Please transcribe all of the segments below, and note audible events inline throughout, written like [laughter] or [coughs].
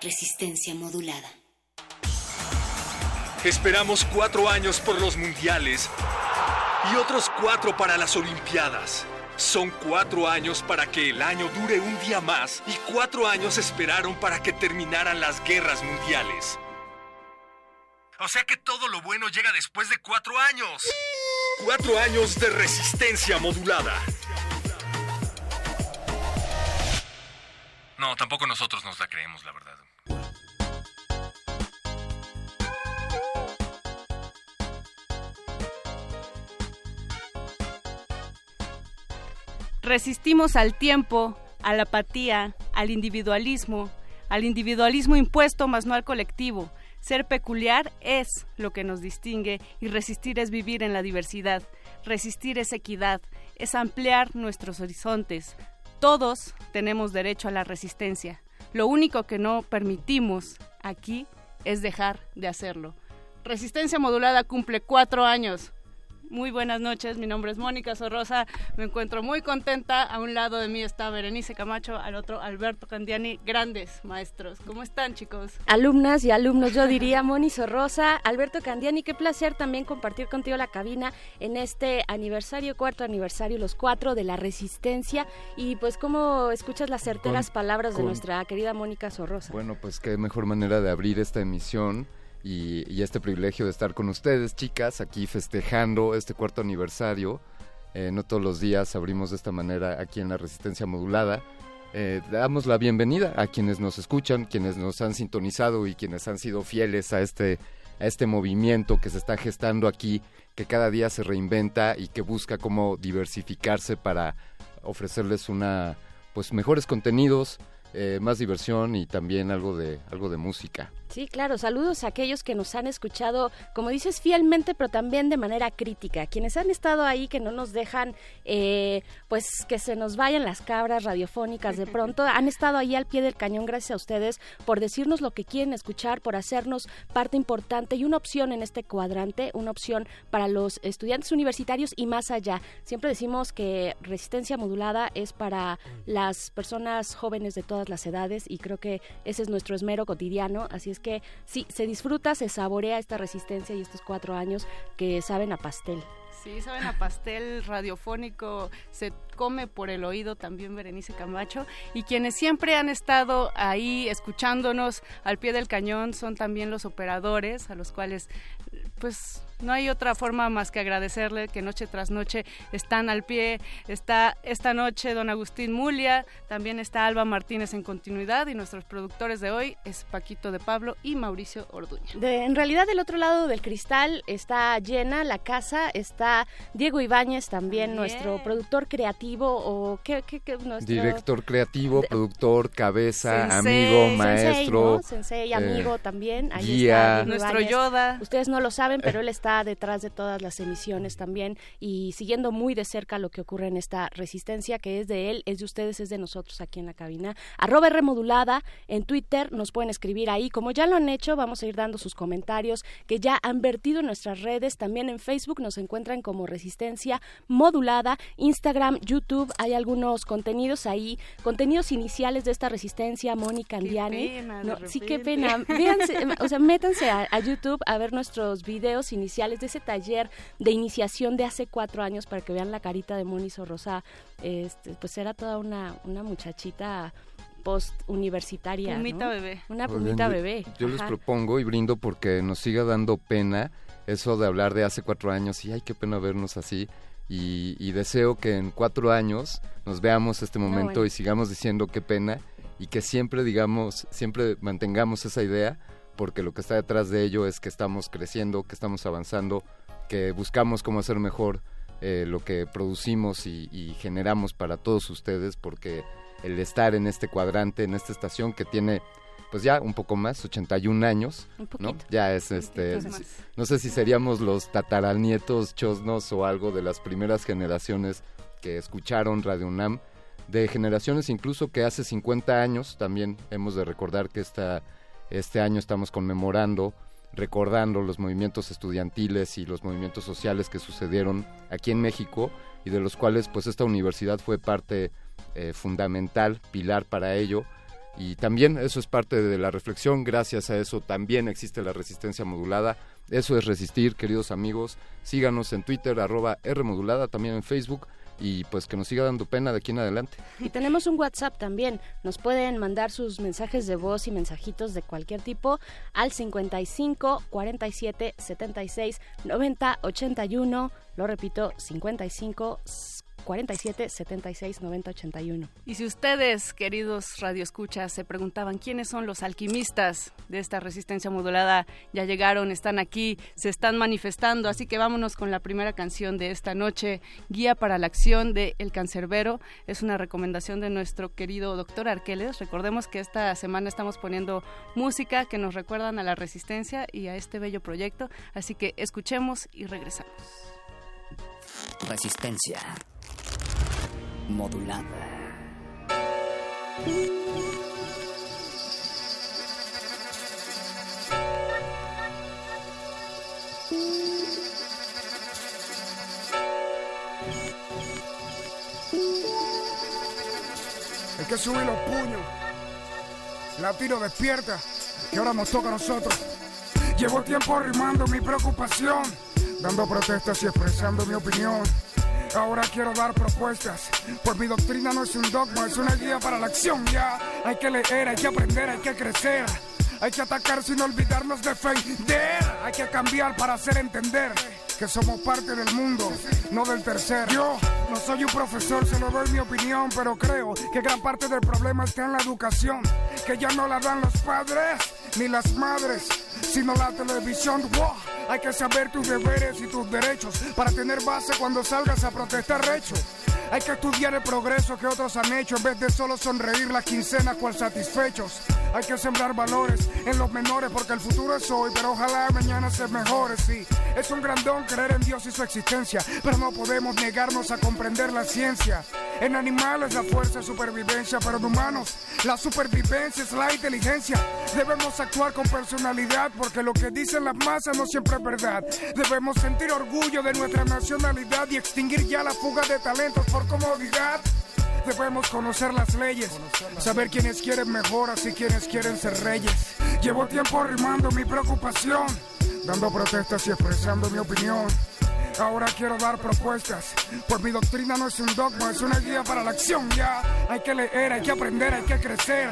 Resistencia modulada. Esperamos cuatro años por los mundiales y otros cuatro para las Olimpiadas. Son cuatro años para que el año dure un día más y cuatro años esperaron para que terminaran las guerras mundiales. O sea que todo lo bueno llega después de cuatro años. Cuatro años de resistencia modulada. No, tampoco nosotros nos la creemos, la verdad. Resistimos al tiempo, a la apatía, al individualismo, al individualismo impuesto más no al colectivo. Ser peculiar es lo que nos distingue y resistir es vivir en la diversidad. Resistir es equidad, es ampliar nuestros horizontes. Todos tenemos derecho a la resistencia. Lo único que no permitimos aquí es dejar de hacerlo. Resistencia modulada cumple cuatro años. Muy buenas noches, mi nombre es Mónica Sorrosa, me encuentro muy contenta, a un lado de mí está Berenice Camacho, al otro Alberto Candiani, grandes maestros. ¿Cómo están chicos? Alumnas y alumnos, yo diría [laughs] Moni Sorrosa, Alberto Candiani, qué placer también compartir contigo la cabina en este aniversario, cuarto aniversario, los cuatro de la resistencia y pues cómo escuchas las certeras Con- palabras de nuestra querida Mónica Sorrosa. Bueno, pues qué mejor manera de abrir esta emisión y, este privilegio de estar con ustedes, chicas, aquí festejando este cuarto aniversario. Eh, no todos los días abrimos de esta manera aquí en la Resistencia Modulada. Eh, damos la bienvenida a quienes nos escuchan, quienes nos han sintonizado y quienes han sido fieles a este, a este movimiento que se está gestando aquí, que cada día se reinventa y que busca cómo diversificarse para ofrecerles una, pues mejores contenidos, eh, más diversión y también algo de algo de música. Sí, claro, saludos a aquellos que nos han escuchado, como dices, fielmente, pero también de manera crítica. Quienes han estado ahí, que no nos dejan, eh, pues, que se nos vayan las cabras radiofónicas de pronto, han estado ahí al pie del cañón, gracias a ustedes, por decirnos lo que quieren escuchar, por hacernos parte importante y una opción en este cuadrante, una opción para los estudiantes universitarios y más allá. Siempre decimos que resistencia modulada es para las personas jóvenes de todas las edades y creo que ese es nuestro esmero cotidiano, así es que sí, se disfruta, se saborea esta resistencia y estos cuatro años que saben a pastel. Sí, saben a pastel radiofónico, se come por el oído también Berenice Camacho y quienes siempre han estado ahí escuchándonos al pie del cañón son también los operadores a los cuales pues no hay otra forma más que agradecerle que noche tras noche están al pie. Está esta noche don Agustín Mulia, también está Alba Martínez en continuidad y nuestros productores de hoy es Paquito de Pablo y Mauricio Orduña. De- en realidad del otro lado del cristal está llena la casa, está Diego Ibáñez también, nuestro productor creativo o qué, qué, qué- nuestro Director creativo, productor, cabeza, Sensei, amigo, Sensei, maestro. ¿no? Sensei, eh, amigo también. Ahí guía. está Diego Nuestro Ibáñez. Yoda. Ustedes no lo saben, pero [laughs] él está detrás de todas las emisiones también y siguiendo muy de cerca lo que ocurre en esta resistencia, que es de él, es de ustedes, es de nosotros aquí en la cabina. Arroba Remodulada en Twitter, nos pueden escribir ahí. Como ya lo han hecho, vamos a ir dando sus comentarios que ya han vertido en nuestras redes. También en Facebook nos encuentran como Resistencia Modulada. Instagram, YouTube, hay algunos contenidos ahí, contenidos iniciales de esta resistencia, Mónica Andiani. pena, No, sí, qué pena. Véanse, o sea, métanse a, a YouTube a ver nuestros videos iniciales sociales, de ese taller de iniciación de hace cuatro años para que vean la carita de Moni Rosa. Este, pues era toda una, una muchachita post universitaria. Pumita bebé. Una pumita bebé. Yo les propongo y brindo porque nos siga dando pena eso de hablar de hace cuatro años y ay, qué pena vernos así. Y, deseo que en cuatro años nos veamos este momento y sigamos diciendo qué pena y que siempre digamos, siempre mantengamos esa idea porque lo que está detrás de ello es que estamos creciendo, que estamos avanzando, que buscamos cómo hacer mejor eh, lo que producimos y, generamos para todos ustedes porque el estar en este cuadrante, en esta estación que tiene pues ya un poco más, 81 años, ¿no? Ya es este, no sé si seríamos los tataranietos chosnos o algo de las primeras generaciones que escucharon Radio UNAM, de generaciones incluso que hace 50 años, también hemos de recordar que esta, este año estamos conmemorando, recordando los movimientos estudiantiles y los movimientos sociales que sucedieron aquí en México y de los cuales pues esta universidad fue parte eh, fundamental, pilar para ello y también eso es parte de la reflexión, gracias a eso también existe la resistencia modulada. Eso es resistir, queridos amigos. Síganos en Twitter, arroba Rmodulada, también en Facebook y pues que nos siga dando pena de aquí en adelante. Y tenemos un WhatsApp también. Nos pueden mandar sus mensajes de voz y mensajitos de cualquier tipo al 55 47 76 90 81. Lo repito, 55 47 76 90 81. Y si ustedes, queridos radioescuchas, se preguntaban quiénes son los alquimistas de esta resistencia modulada, ya llegaron, están aquí, se están manifestando, así que vámonos con la primera canción de esta noche, Guía para la Acción de El Cancerbero. Es una recomendación de nuestro querido doctor Arqueles. Recordemos que esta semana estamos poniendo música que nos recuerdan a la resistencia y a este bello proyecto, así que escuchemos y regresamos. Resistencia modulada. Hay que subir los puños. Latino despierta, que ahora nos toca a nosotros. Llevo tiempo arrimando mi preocupación, dando protestas y expresando mi opinión. Ahora quiero dar propuestas, pues mi doctrina no es un dogma, es una guía para la acción. Ya hay que leer, hay que aprender, hay que crecer. Hay que atacar sin olvidarnos de defender. Hay que cambiar para hacer entender que somos parte del mundo, no del tercer. Yo no soy un profesor, se lo doy mi opinión, pero creo que gran parte del problema está en la educación, que ya no la dan los padres ni las madres, sino la televisión. Hay que saber tus deberes y tus derechos para tener base cuando salgas a protestar recho. Hay que estudiar el progreso que otros han hecho en vez de solo sonreír las quincenas cual satisfechos. Hay que sembrar valores en los menores porque el futuro es hoy, pero ojalá mañana se mejore, sí. Es un gran don creer en Dios y su existencia, pero no podemos negarnos a comprender la ciencia. En animales la fuerza es supervivencia, pero en humanos la supervivencia es la inteligencia. Debemos actuar con personalidad porque lo que dicen las masas no siempre es verdad. Debemos sentir orgullo de nuestra nacionalidad y extinguir ya la fuga de talentos por comodidad. Debemos conocer las leyes, saber quiénes quieren mejoras y quiénes quieren ser reyes. Llevo tiempo arrimando mi preocupación, dando protestas y expresando mi opinión. Ahora quiero dar propuestas, pues mi doctrina no es un dogma, es una guía para la acción. Ya hay que leer, hay que aprender, hay que crecer.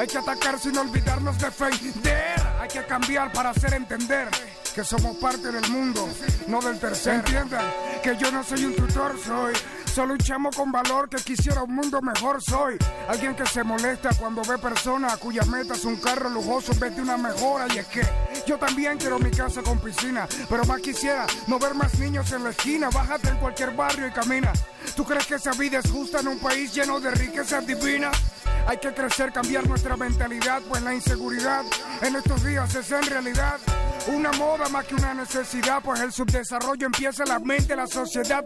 Hay que atacar sin olvidarnos de defender. Hay que cambiar para hacer entender que somos parte del mundo, no del tercer. Entiendan que yo no soy un tutor, soy Solo un chamo con valor que quisiera un mundo mejor soy. Alguien que se molesta cuando ve personas cuyas metas un carro lujoso en vez de una mejora. Y es que yo también quiero mi casa con piscina, pero más quisiera no ver más niños en la esquina. Bájate en cualquier barrio y camina. ¿Tú crees que esa vida es justa en un país lleno de riquezas divinas? Hay que crecer, cambiar nuestra mentalidad, pues la inseguridad en estos días es en realidad una moda más que una necesidad, pues el subdesarrollo empieza en la mente, la sociedad.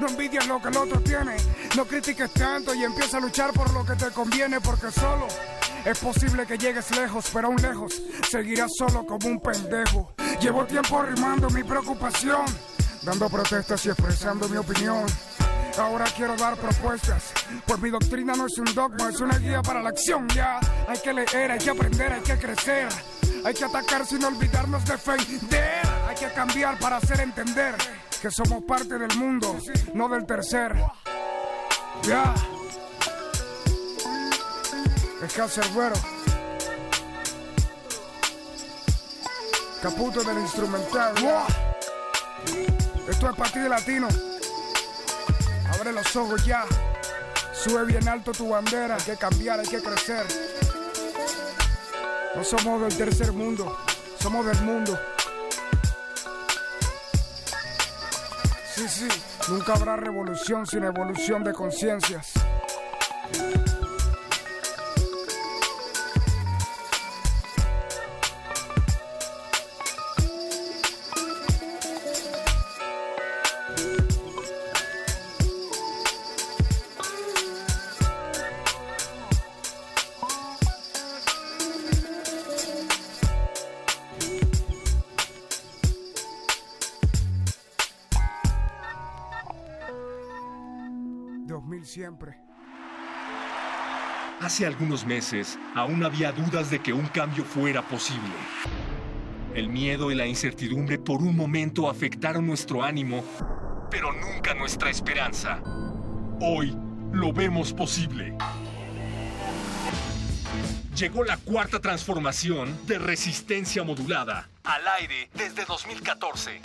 No envidias lo que el otro tiene, no critiques tanto y empieza a luchar por lo que te conviene, porque solo es posible que llegues lejos, pero aún lejos seguirás solo como un pendejo. Llevo tiempo arrimando mi preocupación, dando protestas y expresando mi opinión. Ahora quiero dar propuestas, pues mi doctrina no es un dogma, es una guía para la acción. Ya hay que leer, hay que aprender, hay que crecer. Hay que atacar sin olvidarnos de defender. Hay que cambiar para hacer entender que somos parte del mundo, no del tercer. Ya. Es Cancerbero. Caputo del instrumental. Esto es para ti latino. Abre los ojos ya. Sube bien alto tu bandera. Hay que cambiar, hay que crecer. No somos del tercer mundo, somos del mundo. Sí, sí, nunca habrá revolución sin evolución de conciencias. Hace algunos meses aún había dudas de que un cambio fuera posible. El miedo y la incertidumbre por un momento afectaron nuestro ánimo, pero nunca nuestra esperanza. Hoy lo vemos posible. Llegó la cuarta transformación de resistencia modulada, al aire desde 2014.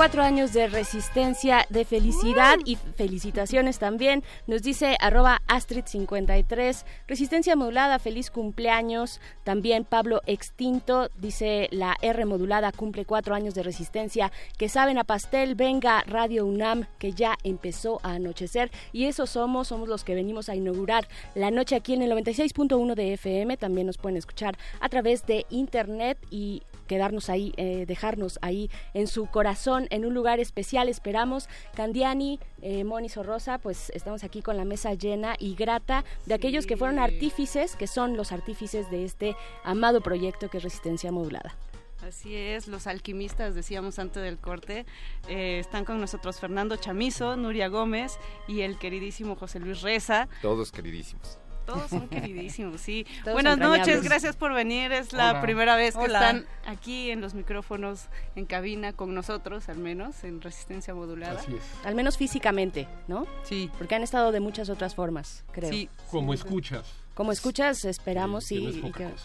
Cuatro años de resistencia, de felicidad y felicitaciones también. Nos dice arroba Astrid53, resistencia modulada, feliz cumpleaños. También Pablo Extinto dice la R modulada cumple cuatro años de resistencia. Que saben a pastel, venga Radio UNAM, que ya empezó a anochecer. Y eso somos, somos los que venimos a inaugurar la noche aquí en el 96.1 de FM. También nos pueden escuchar a través de internet y quedarnos ahí, eh, dejarnos ahí en su corazón, en un lugar especial, esperamos. Candiani, eh, Moni Sorrosa, pues estamos aquí con la mesa llena y grata de aquellos que fueron artífices, que son los artífices de este amado proyecto que es Resistencia Modulada. Así es, los alquimistas, decíamos antes del corte, eh, están con nosotros Fernando Chamizo, Nuria Gómez y el queridísimo José Luis Reza. Todos queridísimos. Todos son queridísimos, sí. [laughs] Buenas noches, gracias por venir. Es la primera vez que están aquí en los micrófonos, en cabina con nosotros, al menos, en resistencia modulada. Así es. Al menos físicamente, ¿no? Sí. Porque han estado de muchas otras formas, creo. Sí. Como escuchas. Como escuchas, esperamos sí,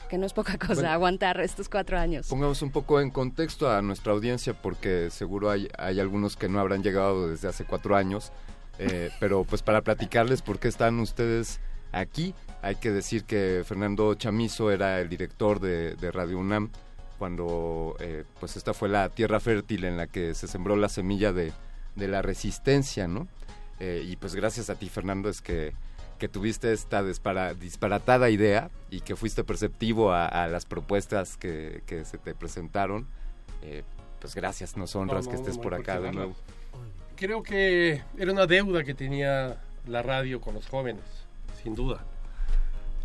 que, no es poca cosa aguantar estos cuatro años. Pongamos un poco en contexto a nuestra audiencia porque seguro hay, hay algunos que no habrán llegado desde hace cuatro años, eh, pero pues para platicarles por qué están ustedes aquí. Hay que decir que Fernando Chamizo era el director de, Radio UNAM cuando eh, pues esta fue la tierra fértil en la que se sembró la semilla de, la resistencia, ¿no? Eh, y pues gracias a ti, Fernando, es que, que tuviste esta disparatada idea y que fuiste perceptivo a, las propuestas que, se te presentaron. Eh, pues gracias, nos honras que estés por acá de nuevo. Creo que era una deuda que tenía la radio con los jóvenes sin duda.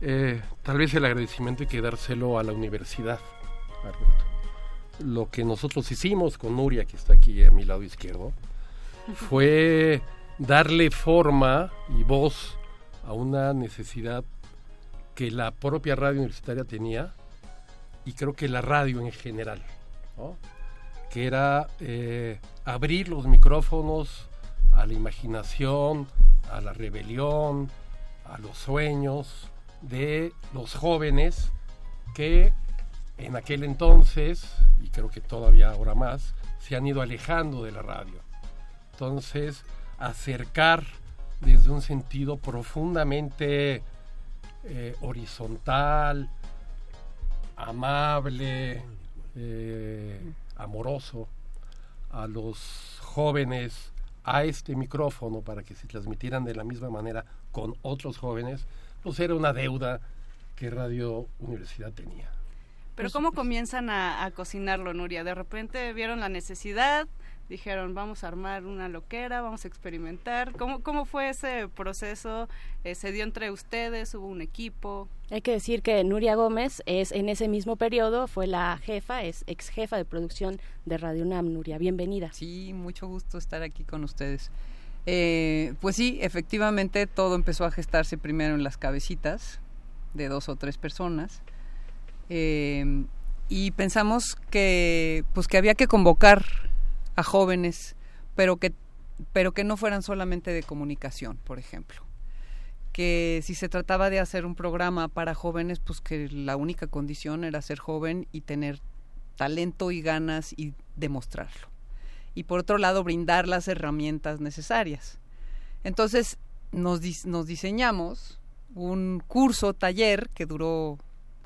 Eh, tal vez el agradecimiento hay que dárselo a la universidad, Alberto. Lo que nosotros hicimos con Nuria, que está aquí a mi lado izquierdo, fue darle forma y voz a una necesidad que la propia radio universitaria tenía y creo que la radio en general, que era eh, abrir los micrófonos a la imaginación, a la rebelión, a los sueños de los jóvenes que en aquel entonces, y creo que todavía ahora más, se han ido alejando de la radio. Entonces, acercar desde un sentido profundamente eh, horizontal, amable, eh, amoroso a los jóvenes a este micrófono para que se transmitieran de la misma manera con otros jóvenes, pues era una deuda que Radio Universidad tenía. Pero ¿cómo comienzan a, cocinarlo, Nuria? De repente vieron la necesidad, dijeron, vamos a armar una loquera, vamos a experimentar. ¿Cómo, cómo fue ese proceso? Eh, ¿Se dio entre ustedes? ¿Hubo un equipo? Hay que decir que Nuria Gómez es en ese mismo periodo, fue la jefa, es ex jefa de producción de Radio UNAM. Nuria, bienvenida. Sí, mucho gusto estar aquí con ustedes. Eh, pues sí, efectivamente todo empezó a gestarse primero en las cabecitas de dos o tres personas. Eh, y pensamos que pues que había que convocar a jóvenes, pero que pero que no fueran solamente de comunicación, por ejemplo. Que si se trataba de hacer un programa para jóvenes, pues que la única condición era ser joven y tener talento y ganas y demostrarlo. Y por otro lado, brindar las herramientas necesarias. Entonces, nos, nos diseñamos un curso, taller, que duró,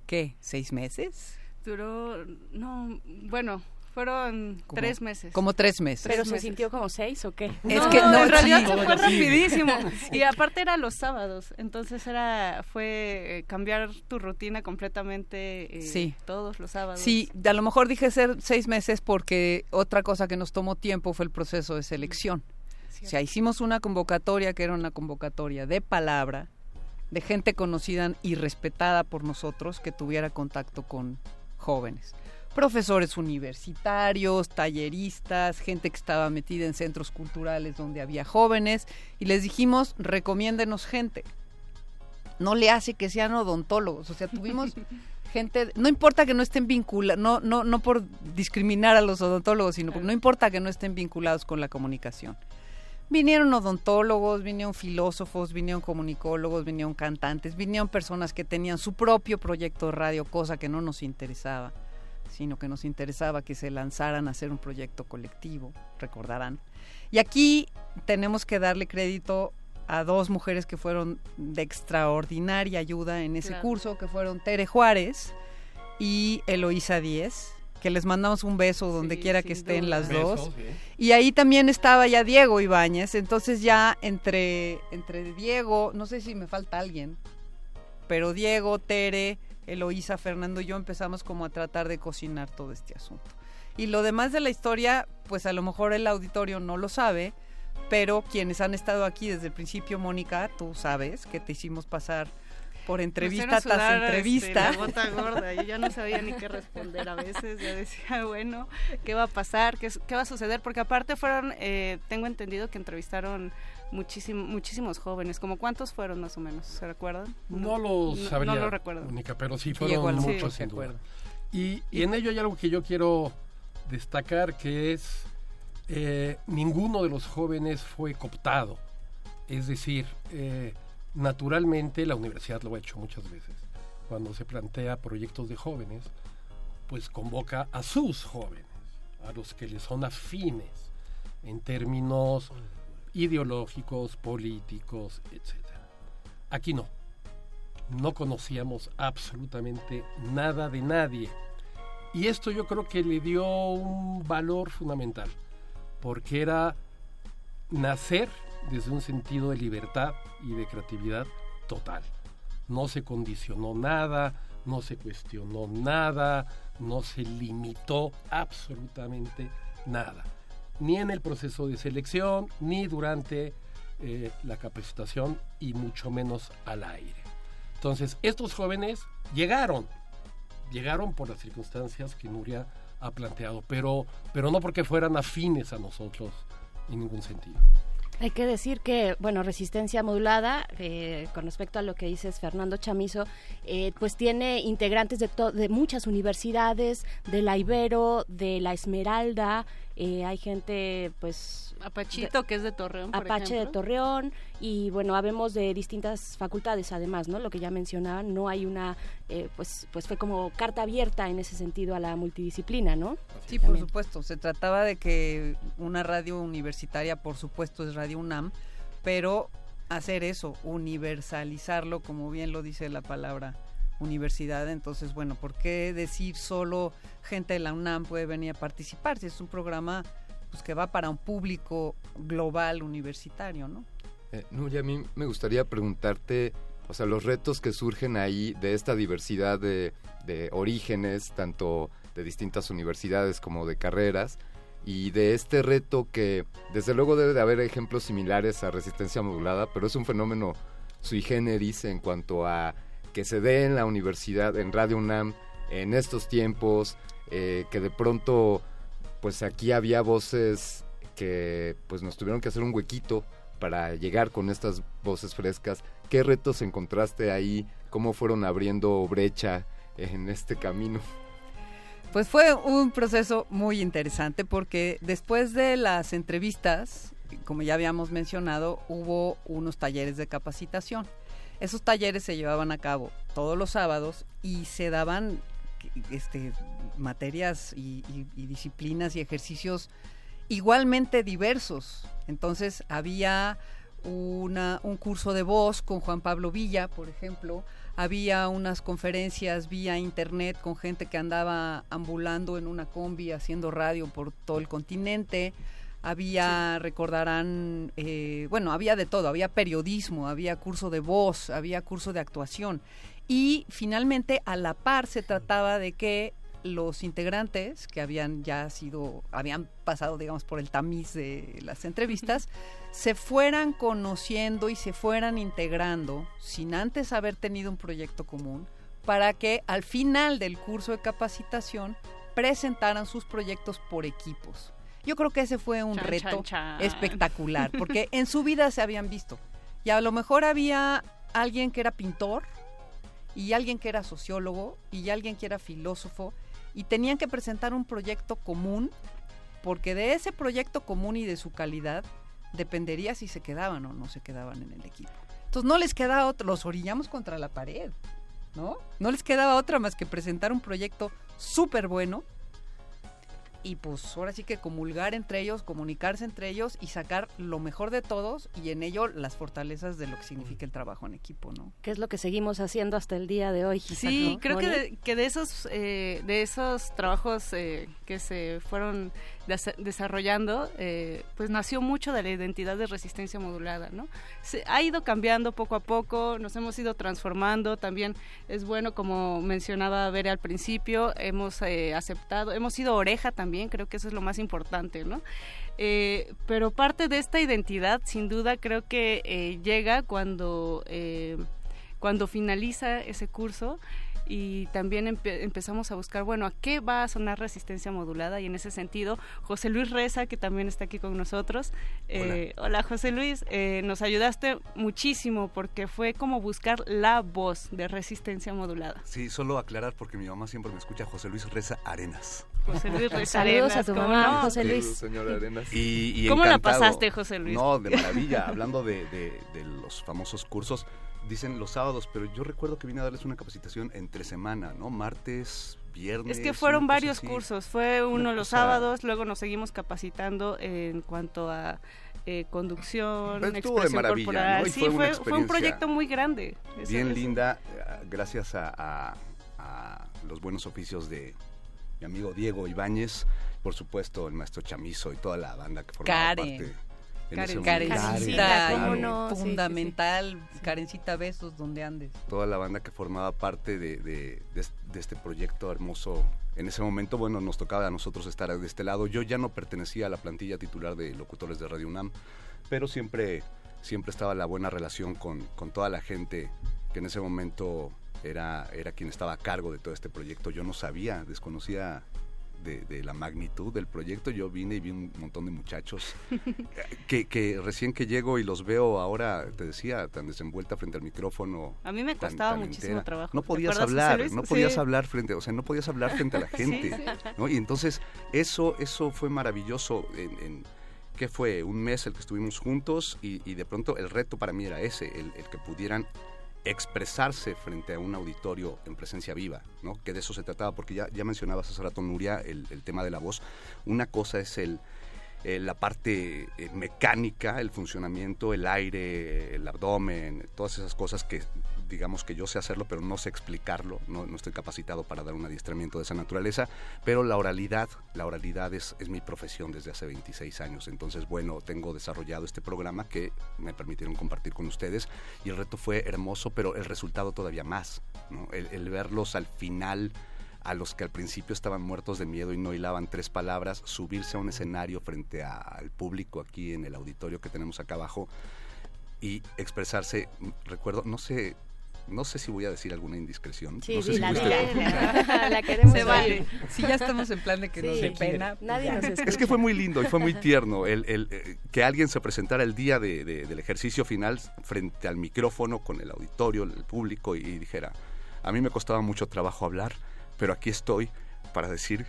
¿qué? ¿Seis meses? Duró, no, bueno, fueron tres meses. Como tres meses. ¿Pero se sintió como seis o qué? Es que no, en realidad se fue rapidísimo. [laughs] Y aparte era los sábados, entonces era fue eh, cambiar tu rutina completamente eh, todos los sábados. Sí, a lo mejor dije ser seis meses porque otra cosa que nos tomó tiempo fue el proceso de selección. O sea, hicimos una convocatoria que era una convocatoria de palabra, de gente conocida y respetada por nosotros que tuviera contacto con jóvenes profesores universitarios, talleristas, gente que estaba metida en centros culturales donde había jóvenes, y les dijimos, recomiéndenos gente. No le hace que sean odontólogos, o sea, tuvimos [laughs] gente, no importa que no estén vinculados, no, no, no por discriminar a los odontólogos, sino no importa que no estén vinculados con la comunicación. Vinieron odontólogos, vinieron filósofos, vinieron comunicólogos, vinieron cantantes, vinieron personas que tenían su propio proyecto de radio, cosa que no nos interesaba sino que nos interesaba que se lanzaran a hacer un proyecto colectivo, recordarán. Y aquí tenemos que darle crédito a dos mujeres que fueron de extraordinaria ayuda en ese curso, que fueron Tere Juárez y Eloísa Díez, que les mandamos un beso donde quiera que estén las dos. Y ahí también estaba ya Diego Ibáñez, entonces ya entre, entre Diego, no sé si me falta alguien, pero Diego, Tere, Eloísa, Fernando y yo empezamos como a tratar de cocinar todo este asunto. Y lo demás de la historia, pues a lo mejor el auditorio no lo sabe, pero quienes han estado aquí desde el principio, Mónica, tú sabes que te hicimos pasar por entrevista tras este, entrevista. gota gorda, yo ya no sabía ni qué responder a veces, ya decía, bueno, ¿qué va a pasar? ¿Qué, qué va a suceder? Porque aparte fueron, eh, tengo entendido que entrevistaron muchísimo, muchísimos jóvenes. ¿Como cuántos fueron más o menos? ¿Se recuerdan? No, lo sabría, no, lo recuerdo. Única, pero sí fueron muchos sin duda. Y, y, en ello hay algo que yo quiero destacar que es eh, ninguno de los jóvenes fue cooptado. Es decir, eh, naturalmente la universidad lo ha hecho muchas veces. Cuando se plantea proyectos de jóvenes, pues convoca a sus jóvenes, a los que les son afines en términos ideológicos, políticos, etc. Aquí no. No conocíamos absolutamente nada de nadie. Y esto yo creo que le dio un valor fundamental, porque era nacer desde un sentido de libertad y de creatividad total. No se condicionó nada, no se cuestionó nada, no se limitó absolutamente nada ni en el proceso de selección, ni durante eh, la capacitación y mucho menos al aire. Entonces, estos jóvenes llegaron, llegaron por las circunstancias que Nuria ha planteado, pero, pero no porque fueran afines a nosotros en ningún sentido. Hay que decir que, bueno, resistencia modulada, eh, con respecto a lo que dices Fernando Chamizo, eh, pues tiene integrantes de, de muchas universidades, de la Ibero, de la Esmeralda, eh, hay gente, pues... Apachito, que es de Torreón, por Apache de Torreón, y bueno, habemos de distintas facultades además, ¿no? Lo que ya mencionaban, no hay una, eh, pues, pues fue como carta abierta en ese sentido a la multidisciplina, ¿no? Sí, por supuesto, se trataba de que una radio universitaria, por supuesto, es Radio UNAM, pero hacer eso, universalizarlo, como bien lo dice la palabra universidad. Entonces, bueno, ¿por qué decir solo gente de la UNAM puede venir a participar si es un programa pues, que va para un público global universitario, ¿no? Eh, a mí me gustaría preguntarte, o sea, los retos que surgen ahí de esta diversidad de, orígenes, tanto de distintas universidades como de carreras, y de este reto que desde luego debe de haber ejemplos similares a resistencia modulada, pero es un fenómeno sui generis en cuanto a que se dé en la universidad, en Radio UNAM, en estos tiempos, eh, que de pronto, pues aquí había voces que pues nos tuvieron que hacer un huequito para llegar con estas voces frescas. ¿Qué retos encontraste ahí? ¿Cómo fueron abriendo brecha en este camino? Pues fue un proceso muy interesante porque después de las entrevistas, como ya habíamos mencionado, hubo unos talleres de capacitación. Esos talleres se llevaban a cabo todos los sábados y se daban este, materias y, y disciplinas y ejercicios igualmente diversos. Entonces había una, un curso de voz con Juan Pablo Villa, por ejemplo, había unas conferencias vía internet con gente que andaba ambulando en una combi haciendo radio por todo el continente. Había, recordarán, eh, bueno, había de todo, había periodismo, había curso de voz, había curso de actuación. Y finalmente, a la par, se trataba de que los integrantes que habían ya sido, habían pasado, digamos, por el tamiz de las entrevistas, [laughs] se fueran conociendo y se fueran integrando sin antes haber tenido un proyecto común, para que al final del curso de capacitación presentaran sus proyectos por equipos. Yo creo que ese fue un Chan, reto chan, chan. espectacular, [laughs] porque en su vida se habían visto. Y a lo mejor había alguien que era pintor, y alguien que era sociólogo, y alguien que era filósofo, y tenían que presentar un proyecto común, porque de ese proyecto común y de su calidad dependería si se quedaban o no se quedaban en el equipo. Entonces no les quedaba otro, los orillamos contra la pared, ¿no? No les quedaba otra más que presentar un proyecto súper bueno y pues ahora sí que comulgar entre ellos, comunicarse entre ellos y sacar lo mejor de todos y en ello las fortalezas de lo que significa el trabajo en equipo, ¿no? Que es lo que seguimos haciendo hasta el día de hoy. Sí, ¿no? creo que de, que de esos eh, de esos trabajos eh, que se fueron des- desarrollando, eh, pues nació mucho de la identidad de resistencia modulada, ¿no? Se ha ido cambiando poco a poco, nos hemos ido transformando. También es bueno, como mencionaba Bere al principio, hemos eh, aceptado, hemos sido oreja también. Creo que eso es lo más importante, ¿no? Eh, pero parte de esta identidad, sin duda, creo que eh, llega cuando eh, cuando finaliza ese curso y también empe- empezamos a buscar, bueno, ¿a qué va a sonar resistencia modulada? Y en ese sentido, José Luis Reza, que también está aquí con nosotros. eh, hola. José Luis, eh, nos ayudaste muchísimo porque fue como buscar la voz de resistencia modulada. Sí, solo aclarar porque mi mamá siempre me escucha José Luis Reza Arenas. José Luis [laughs] Reza Saludos a Arenas, tu ¿cómo mamá, no? José Sí, Luis. señor Arenas. [laughs] Y, y ¿Cómo la pasaste, José Luis? No, de maravilla. Hablando de, de- de los famosos cursos, dicen los sábados, pero yo recuerdo que vine a darles una capacitación entre semana, ¿no? Martes, viernes. Es que fueron varios así. cursos, fue uno Una los cosa- sábados, luego nos seguimos capacitando en cuanto a eh, conducción, Pero estuvo de expresión maravilla, corporal. ¿no? Y sí, fue una fue, fue un proyecto muy grande. Eso- Bien eso- linda, eh, gracias a, a- a los buenos oficios de mi amigo Diego Ibáñez, por supuesto el maestro Chamizo y toda la banda que formaba Karen. parte. En Karen. Karencita. Sí, sí, sí. fundamental, Karencita Besos, donde andes. toda la banda que formaba parte de, de- de- de este proyecto hermoso. En ese momento, bueno, nos tocaba a nosotros estar de este lado. Yo ya no pertenecía a la plantilla titular de locutores de Radio UNAM, pero siempre, siempre estaba la buena relación con, con toda la gente que en ese momento era, era quien estaba a cargo de todo este proyecto. Yo no sabía, desconocía de, de la magnitud del proyecto. Yo vine y vi un montón de muchachos que, que recién que llego y los veo ahora, te decía, tan desenvuelta frente al micrófono. A mí me costaba tan muchísimo entera. trabajo. No ¿Te podías hablar, no podías Sí. hablar frente, o sea, no podías hablar frente a la [laughs] gente, Sí, sí. ¿no? Y entonces eso, eso fue maravilloso. En, en- ¿Qué fue? Un mes el que estuvimos juntos y, y de pronto el reto para mí era ese, el, el que pudieran expresarse frente a un auditorio en presencia viva, ¿no? Que de eso se trataba, porque ya, ya mencionabas hace rato, Nuria, el, el tema de la voz. Una cosa es el, eh, la parte eh, mecánica, el funcionamiento, el aire, el abdomen, todas esas cosas que digamos que yo sé hacerlo, pero no sé explicarlo, no, no estoy capacitado para dar un adiestramiento de esa naturaleza, pero la oralidad, la oralidad es, es mi profesión desde hace 26 años, entonces bueno, tengo desarrollado este programa que me permitieron compartir con ustedes y el reto fue hermoso, pero el resultado todavía más, ¿no? el, el verlos al final a los que al principio estaban muertos de miedo y no hilaban tres palabras, subirse a un escenario frente a- al público aquí en el auditorio que tenemos acá abajo y expresarse. Recuerdo, no sé, no sé si voy a decir alguna indiscreción. Sí, no sé dila, si gusta- dila. [laughs] La queremos Se vale. Si ya estamos en plan de que nos Sí. dé pena. Nadie nos escucha. Es que fue muy lindo y fue muy tierno el, el, eh, que alguien se presentara el día de- de- del ejercicio final frente al micrófono con el auditorio, el público y, dijera, a mí me costaba mucho trabajo hablar, pero aquí estoy para decir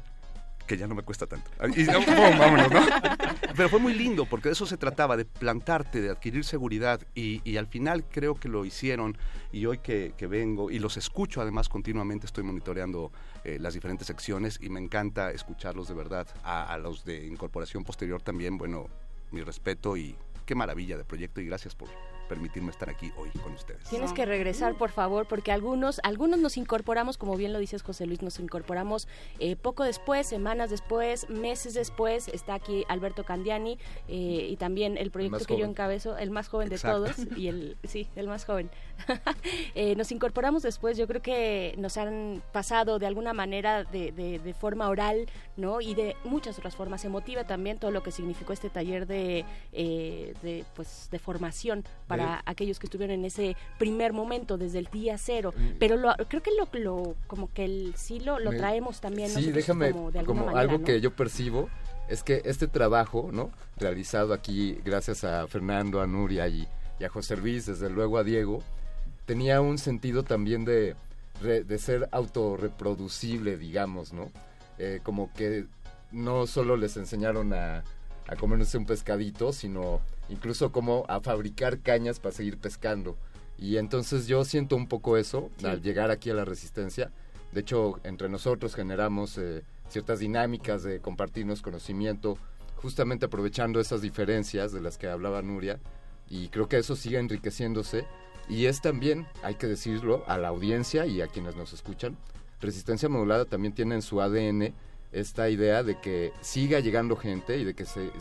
que ya no me cuesta tanto. Y no, pum, vámonos, ¿no? Pero fue muy lindo porque de eso se trataba, de plantarte, de adquirir seguridad y, y al final creo que lo hicieron y hoy que, que vengo y los escucho además continuamente, estoy monitoreando eh, las diferentes secciones y me encanta escucharlos de verdad. A, a los de incorporación posterior también, bueno, mi respeto y qué maravilla de proyecto y gracias por permitirme estar aquí hoy con ustedes. Tienes que regresar, por favor, porque algunos, algunos nos incorporamos, como bien lo dices José Luis, nos incorporamos eh, poco después, semanas después, meses después. Está aquí Alberto Candiani eh, y también el proyecto que yo encabezo, el más joven de todos y el sí, el más joven. [laughs] Eh, nos incorporamos después. Yo creo que nos han pasado de alguna manera de, de- de forma oral, ¿no? Y de muchas otras formas emotiva también todo lo que significó este taller de, eh, de pues de formación para aquellos que estuvieron en ese primer momento desde el día cero. Mm. Pero lo, creo que lo, lo como que el sí lo, lo traemos también. Sí, déjame, como de como, alguna manera, algo ¿no? que yo percibo es que este trabajo, ¿no? Realizado aquí gracias a Fernando, a Nuria y, y a José Luis, desde luego a Diego, tenía un sentido también de, de ser autorreproducible, digamos, ¿no? Eh, como que no solo les enseñaron a, a comerse un pescadito, sino incluso como a fabricar cañas para seguir pescando. Y entonces yo siento un poco eso Sí. al llegar aquí a la resistencia. De hecho, entre nosotros generamos eh, ciertas dinámicas de compartirnos conocimiento, justamente aprovechando esas diferencias de las que hablaba Nuria. Y creo que eso sigue enriqueciéndose. Y es también, hay que decirlo, a la audiencia y a quienes nos escuchan, Resistencia Modulada también tiene en su ADN esta idea de que siga llegando gente y de que se,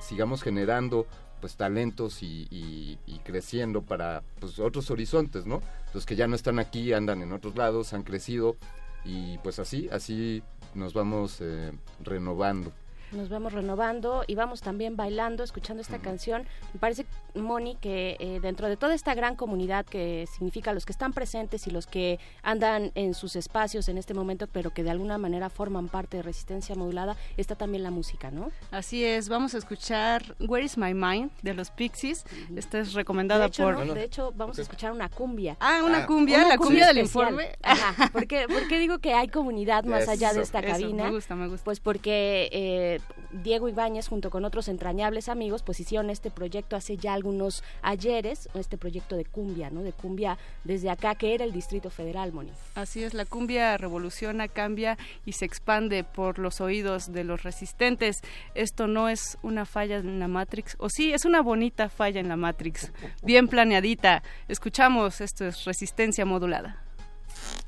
sigamos generando pues talentos y, y- y creciendo para pues otros horizontes, ¿no? Los que ya no están aquí andan en otros lados, han crecido y pues así, así nos vamos eh, renovando. Nos vamos renovando y vamos también bailando, escuchando esta canción. Me parece, Moni, que eh, dentro de toda esta gran comunidad que significa los que están presentes y los que andan en sus espacios en este momento, pero que de alguna manera forman parte de Resistencia Modulada, está también la música, ¿no? Así es, vamos a escuchar Where is My Mind de los Pixies. Esta es recomendada De hecho, por... ¿no? de hecho, vamos a escuchar una cumbia. Ah, una Ah, cumbia, Una la cumbia del informe. Ajá, ¿por qué, por qué digo que hay comunidad más allá de esta Eso, cabina? me gusta, me gusta. Pues porque eh, Diego Ibáñez junto con otros entrañables amigos pues hicieron este proyecto hace ya algunos ayeres, este proyecto de cumbia, ¿no? De cumbia desde acá que era el Distrito Federal, Moni. Así es, la cumbia revoluciona, cambia y se expande por los oídos de los resistentes. Esto no es una falla en la Matrix, o sí, es una bonita falla en la Matrix, bien planeadita. Escuchamos, esto es resistencia modulada.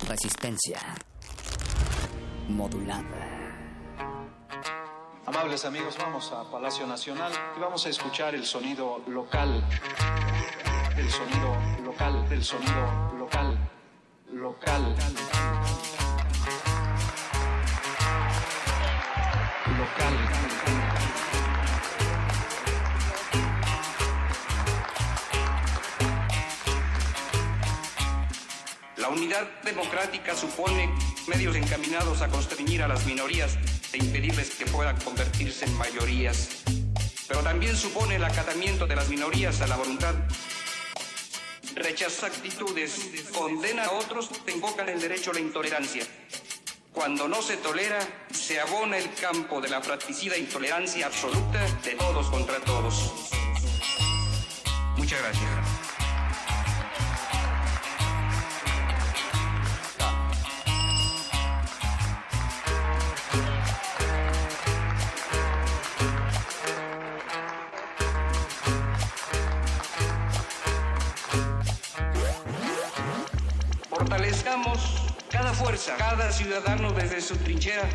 Resistencia modulada. Amables amigos, vamos a Palacio Nacional y vamos a escuchar el sonido local, el sonido local, el sonido local, local, local. La unidad democrática supone medios encaminados a constreñir a las minorías e impedirles que puedan convertirse en mayorías. Pero también supone el acatamiento de las minorías a la voluntad. Rechaza actitudes, condena a otros, invocan el derecho a la intolerancia. Cuando no se tolera, se abona el campo de la fratricida intolerancia absoluta de todos contra todos. Muchas gracias. Fuerza, cada ciudadano desde su trinchera,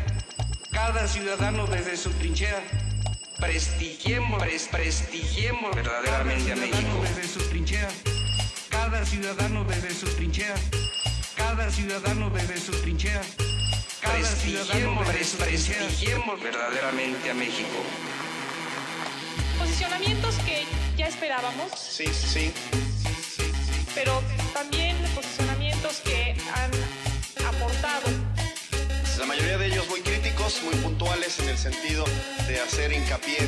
cada ciudadano desde su trinchera. Prestigiemos, pres- prestigiemos verdaderamente a México desde su trinchera, cada ciudadano desde su trinchera, cada ciudadano desde su trinchera. Prestigiemos, pres- prestigiemos verdaderamente a México. Posicionamientos que ya esperábamos, Sí, sí. pero también muy críticos, muy puntuales en el sentido de hacer hincapié.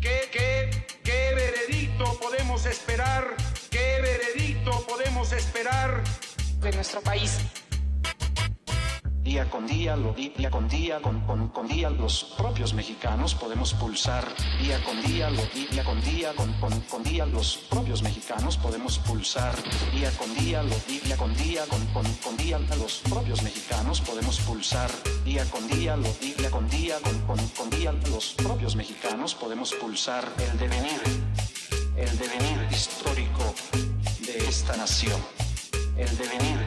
¿Qué, qué, qué veredicto podemos esperar? ¿Qué veredicto podemos esperar? de nuestro país. Día con día, lo día con día, con, con, con día, los propios mexicanos podemos pulsar. Día con día, lo día con día, con, con, con día, los propios mexicanos podemos pulsar. Día con día, lo día con día, con, con, con día, los propios mexicanos podemos pulsar. Día con día, lo día con día, con, con, con día, los propios mexicanos podemos pulsar el devenir, el devenir histórico de esta nación. El devenir,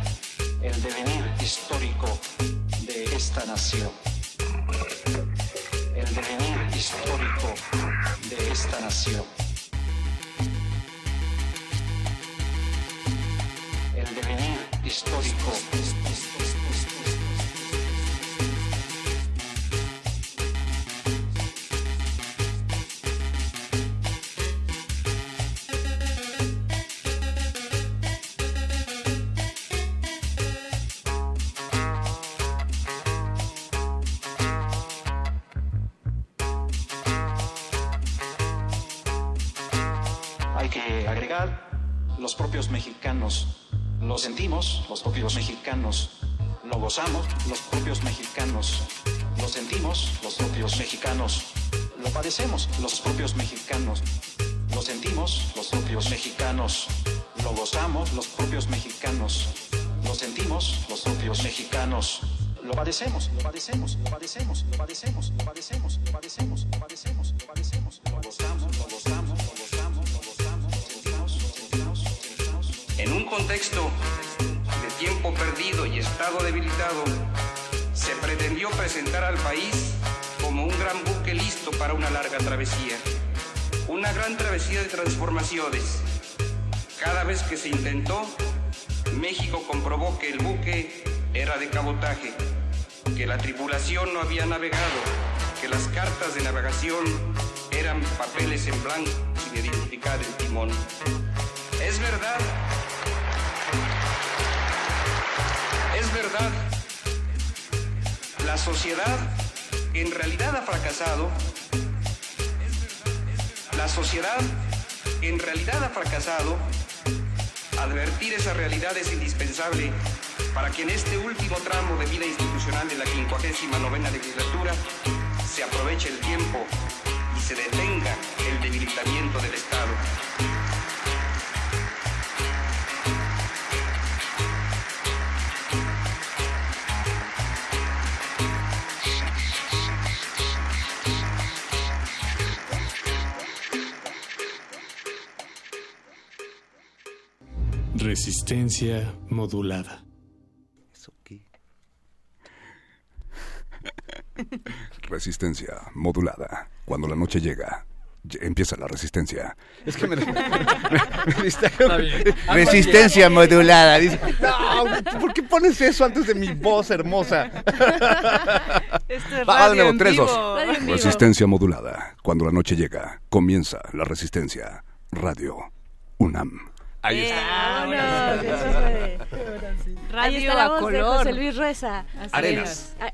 el devenir histórico de esta nación. El devenir histórico de esta nación. El devenir histórico. Hay sentimos, los propios mexicanos. Lo gozamos, los propios mexicanos. Lo sentimos, los propios mexicanos. Lo padecemos, los propios mexicanos. Lo sentimos, los propios mexicanos. Lo gozamos, los propios mexicanos. Lo sentimos, los propios mexicanos. Lo padecemos, lo padecemos, lo padecemos, lo padecemos, lo padecemos, lo padecemos, lo padecemos, lo padecemos. Lo gozamos, contexto de tiempo perdido y estado debilitado, se pretendió presentar al país como un gran buque listo para una larga travesía. Una gran travesía de transformaciones. Cada vez que se intentó, México comprobó que el buque era de cabotaje, que la tripulación no había navegado, que las cartas de navegación eran papeles en blanco sin identificar el timón. Es verdad Es verdad, la sociedad en realidad ha fracasado. La sociedad en realidad ha fracasado. Advertir esa realidad es indispensable para que en este último tramo de vida institucional de la 59 legislatura se aproveche el tiempo y se detenga el debilitamiento del Estado. Resistencia modulada. [laughs] Resistencia modulada. Cuando la noche llega, ll- empieza la resistencia. Es que me, me- me distrajo. Está bien. Resistencia modulada. Dice, no, ¿por qué pones eso antes de mi voz hermosa? Este es Va, de nuevo, tres, vivo. dos. Radio en vivo. Resistencia modulada. Cuando la noche llega, comienza la resistencia. Radio UNAM. Ahí está. Vámonos, eso fue. Ahí Radio está la a voz de color. José Luis Reza. Así Arenas. es. Ah,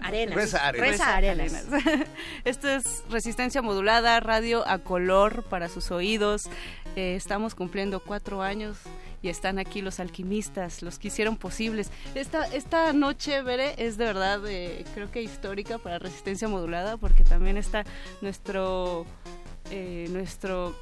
Arenas. Reza Arenas. Reza Arenas. [laughs] Esto es Resistencia Modulada, radio a color para sus oídos. Eh, estamos cumpliendo cuatro años y están aquí los alquimistas, los que hicieron posibles. Esta, esta noche, Bere, es de verdad, eh, creo que histórica para Resistencia Modulada, porque también está nuestro, eh, nuestro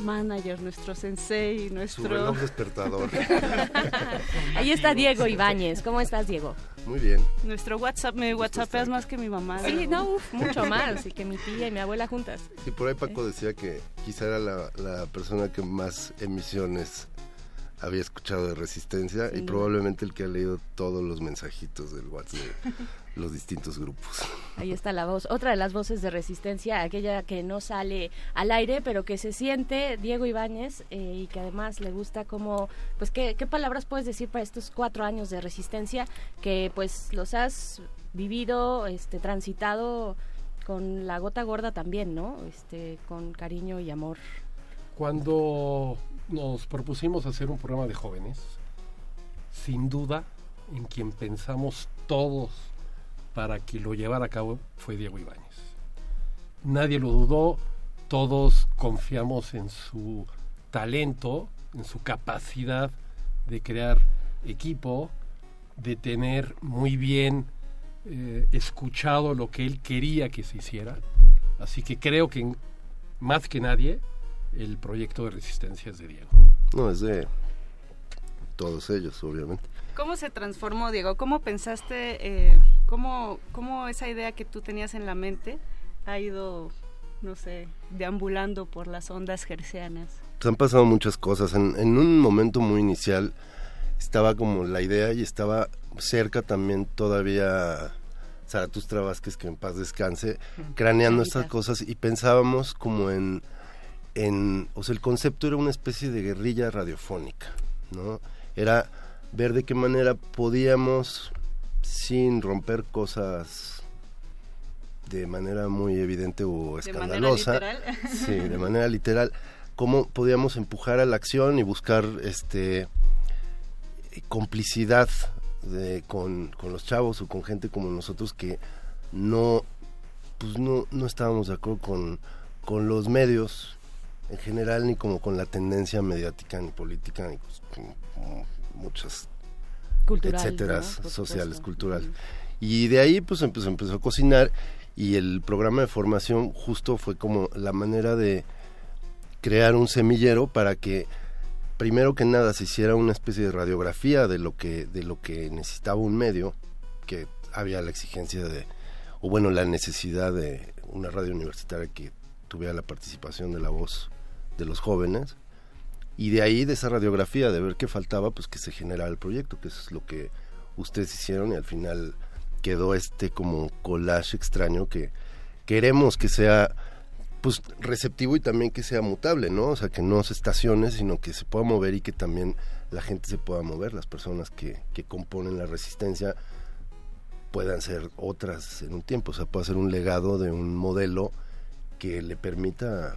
manager, nuestro sensei, Su nuestro... reloj despertador. [laughs] Ahí está Diego Ibáñez. ¿Cómo estás, Diego? Muy bien. Nuestro WhatsApp, me WhatsAppeas más que mi mamá. Sí, no, uf, mucho más. Y que mi tía y mi abuela juntas. Y por ahí Paco decía que quizá era la, la persona que más emisiones había escuchado de Resistencia y probablemente el que ha leído todos los mensajitos del WhatsApp de los distintos grupos. Ahí está la voz, otra de las voces de resistencia, aquella que no sale al aire, pero que se siente Diego Ibáñez eh, y que además le gusta como, pues, ¿qué, ¿qué palabras puedes decir para estos cuatro años de resistencia que pues los has vivido, este, transitado con la gota gorda también, ¿no? Este, con cariño y amor. Cuando nos propusimos hacer un programa de jóvenes, sin duda, en quien pensamos todos para que lo llevara a cabo fue Diego Ibáñez. Nadie lo dudó, todos confiamos en su talento, en su capacidad de crear equipo, de tener muy bien eh, escuchado lo que él quería que se hiciera. Así que creo que más que nadie el proyecto de resistencia es de Diego. No, es de todos ellos, obviamente. ¿Cómo se transformó, Diego? ¿Cómo pensaste, eh, cómo, cómo esa idea que tú tenías en la mente ha ido, no sé, deambulando por las ondas gercianas? Pues han pasado muchas cosas. En, en un momento muy inicial estaba como la idea y estaba cerca también todavía Zaratustra Vázquez, que en paz descanse, craneando estas cosas y pensábamos como en, en, o sea, el concepto era una especie de guerrilla radiofónica, ¿no? Era ver de qué manera podíamos, sin romper cosas de manera muy evidente o De manera escandalosa, literal. [laughs] sí, de manera literal, cómo podíamos empujar a la acción y buscar este complicidad de, con, con los chavos o con gente como nosotros que no pues no, no estábamos de acuerdo con, con los medios en general ni como con la tendencia mediática ni política ni pues, con- con muchas Cultural, etcétera ¿no? Sociales cultural. Y de ahí pues empezó, empezó a cocinar y el programa de formación justo fue como la manera de crear un semillero para que primero que nada se hiciera una especie de radiografía de lo que de lo que necesitaba un medio que había la exigencia de o bueno la necesidad de una radio universitaria que tuviera la participación de la voz de los jóvenes y de ahí de esa radiografía de ver qué faltaba pues que se generara el proyecto que es lo que ustedes hicieron y al final quedó este como collage extraño que queremos que sea pues receptivo y también que sea mutable, ¿no? O sea, que no se estacione, sino que se pueda mover y que también la gente se pueda mover, las personas que, que componen la resistencia puedan ser otras en un tiempo, o sea, pueda ser un legado de un modelo que le permita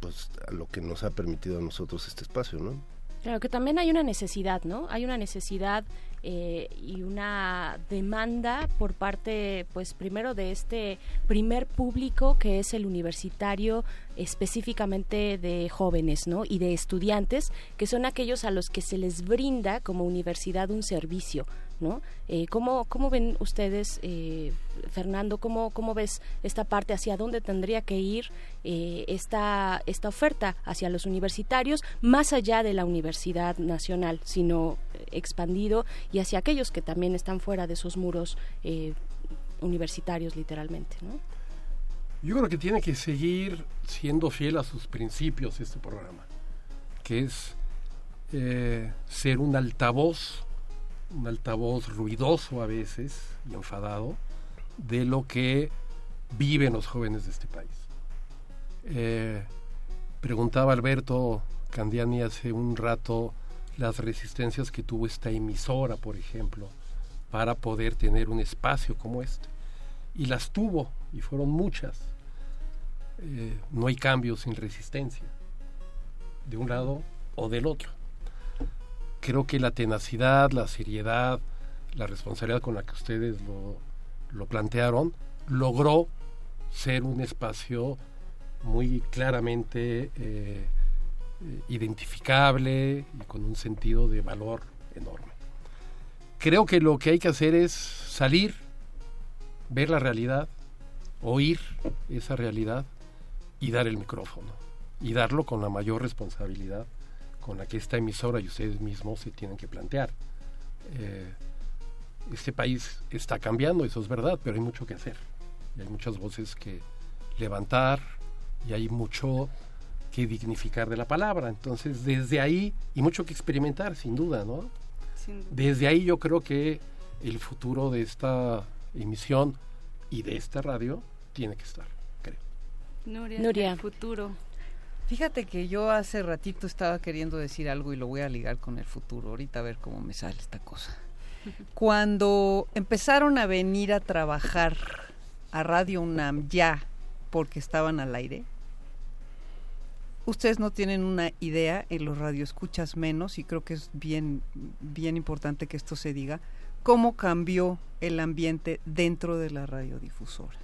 pues a lo que nos ha permitido a nosotros este espacio, ¿no? Claro que también hay una necesidad, ¿no? Hay una necesidad eh, y una demanda por parte, pues primero de este primer público que es el universitario específicamente de jóvenes, ¿no? Y de estudiantes que son aquellos a los que se les brinda como universidad un servicio, ¿no? Eh, ¿cómo, ¿Cómo ven ustedes, eh, Fernando, cómo, cómo ves esta parte, hacia dónde tendría que ir eh, esta, esta oferta hacia los universitarios, más allá de la Universidad Nacional, sino expandido y hacia aquellos que también están fuera de esos muros universitarios, literalmente, ¿no? Yo creo que tiene que seguir siendo fiel a sus principios este programa, que es ser un altavoz, un altavoz ruidoso a veces y enfadado de lo que viven los jóvenes de este país. Eh, preguntaba Alberto Candiani hace un rato las resistencias que tuvo esta emisora, por ejemplo, para poder tener un espacio como este. Y las tuvo, y fueron muchas. Eh, no hay cambio sin resistencia, de un lado o del otro. Creo que la tenacidad, la seriedad, la responsabilidad con la que ustedes lo, lo plantearon, logró ser un espacio muy claramente eh, identificable y con un sentido de valor enorme. Creo que lo que hay que hacer es salir, ver la realidad, oír esa realidad y dar el micrófono. Y darlo con la mayor responsabilidad con la que esta emisora y ustedes mismos se tienen que plantear. Eh, este país está cambiando, eso es verdad, pero hay mucho que hacer. Y hay muchas voces que levantar y hay mucho que dignificar de la palabra. Entonces, desde ahí, y mucho que experimentar, sin duda, ¿no? Sin duda. Desde ahí yo creo que el futuro de esta emisión y de esta radio tiene que estar, creo. Nuria, Nuria. el futuro. Fíjate que yo hace ratito estaba queriendo decir algo y lo voy a ligar con el futuro. Ahorita a ver cómo me sale esta cosa. [laughs] Cuando empezaron a venir a trabajar a Radio UNAM ya porque estaban al aire, ustedes no tienen una idea, en los radioescuchas menos, y creo que es bien, bien importante que esto se diga, cómo cambió el ambiente dentro de la radiodifusora.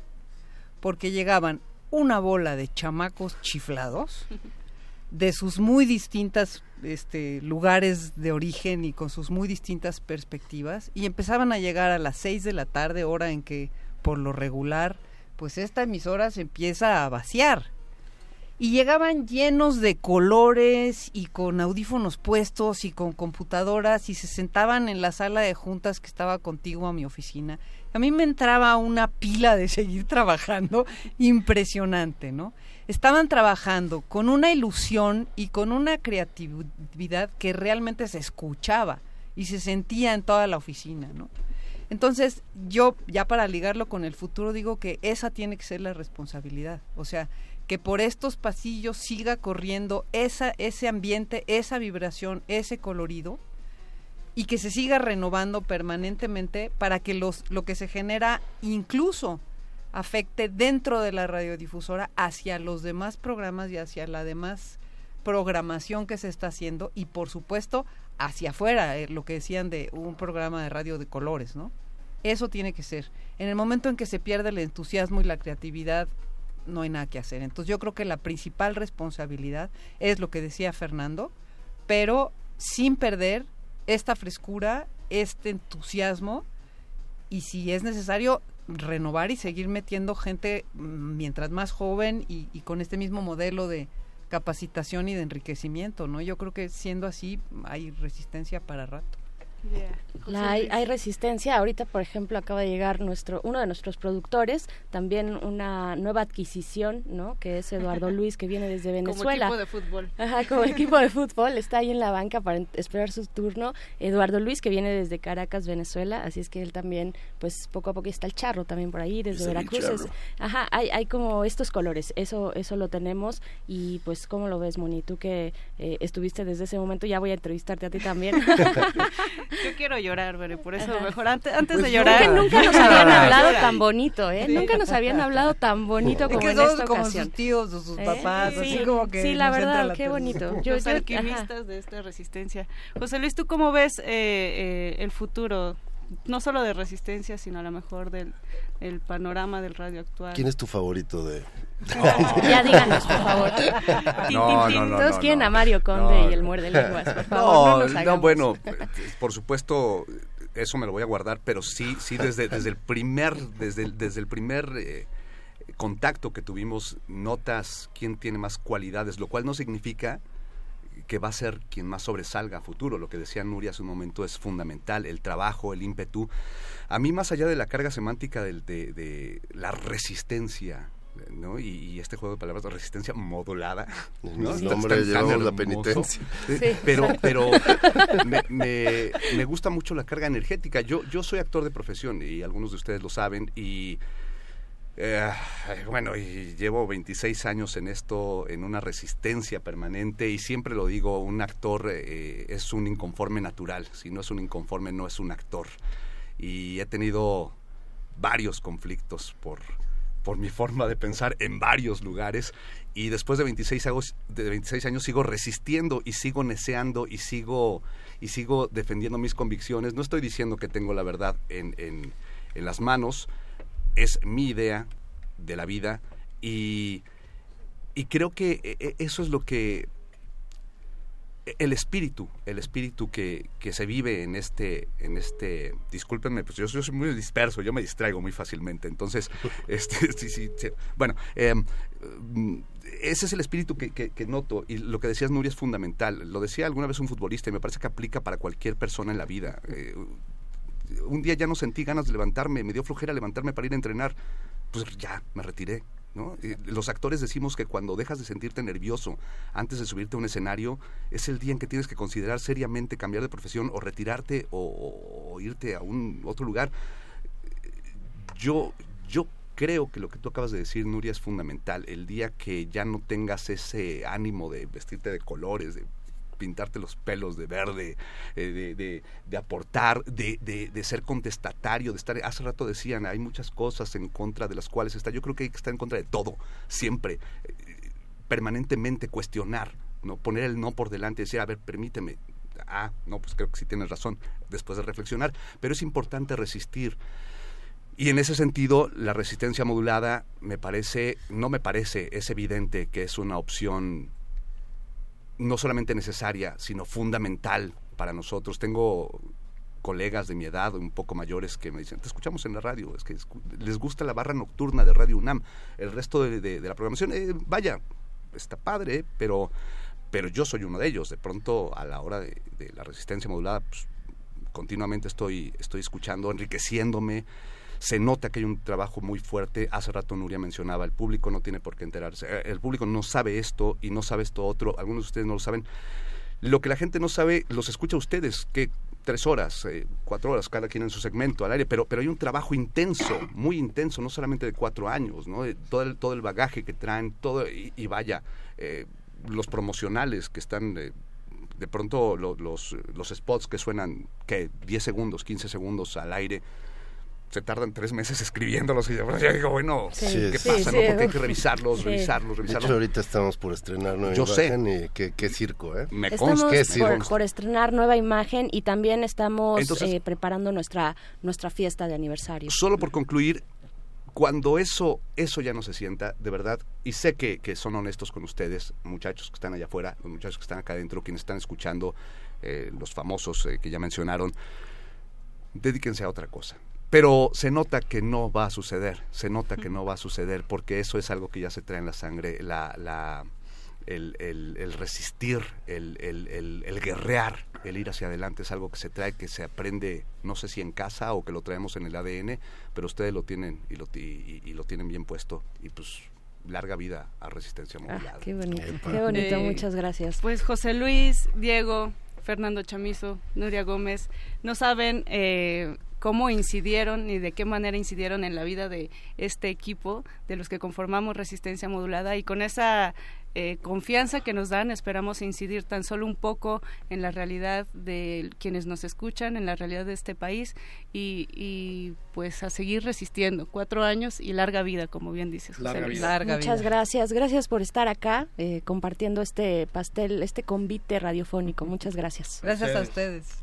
Porque llegaban una bola de chamacos chiflados de sus muy distintas este, lugares de origen y con sus muy distintas perspectivas y empezaban a llegar a las seis de la tarde, hora en que por lo regular pues esta emisora se empieza a vaciar y llegaban llenos de colores y con audífonos puestos y con computadoras y se sentaban en la sala de juntas que estaba contigo a mi oficina. A mí me entraba una pila de seguir trabajando impresionante, ¿no? Estaban trabajando con una ilusión y con una creatividad que realmente se escuchaba y se sentía en toda la oficina, ¿no? Entonces, yo ya para ligarlo con el futuro digo que esa tiene que ser la responsabilidad, o sea, que por estos pasillos siga corriendo esa, ese ambiente, esa vibración, ese colorido, y que se siga renovando permanentemente para que los, lo que se genera incluso afecte dentro de la radiodifusora hacia los demás programas y hacia la demás programación que se está haciendo y por supuesto hacia afuera, eh, lo que decían de un programa de radio de colores, ¿no? Eso tiene que ser. En el momento en que se pierde el entusiasmo y la creatividad, no hay nada que hacer. Entonces yo creo que la principal responsabilidad es lo que decía Fernando, pero sin perder esta frescura, este entusiasmo y si es necesario renovar y seguir metiendo gente mm, mientras más joven y, y con este mismo modelo de capacitación y de enriquecimiento, ¿no? Yo creo que siendo así hay resistencia para rato. La hay, hay resistencia. Ahorita, por ejemplo, acaba de llegar nuestro uno de nuestros productores, también una nueva adquisición, ¿no? Que es Eduardo [laughs] Luis, que viene desde Venezuela. Como equipo de fútbol. Ajá, como equipo de fútbol. Está ahí en la banca para esperar su turno. Eduardo Luis, que viene desde Caracas, Venezuela. Así es que él también, pues poco a poco está el charro también por ahí, desde Veracruz. Es- ajá, hay, hay como estos colores. Eso, eso lo tenemos. Y pues, ¿cómo lo ves, Moni? Tú que eh, estuviste desde ese momento, ya voy a entrevistarte a ti también. [laughs] [laughs] Yo quiero llorar, pero por eso mejor antes, antes Pues de llorar. que nunca nos habían hablado tan bonito, ¿eh? Sí. Nunca nos habían hablado tan bonito Es como que en esta como ocasión. sus tíos o sus ¿Eh? papás, así Sí, como que sí, la verdad, la qué bonito. Yo, Los yo- alquimistas ajá. de esta resistencia. José Luis, ¿tú cómo ves eh, eh, el futuro? No solo de resistencia, sino a lo mejor del el panorama del radio actual. ¿Quién es tu favorito de...? [laughs] Ya díganos, por favor. [laughs] No, no, no, Todos no, quieren no. a Mario Conde No, y el muerde lenguas, por favor, no, No, nos no, hagamos. bueno, por supuesto, eso me lo voy a guardar, pero sí, sí desde, desde el primer, desde el, desde el primer eh, contacto que tuvimos, notas quién tiene más cualidades, lo cual no significa que va a ser quien más sobresalga a futuro. Lo que decía Nuria hace un momento es fundamental, el trabajo, el ímpetu. A mí, más allá de la carga semántica del- de, de la resistencia, ¿no? Y, y este juego de palabras, resistencia modulada. ¿no? el nombre llevamos la penitencia. Sí. Pero, [laughs] pero me, me- me gusta mucho la carga energética. Yo, yo soy actor de profesión y algunos de ustedes lo saben y eh, bueno, llevo 26 años en esto, en una resistencia permanente y siempre lo digo, un actor eh, es un inconforme natural. Si no es un inconforme, no es un actor. Y he tenido varios conflictos por, por mi forma de pensar en varios lugares y después de 26 años, de 26 años sigo resistiendo y sigo neceando y sigo, y sigo defendiendo mis convicciones. No estoy diciendo que tengo la verdad en, en, en las manos, es mi idea de la vida y, y creo que eh, eh, eso es lo que el espíritu, el espíritu que, que se vive en este, en este, discúlpenme, pues yo, yo soy muy disperso, yo me distraigo muy fácilmente, entonces, [laughs] este, sí, sí, sí. bueno, eh, mm, ese es el espíritu que, que- que noto y lo que decías Nuria es fundamental, lo decía alguna vez un futbolista y me parece que aplica para cualquier persona en la vida. Eh, un día ya no sentí ganas de levantarme, me dio flojera levantarme para ir a entrenar, pues ya, me retiré. los actores decimos que cuando dejas de sentirte nervioso antes de subirte a un escenario, es el día en que tienes que considerar seriamente cambiar de profesión o retirarte o irte a un otro lugar. Yo, yo creo que lo que tú acabas de decir, Nuria, es fundamental. El día que ya no tengas ese ánimo de vestirte de colores, de pintarte los pelos de verde, eh, de, de- de aportar, de, ser contestatario, de estar... Hace rato decían, hay muchas cosas en contra de las cuales está. Yo creo que hay que estar en contra de todo, siempre, eh, permanentemente cuestionar, ¿no? Poner el no por delante y decir, a ver, permíteme. Ah, no, pues creo que sí tienes razón, después de reflexionar. Pero es importante resistir. Y en ese sentido, la resistencia modulada me parece, no me parece, es evidente que es una opción no solamente necesaria, sino fundamental para nosotros. Tengo colegas de mi edad, un poco mayores, que me dicen, te escuchamos en la radio, es que les gusta la barra nocturna de Radio UNAM. El resto de, la programación, eh, vaya, está padre, pero, pero yo soy uno de ellos. De pronto, a la hora de, de la resistencia modulada, pues, continuamente estoy, estoy escuchando, enriqueciéndome. Se nota que hay un trabajo muy fuerte. Hace rato Nuria mencionaba, el público no tiene por qué enterarse. Eh, El público no sabe esto y no sabe esto otro. Algunos de ustedes no lo saben. Lo que la gente no sabe, los escucha a ustedes, que tres horas, eh, cuatro horas, cada quien en su segmento al aire, pero, pero hay un trabajo intenso, muy intenso, no solamente de cuatro años, ¿no? Todo, el, todo el bagaje que traen, todo, y, vaya, eh, los promocionales que están... de pronto lo- los, los spots que suenan, que 10 segundos, 15 segundos al aire, se tardan tres meses escribiéndolos y yo, yo digo, bueno, Sí, ¿qué sí, pasa? sí, no? Porque hay que revisarlos, Sí. revisarlos, De revisarlos. hecho, ahorita estamos por estrenar nueva Yo sé. y qué, qué circo, ¿eh? Me Estamos Qué por, circo. por estrenar nueva imagen y también estamos Entonces- eh, preparando nuestra nuestra fiesta de aniversario. Solo por concluir, cuando eso, eso ya no se sienta, de verdad, y sé que, que son honestos con ustedes, muchachos que están allá afuera, los muchachos que están acá adentro, quienes están escuchando, eh, los famosos eh, que ya mencionaron, dedíquense a otra cosa. Pero se nota que no va a suceder, se nota que no va a suceder, porque eso es algo que ya se trae en la sangre, la, la, el, el- el resistir, el, el- el- el guerrear, el ir hacia adelante es algo que se trae, que se aprende, no sé si en casa o que lo traemos en el ADN, pero ustedes lo tienen y lo, ti- y, y lo tienen bien puesto y pues larga vida a resistencia modulada. Ah, qué bonito, qué bonito, muchas gracias. Pues José Luis, Diego, Fernando Chamizo, Nuria Gómez, no saben eh, cómo incidieron ni de qué manera incidieron en la vida de este equipo, de los que conformamos Resistencia Modulada, y con esa eh, confianza que nos dan, esperamos incidir tan solo un poco en la realidad de quienes nos escuchan, en la realidad de este país, y, y, pues a seguir resistiendo. Cuatro años y larga vida, como bien dices. José. Muchas gracias, gracias por estar acá eh, compartiendo este pastel, este convite radiofónico. Muchas gracias. Gracias a ustedes.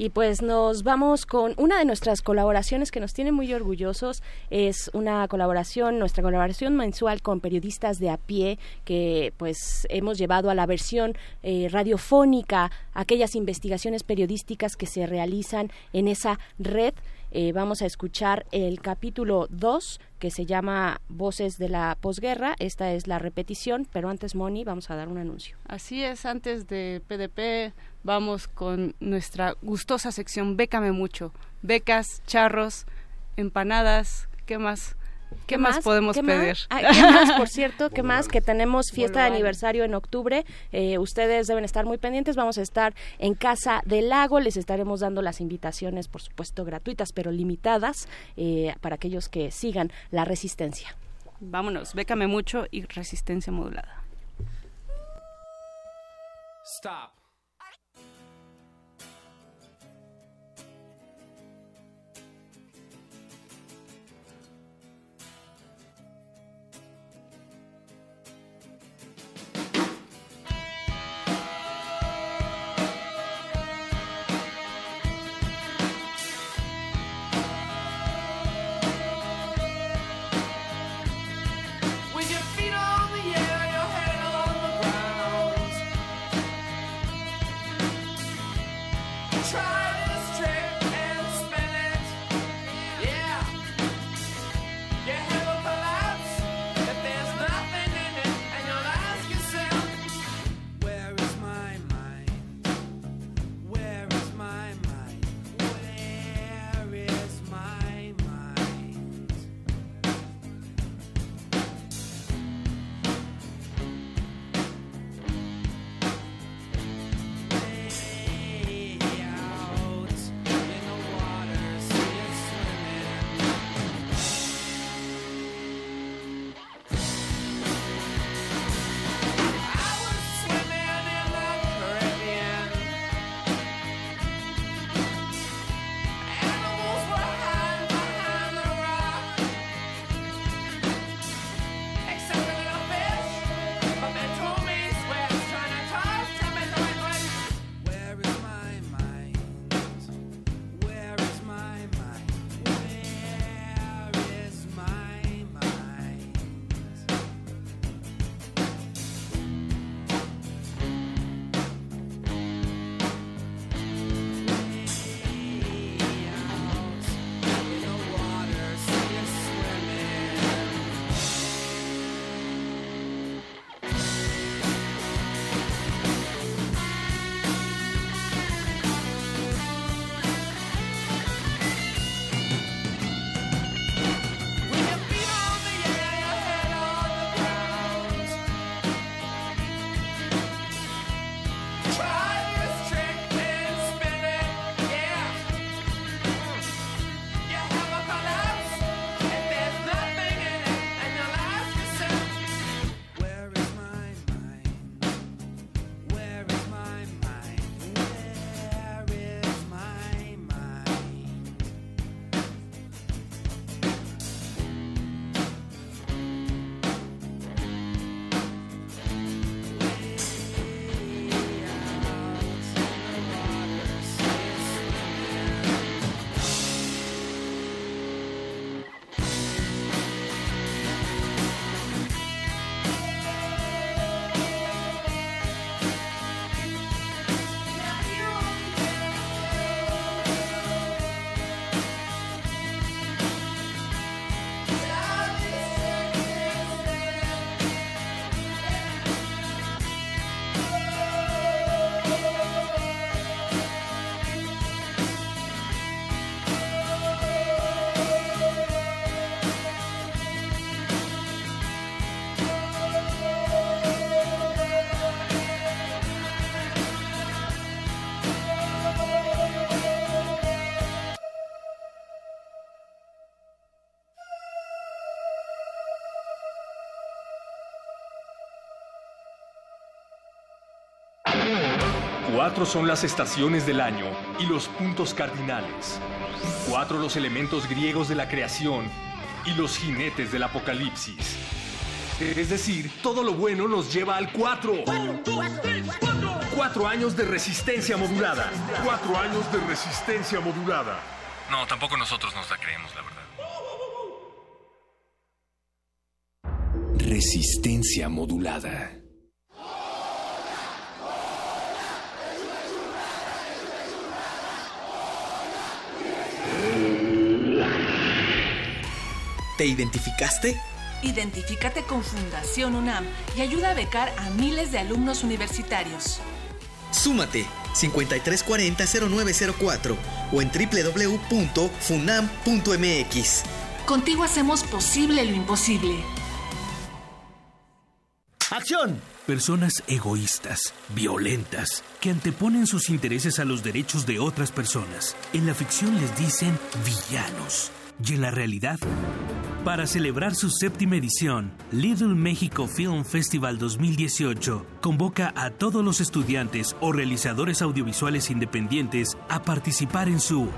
Y pues nos vamos con una de nuestras colaboraciones que nos tiene muy orgullosos. Es una colaboración, nuestra colaboración mensual con periodistas de a pie que pues hemos llevado a la versión eh, radiofónica aquellas investigaciones periodísticas que se realizan en esa red. Eh, vamos a escuchar el capítulo 2 que se llama Voces de la posguerra. Esta es la repetición, pero antes, Moni, vamos a dar un anuncio. Así es, antes de PDP vamos con nuestra gustosa sección Bécame mucho. Becas, charros, empanadas, ¿qué más? ¿Qué, más, podemos ¿Qué pedir? Más? Ah, ¿Qué más, por cierto? [laughs] ¿Qué más? Que tenemos fiesta de aniversario en octubre. Eh, ustedes deben estar muy pendientes. Vamos a estar en Casa del Lago. Les estaremos dando las invitaciones, por supuesto, gratuitas, pero limitadas eh, para aquellos que sigan la resistencia. Vámonos, Bécame mucho y resistencia modulada. Stop. Cuatro son las estaciones del año y los puntos cardinales. Cuatro los elementos griegos de la creación y los jinetes del apocalipsis. Es decir, todo lo bueno nos lleva al cuatro. Cuatro años de resistencia modulada. Cuatro años de resistencia modulada. No, tampoco nosotros nos la creemos, la verdad. Resistencia modulada. ¿Te identificaste? Identifícate con Fundación UNAM y ayuda a becar a miles de alumnos universitarios. Súmate 5340-0904 o en www.funam.mx. Contigo hacemos posible lo imposible. ¡Acción! Personas egoístas, violentas, que anteponen sus intereses a los derechos de otras personas. En la ficción les dicen villanos. Y en la realidad, para celebrar su séptima edición, Little México Film Festival 2018 convoca a todos los estudiantes o realizadores audiovisuales independientes a participar en su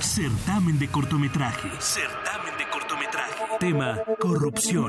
certamen de cortometraje. Certamen de cortometraje. Tema Corrupción.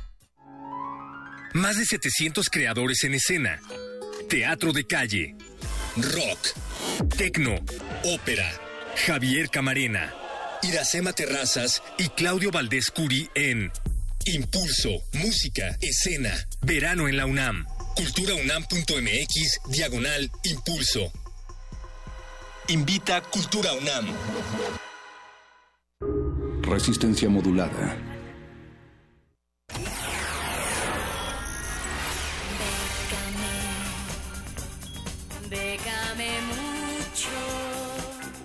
Más de 700 creadores en escena. Teatro de calle. Rock. Tecno. Ópera. Javier Camarena. Iracema Terrazas y Claudio Valdés Curi en Impulso, Música, Escena. Verano en la UNAM. Culturaunam.mx, diagonal, Impulso. Invita Cultura UNAM. Resistencia modulada.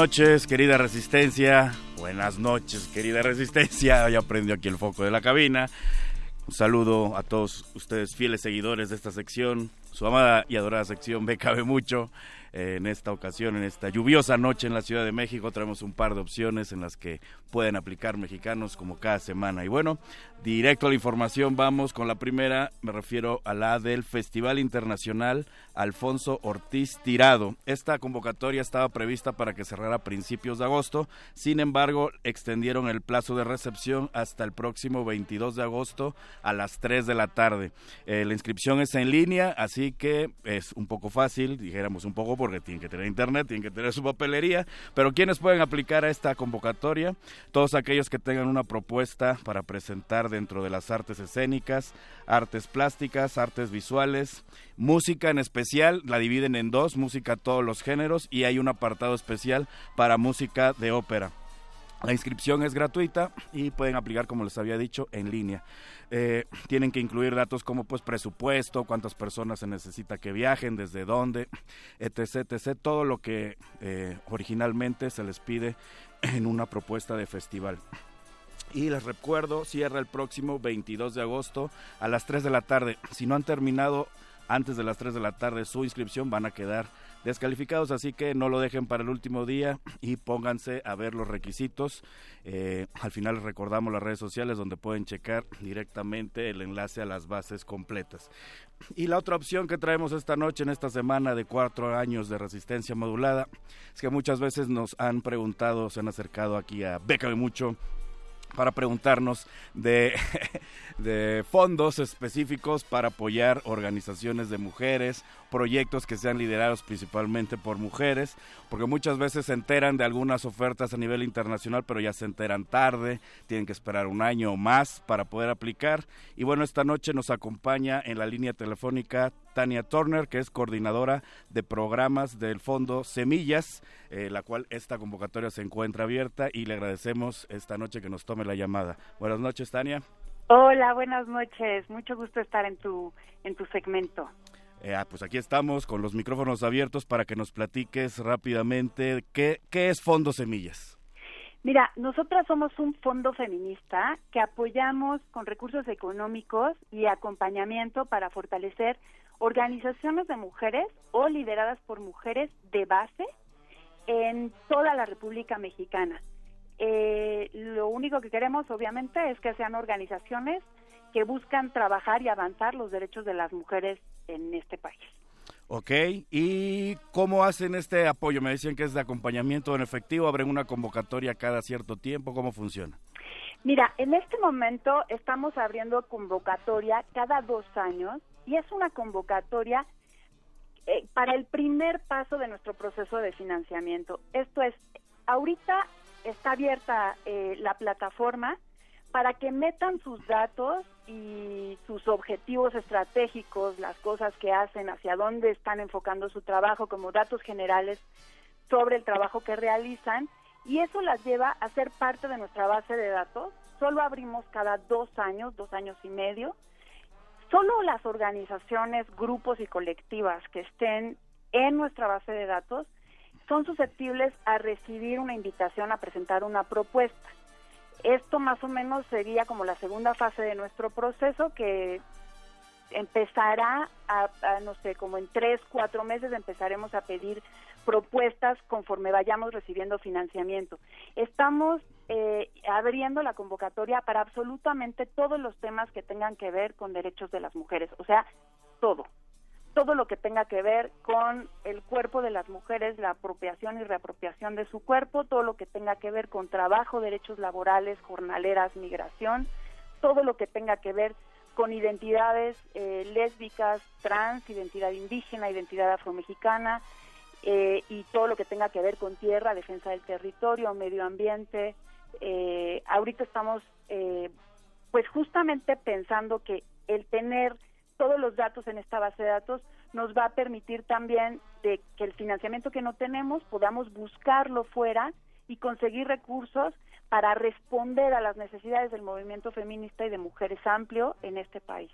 noches, querida Resistencia. Buenas noches, querida Resistencia. [laughs] Ya prendió aquí el foco de la cabina. Un saludo a todos ustedes, fieles seguidores de esta sección, su amada y adorada sección Me Cabe Mucho. En esta ocasión, en esta lluviosa noche en la Ciudad de México, traemos un par de opciones en las que pueden aplicar mexicanos como cada semana. Y bueno, directo a la información, vamos con la primera, me refiero a la del Festival Internacional Alfonso Ortiz Tirado. Esta convocatoria estaba prevista para que cerrara a principios de agosto, sin embargo, extendieron el plazo de recepción hasta el próximo 22 de agosto a las 3 de la tarde. Eh, la inscripción es en línea, así que es un poco fácil, dijéramos un poco porque tienen que tener internet, tienen que tener su papelería, pero ¿quiénes pueden aplicar a esta convocatoria? Todos aquellos que tengan una propuesta para presentar dentro de las artes escénicas, artes plásticas, artes visuales, música en especial, la dividen en dos, música todos los géneros y hay un apartado especial para música de ópera. La inscripción es gratuita y pueden aplicar, como les había dicho, en línea. Eh, tienen que incluir datos como pues presupuesto, cuántas personas se necesita que viajen, desde dónde, etc, todo lo que eh, originalmente se les pide en una propuesta de festival. Y les recuerdo, cierra el próximo 22 de agosto a las 3 de la tarde. Si no han terminado antes de las 3 de la tarde su inscripción, van a quedar descalificados, así que no lo dejen para el último día y pónganse a ver los requisitos. Eh, al final les recordamos las redes sociales donde pueden checar directamente el enlace a las bases completas. Y la otra opción que traemos esta noche, en esta semana de cuatro años de resistencia modulada, es que muchas veces nos han preguntado, se han acercado aquí a Bécame Mucho para preguntarnos [laughs] de, fondos específicos para apoyar organizaciones de mujeres, proyectos que sean liderados principalmente por mujeres, porque muchas veces se enteran de algunas ofertas a nivel internacional, pero ya se enteran tarde, tienen que esperar un año o más para poder aplicar. Y bueno, esta noche nos acompaña en la línea telefónica Tania Turner, que es coordinadora de programas del Fondo Semillas, eh, la cual esta convocatoria se encuentra abierta y le agradecemos esta noche que nos tome la llamada. Buenas noches, Tania. Hola, buenas noches. Mucho gusto estar en tu en tu segmento. Eh, ah, pues aquí estamos con los micrófonos abiertos para que nos platiques rápidamente qué, qué es Fondo Semillas. Mira, nosotras somos un fondo feminista que apoyamos con recursos económicos y acompañamiento para fortalecer organizaciones de mujeres o lideradas por mujeres de base en toda la República Mexicana. Eh, lo único que queremos, obviamente, es que sean organizaciones que buscan trabajar y avanzar los derechos de las mujeres en este país. Ok, ¿y cómo hacen este apoyo? Me decían que es de acompañamiento en efectivo, abren una convocatoria cada cierto tiempo, ¿cómo funciona? Mira, en este momento estamos abriendo convocatoria cada dos años y es una convocatoria eh, para el primer paso de nuestro proceso de financiamiento. Esto es, ahorita está abierta eh, la plataforma para que metan sus datos y sus objetivos estratégicos, las cosas que hacen, hacia dónde están enfocando su trabajo, como datos generales sobre el trabajo que realizan, y eso las lleva a ser parte de nuestra base de datos. Solo abrimos cada dos años, dos años y medio. Solo las organizaciones, grupos y colectivas que estén en nuestra base de datos son susceptibles a recibir una invitación a presentar una propuesta. Esto más o menos sería como la segunda fase de nuestro proceso que empezará a, no sé, como en tres, cuatro meses empezaremos a pedir propuestas conforme vayamos recibiendo financiamiento. Estamos eh, abriendo la convocatoria para absolutamente todos los temas que tengan que ver con derechos de las mujeres, o sea, todo todo lo que tenga que ver con el cuerpo de las mujeres, la apropiación y reapropiación de su cuerpo, todo lo que tenga que ver con trabajo, derechos laborales, jornaleras, migración, todo lo que tenga que ver con identidades eh, lésbicas, trans, identidad indígena, identidad afromexicana eh, y todo lo que tenga que ver con tierra, defensa del territorio, medio ambiente. Eh, ahorita estamos pues justamente pensando que el tener todos los datos en esta base de datos nos va a permitir también de que el financiamiento que no tenemos podamos buscarlo fuera y conseguir recursos para responder a las necesidades del movimiento feminista y de mujeres amplio en este país.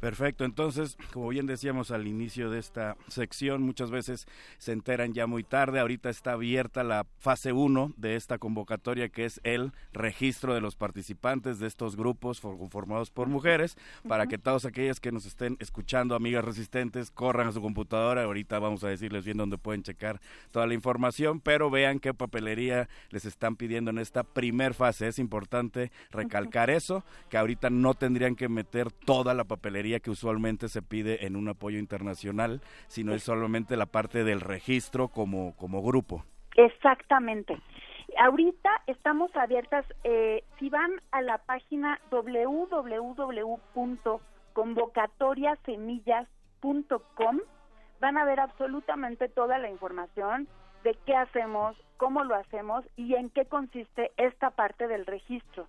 Perfecto, entonces, como bien decíamos al inicio de esta sección, muchas veces se enteran ya muy tarde. Ahorita está abierta la fase 1 de esta convocatoria, que es el registro de los participantes de estos grupos conformados por mujeres, para que todos aquellos que nos estén escuchando, amigas resistentes, corran a su computadora. Ahorita vamos a decirles bien dónde pueden checar toda la información, pero vean qué papelería les están pidiendo en esta primer fase. Es importante recalcar eso, que ahorita no tendrían que meter toda la papelería que usualmente se pide en un apoyo internacional, sino es solamente la parte del registro como, como grupo. Exactamente. Ahorita estamos abiertas, eh, si van a la página www.convocatoriasemillas.com, van a ver absolutamente toda la información de qué hacemos, cómo lo hacemos y en qué consiste esta parte del registro.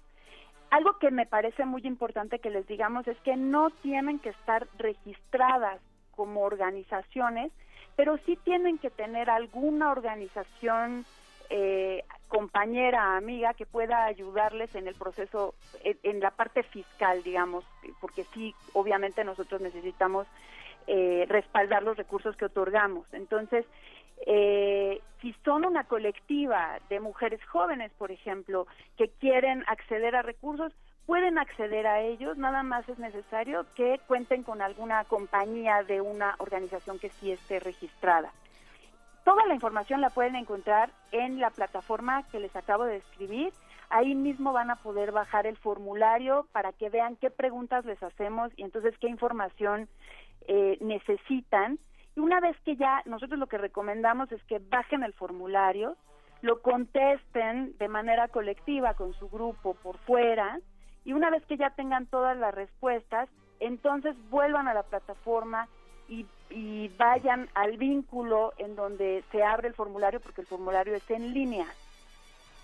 Algo que me parece muy importante que les digamos es que no tienen que estar registradas como organizaciones, pero sí tienen que tener alguna organización eh, compañera, amiga, que pueda ayudarles en el proceso, en, en, la parte fiscal, digamos, porque sí, obviamente nosotros necesitamos eh, respaldar los recursos que otorgamos. Entonces, eh, si son una colectiva de mujeres jóvenes, por ejemplo, que quieren acceder a recursos, pueden acceder a ellos, nada más es necesario que cuenten con alguna compañía de una organización que sí esté registrada. Toda la información la pueden encontrar en la plataforma que les acabo de describir. Ahí mismo van a poder bajar el formulario para que vean qué preguntas les hacemos y entonces qué información eh, necesitan. Y una vez que ya, nosotros lo que recomendamos es que bajen el formulario, lo contesten de manera colectiva con su grupo por fuera y una vez que ya tengan todas las respuestas, entonces vuelvan a la plataforma y, y vayan al vínculo en donde se abre el formulario porque el formulario es en línea.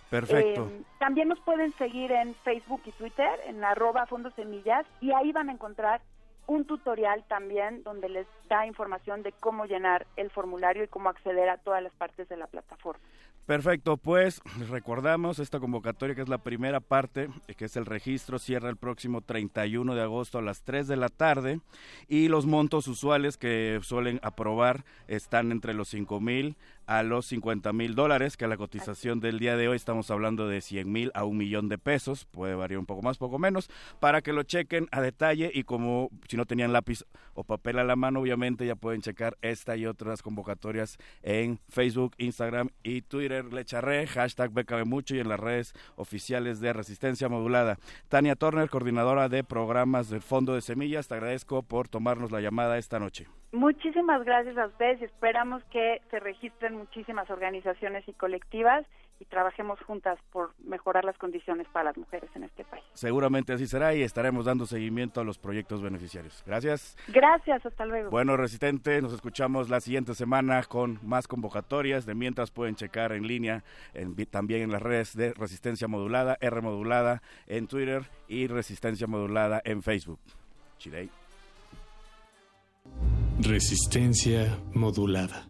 Perfecto. Eh, también nos pueden seguir en Facebook y Twitter, en arroba fondos semillas, y ahí van a encontrar un tutorial también donde les da información de cómo llenar el formulario y cómo acceder a todas las partes de la plataforma. Perfecto, pues recordamos esta convocatoria que es la primera parte, que es el registro, cierra el próximo 31 de agosto a las 3 de la tarde y los montos usuales que suelen aprobar están entre los 5 mil a los 50 mil dólares, que a la cotización del día de hoy estamos hablando de 100 mil a un millón de pesos, puede variar un poco más, poco menos, para que lo chequen a detalle y como si no tenían lápiz o papel a la mano, ya pueden checar esta y otras convocatorias en Facebook, Instagram y Twitter, Lecharre, hashtag BKB Mucho y en las redes oficiales de Resistencia Modulada. Tania Turner, coordinadora de programas del Fondo de Semillas, te agradezco por tomarnos la llamada esta noche. Muchísimas gracias a ustedes esperamos que se registren muchísimas organizaciones y colectivas y trabajemos juntas por mejorar las condiciones para las mujeres en este país. Seguramente así será y estaremos dando seguimiento a los proyectos beneficiarios. Gracias. Gracias, hasta luego. Bueno, Resistente, nos escuchamos la siguiente semana con más convocatorias. De mientras pueden checar en línea, en- también en las redes de Resistencia Modulada, R Modulada en Twitter y Resistencia Modulada en Facebook. Chidey. Resistencia modulada.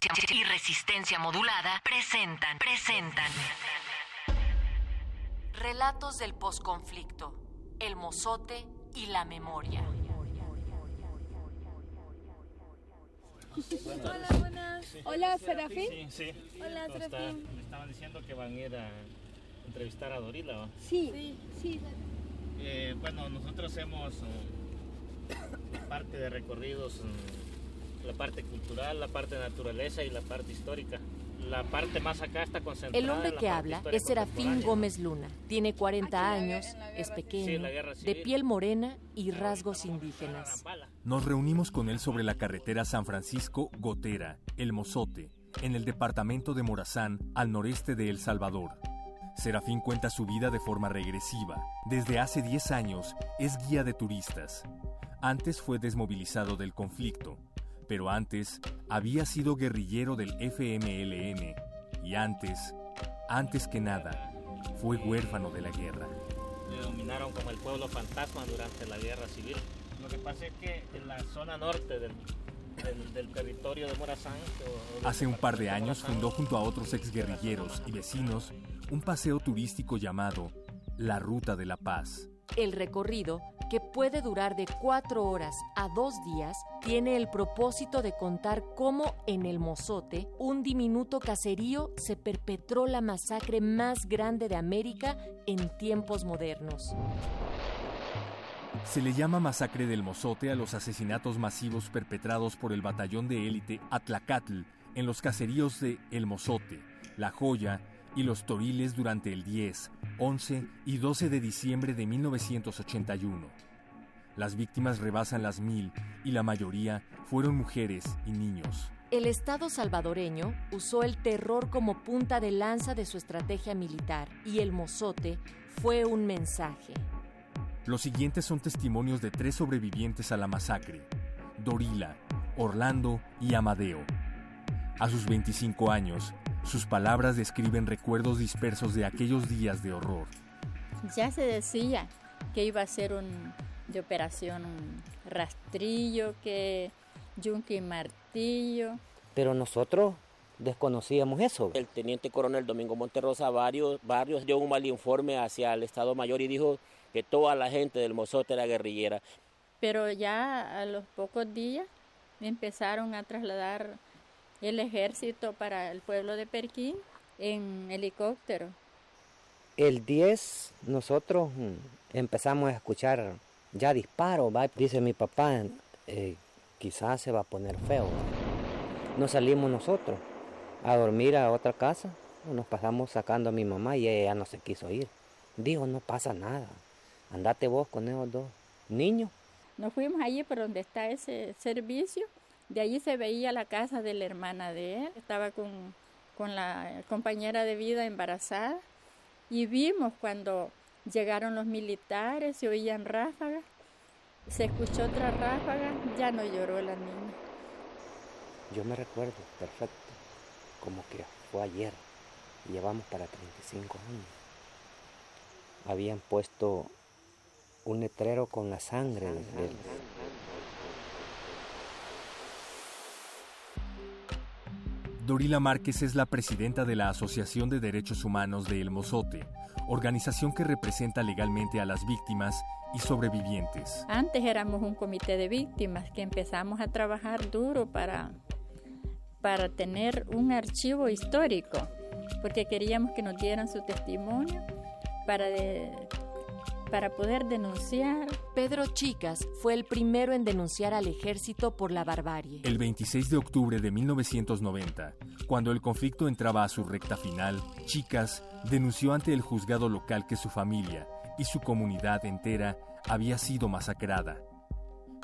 Periodistas de a pie y resistencia modulada presentan, presentan. Relatos del posconflicto, el mozote y la memoria. Hola, buenas. Hola, Serafín. Sí, sí. Hola. Serafín. Me estaban diciendo que van a ir a entrevistar a Dorila. ¿va? Sí, sí. Eh, bueno, nosotros hemos la [coughs] parte de recorridos, mm, la parte cultural, la parte de naturaleza y la parte histórica. La parte más acá está concentrada. El hombre en la que habla es Serafín. Gómez Luna. Tiene 40 años, es pequeño, de piel morena y rasgos indígenas. Nos reunimos con él sobre la carretera San Francisco-Gotera, El Mozote, en el departamento de Morazán, al noreste de El Salvador. Serafín cuenta su vida de forma regresiva. Desde hace 10 años es guía de turistas. Antes fue desmovilizado del conflicto, pero antes había sido guerrillero del FMLN y antes, antes que nada, fue huérfano de la guerra. Le dominaron como el pueblo fantasma durante la guerra civil. Lo que pasa es que en la zona norte del, del- del territorio de Morazán. o- o del Hace un par de años fundó junto a otros exguerrilleros y vecinos un paseo turístico llamado La Ruta de la Paz. El recorrido, que puede durar de cuatro horas a dos días, tiene el propósito de contar cómo en el Mozote, un diminuto caserío, se perpetró la masacre más grande de América en tiempos modernos. Se le llama Masacre del Mozote a los asesinatos masivos perpetrados por el batallón de élite Atlacatl en los caseríos de El Mozote, La Joya y Los Toriles durante el 10, 11 y 12 de diciembre de 1981. Las víctimas rebasan las mil y la mayoría fueron mujeres y niños. El Estado salvadoreño usó el terror como punta de lanza de su estrategia militar y el Mozote fue un mensaje. Los siguientes son testimonios de tres sobrevivientes a la masacre, Dorila, Orlando y Amadeo. A sus 25 años, sus palabras describen recuerdos dispersos de aquellos días de horror. Ya se decía que iba a ser un de operación un rastrillo, que yunque y martillo. Pero nosotros desconocíamos eso. El teniente coronel Domingo Monterrosa varios, varios dio un mal informe hacia el Estado Mayor y dijo que toda la gente del Mozote era guerrillera. Pero ya a los pocos días empezaron a trasladar el ejército para el pueblo de Perquín en helicóptero. El 10 nosotros mm, empezamos a escuchar ya disparos, ¿va? dice mi papá, eh, quizás se va a poner feo. Nos salimos nosotros a dormir a otra casa, nos pasamos sacando a mi mamá y ella no se quiso ir. Dijo, no pasa nada, andate vos con esos dos niños. Nos fuimos allí por donde está ese servicio, de allí se veía la casa de la hermana de él, estaba con, con la compañera de vida embarazada y vimos cuando llegaron los militares, se oían ráfagas, se escuchó otra ráfaga, ya no lloró la niña. Yo me recuerdo perfecto, como que fue ayer, llevamos para 35 años. Habían puesto un letrero con la sangre de él. Dorila Márquez es la presidenta de la Asociación de Derechos Humanos de El Mozote, organización que representa legalmente a las víctimas y sobrevivientes. Antes éramos un comité de víctimas que empezamos a trabajar duro para, para tener un archivo histórico, porque queríamos que nos dieran su testimonio para, para poder denunciar. Pedro Chicas fue el primero en denunciar al ejército por la barbarie. El 26 de octubre de 1990, cuando el conflicto entraba a su recta final, Chicas denunció ante el juzgado local que su familia y su comunidad entera había sido masacrada.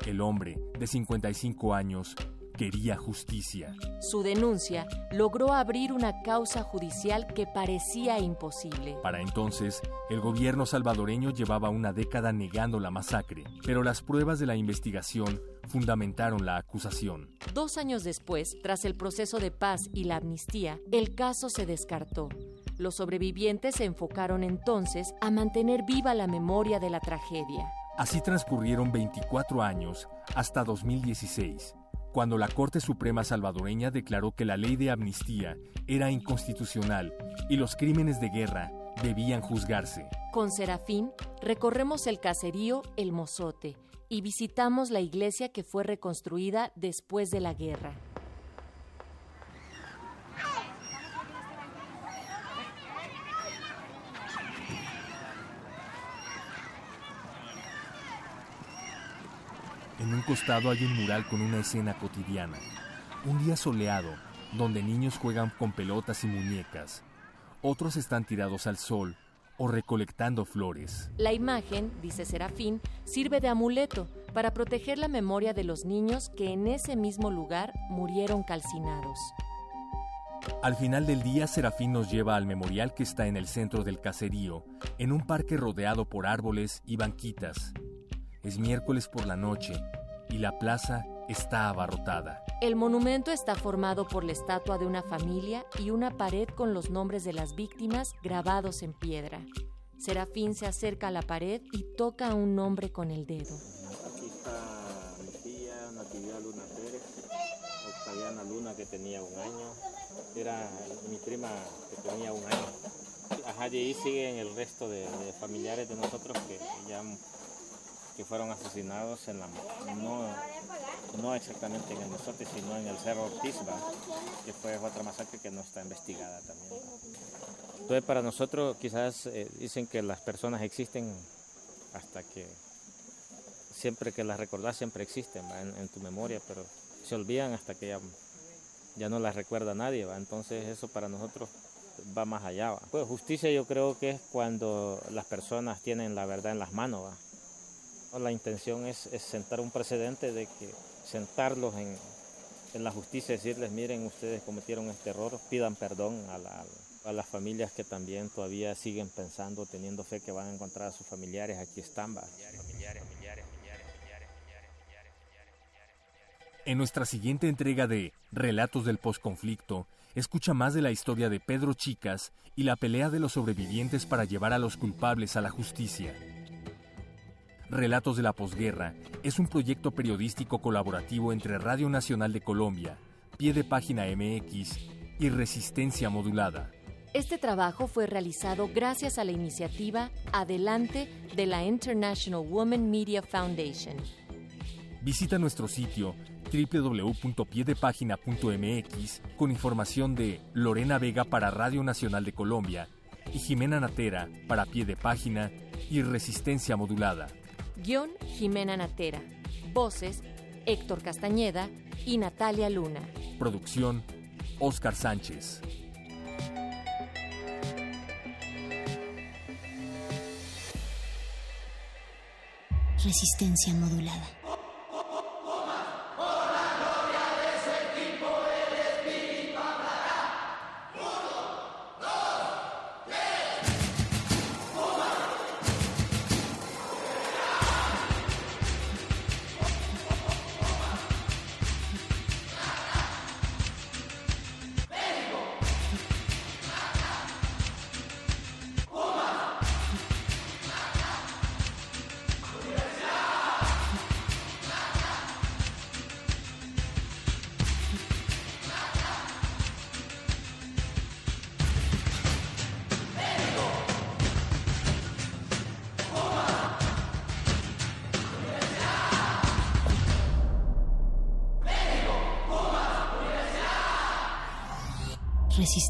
El hombre, de 55 años, quería justicia. Su denuncia logró abrir una causa judicial que parecía imposible. Para entonces, el gobierno salvadoreño llevaba una década negando la masacre, pero las pruebas de la investigación fundamentaron la acusación. Dos años después, tras el proceso de paz y la amnistía, el caso se descartó. Los sobrevivientes se enfocaron entonces a mantener viva la memoria de la tragedia. Así transcurrieron 24 años hasta 2016 cuando la Corte Suprema salvadoreña declaró que la ley de amnistía era inconstitucional y los crímenes de guerra debían juzgarse. Con Serafín recorremos el caserío El Mozote y visitamos la iglesia que fue reconstruida después de la guerra. En un costado hay un mural con una escena cotidiana. Un día soleado, donde niños juegan con pelotas y muñecas. Otros están tirados al sol o recolectando flores. La imagen, dice Serafín, sirve de amuleto para proteger la memoria de los niños que en ese mismo lugar murieron calcinados. Al final del día, Serafín nos lleva al memorial que está en el centro del caserío, en un parque rodeado por árboles y banquitas. Es miércoles por la noche y la plaza está abarrotada. El monumento está formado por la estatua de una familia y una pared con los nombres de las víctimas grabados en piedra. Serafín se acerca a la pared y toca a un nombre con el dedo. Aquí está mi tía, Natividad Luna Pérez, Octaviana Luna que tenía un año, era mi prima que tenía un año. Ajá, y ahí siguen el resto de, de familiares de nosotros que ya que fueron asesinados en la, no, no exactamente en el Mozote, sino en el Cerro Ortiz, ¿va? que fue otra masacre que no está investigada también. Entonces para nosotros quizás eh, dicen que las personas existen hasta que siempre que las recordás siempre existen ¿va? En, tu memoria, pero se olvidan hasta que ya, ya no las recuerda nadie, ¿va? entonces eso para nosotros va más allá. Pues justicia yo creo que es cuando las personas tienen la verdad en las manos. ¿va? La intención es, sentar un precedente de que sentarlos en, la justicia, decirles, miren, ustedes cometieron este error, pidan perdón a, las familias que también todavía siguen pensando, teniendo fe que van a encontrar a sus familiares, aquí están. ¿va? En nuestra siguiente entrega de Relatos del Postconflicto, escucha más de la historia de Pedro Chicas y la pelea de los sobrevivientes para llevar a los culpables a la justicia. Relatos de la Posguerra es un proyecto periodístico colaborativo entre Radio Nacional de Colombia, Pie de Página MX y Resistencia Modulada. Este trabajo fue realizado gracias a la iniciativa Adelante de la International Women Media Foundation. Visita nuestro sitio www.piedepagina.mx con información de Lorena Vega para Radio Nacional de Colombia y Jimena Natera para pie de página y resistencia modulada. Guión Jimena Natera. Voces Héctor Castañeda y Natalia Luna. Producción Oscar Sánchez. Resistencia modulada.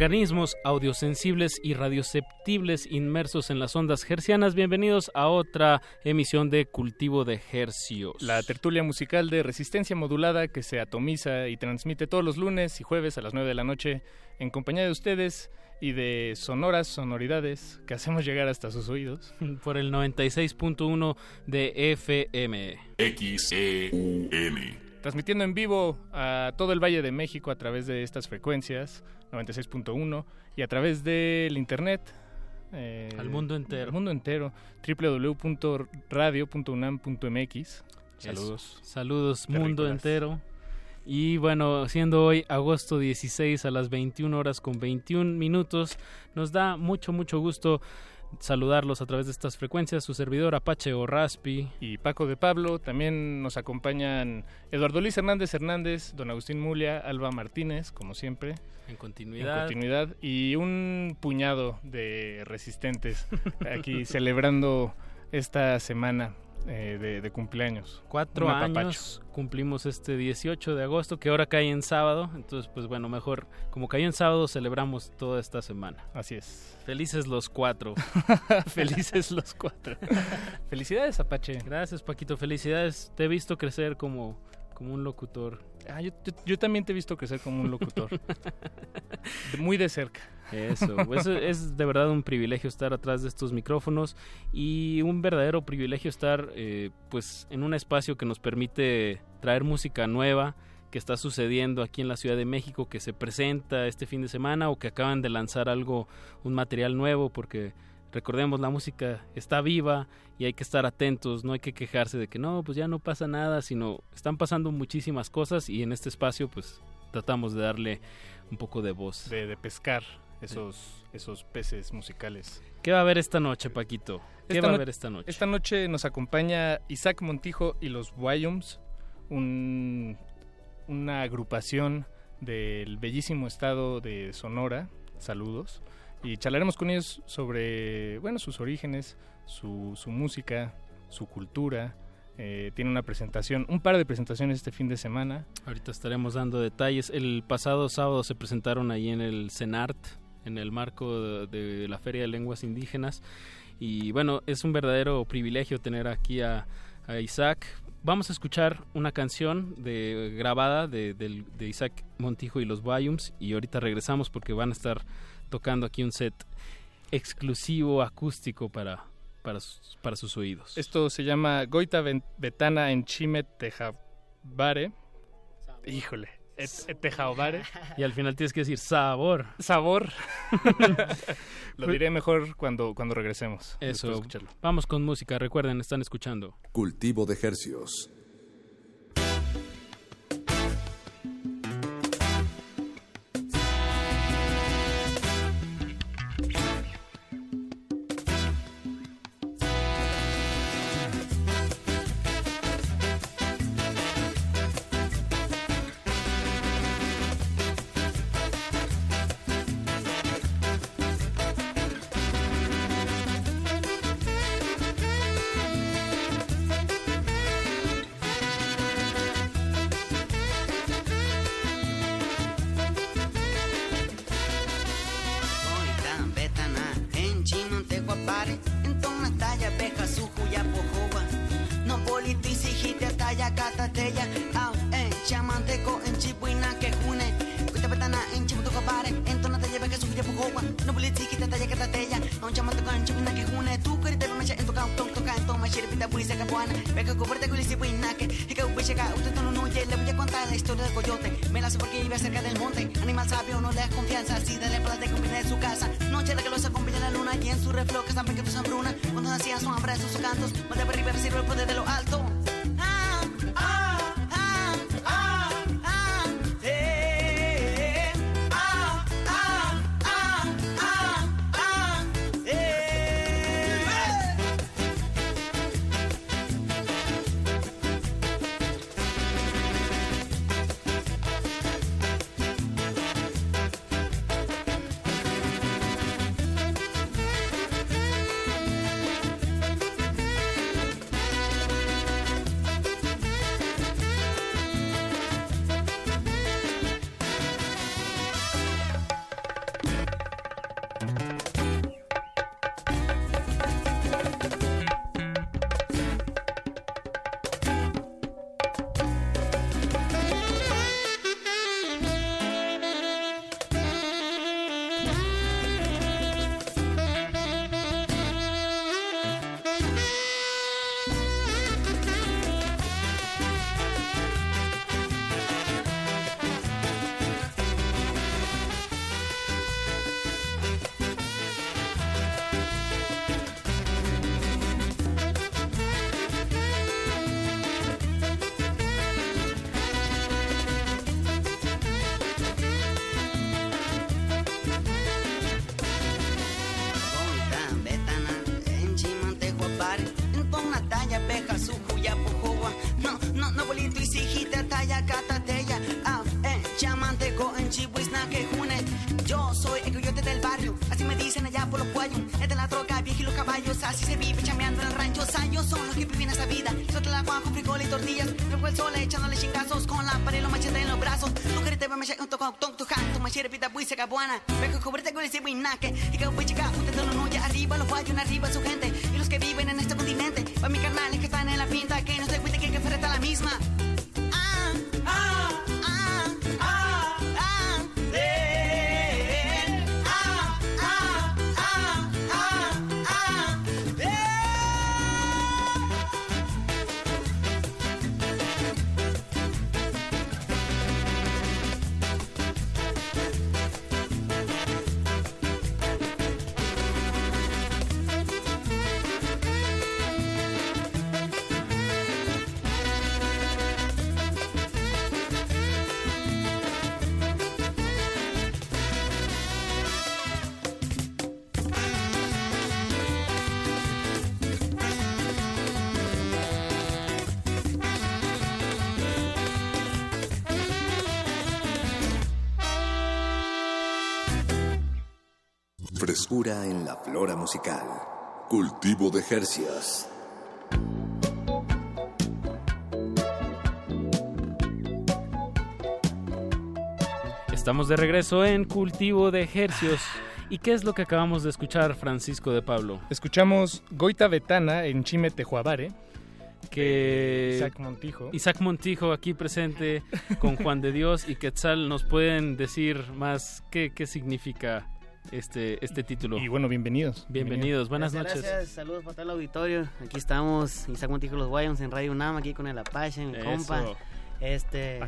Organismos audiosensibles y radioceptibles inmersos en las ondas hercianas, bienvenidos a otra emisión de Cultivo de Hercios. La tertulia musical de resistencia modulada que se atomiza y transmite todos los lunes y jueves a las 9 de la noche en compañía de ustedes y de sonoras sonoridades que hacemos llegar hasta sus oídos. [laughs] Por el 96.1 de FM. XEUN. Transmitiendo en vivo a todo el Valle de México a través de estas frecuencias, 96.1, y a través del internet. eh, Al mundo entero. Al mundo entero. www.radio.unam.mx. Saludos. Eso. Saludos, mundo entero. Y bueno, siendo hoy agosto 16 a las 21 horas con 21 minutos, nos da mucho, mucho gusto saludarlos a través de estas frecuencias. Su servidor Apache o Raspi. Y Paco de Pablo. También nos acompañan Eduardo Luis Hernández Hernández, don Agustín Mulia, Alba Martínez, como siempre. En continuidad. En continuidad. Y un puñado de resistentes [laughs] aquí celebrando esta semana eh, de, de cumpleaños. Cuatro Un apapacho. años cumplimos este 18 de agosto, que ahora cae en sábado. Entonces, pues bueno, mejor, como cayó en sábado, celebramos toda esta semana. Así es. Felices los cuatro. [laughs] Felices los cuatro. [laughs] Felicidades, Apache. Gracias, Paquito. Felicidades. Te he visto crecer como, como un locutor. Ah, yo, yo- yo también te he visto crecer como un locutor. De- [laughs] Muy de cerca. Eso, pues, es, es de verdad un privilegio estar atrás de estos micrófonos y un verdadero privilegio estar eh, pues en un espacio que nos permite traer música nueva que está sucediendo aquí en la Ciudad de México, que se presenta este fin de semana o que acaban de lanzar algo, un material nuevo, porque recordemos la música está viva y hay que estar atentos, no hay que quejarse de que no, pues ya no pasa nada, sino están pasando muchísimas cosas y en este espacio pues tratamos de darle un poco de voz. De, de pescar esos, esos peces musicales. ¿Qué va a haber esta noche, Paquito? ¿Qué Esta va a haber esta noche? Esta noche nos acompaña Isaac Montijo y los Wyums, un- una agrupación del bellísimo estado de Sonora. Saludos. Y charlaremos con ellos sobre, bueno, sus orígenes, su, su música, su cultura. Eh, tiene una presentación, un par de presentaciones este fin de semana. Ahorita estaremos dando detalles. El pasado sábado se presentaron ahí en el CENART, en el marco de, la Feria de Lenguas Indígenas. Y bueno, es un verdadero privilegio tener aquí a, Isaac. Vamos a escuchar una canción de, grabada de, de Isaac Montijo y los Bayums. Y ahorita regresamos porque van a estar tocando aquí un set exclusivo acústico para, para, sus, para sus oídos. Esto se llama Goita Betana en Chime Tejabare. Híjole, Tejabare. [laughs] Y al final tienes que decir sabor. Sabor. [laughs] Lo diré mejor cuando, cuando regresemos. Eso, vamos con música. Recuerden, están escuchando. Cultivo de Hercios. every we knock it, en la flora musical. Cultivo de Jercias. Estamos de regreso en Cultivo de Hercios. ¿Y qué es lo que acabamos de escuchar, Francisco de Pablo? Escuchamos Goita Betana en Chime Tejuabare. Que eh, Isaac Montijo. Isaac Montijo aquí presente con Juan de Dios y Quetzal nos pueden decir más qué, qué significa este, este título. Y bueno, bienvenidos. Bienvenidos, buenas Gracias, noches. Gracias, saludos para todo el auditorio. Aquí estamos, Isaac Montijo Los Guayons en Radio UNAM, aquí con el Apache, mi Eso. compa. Este.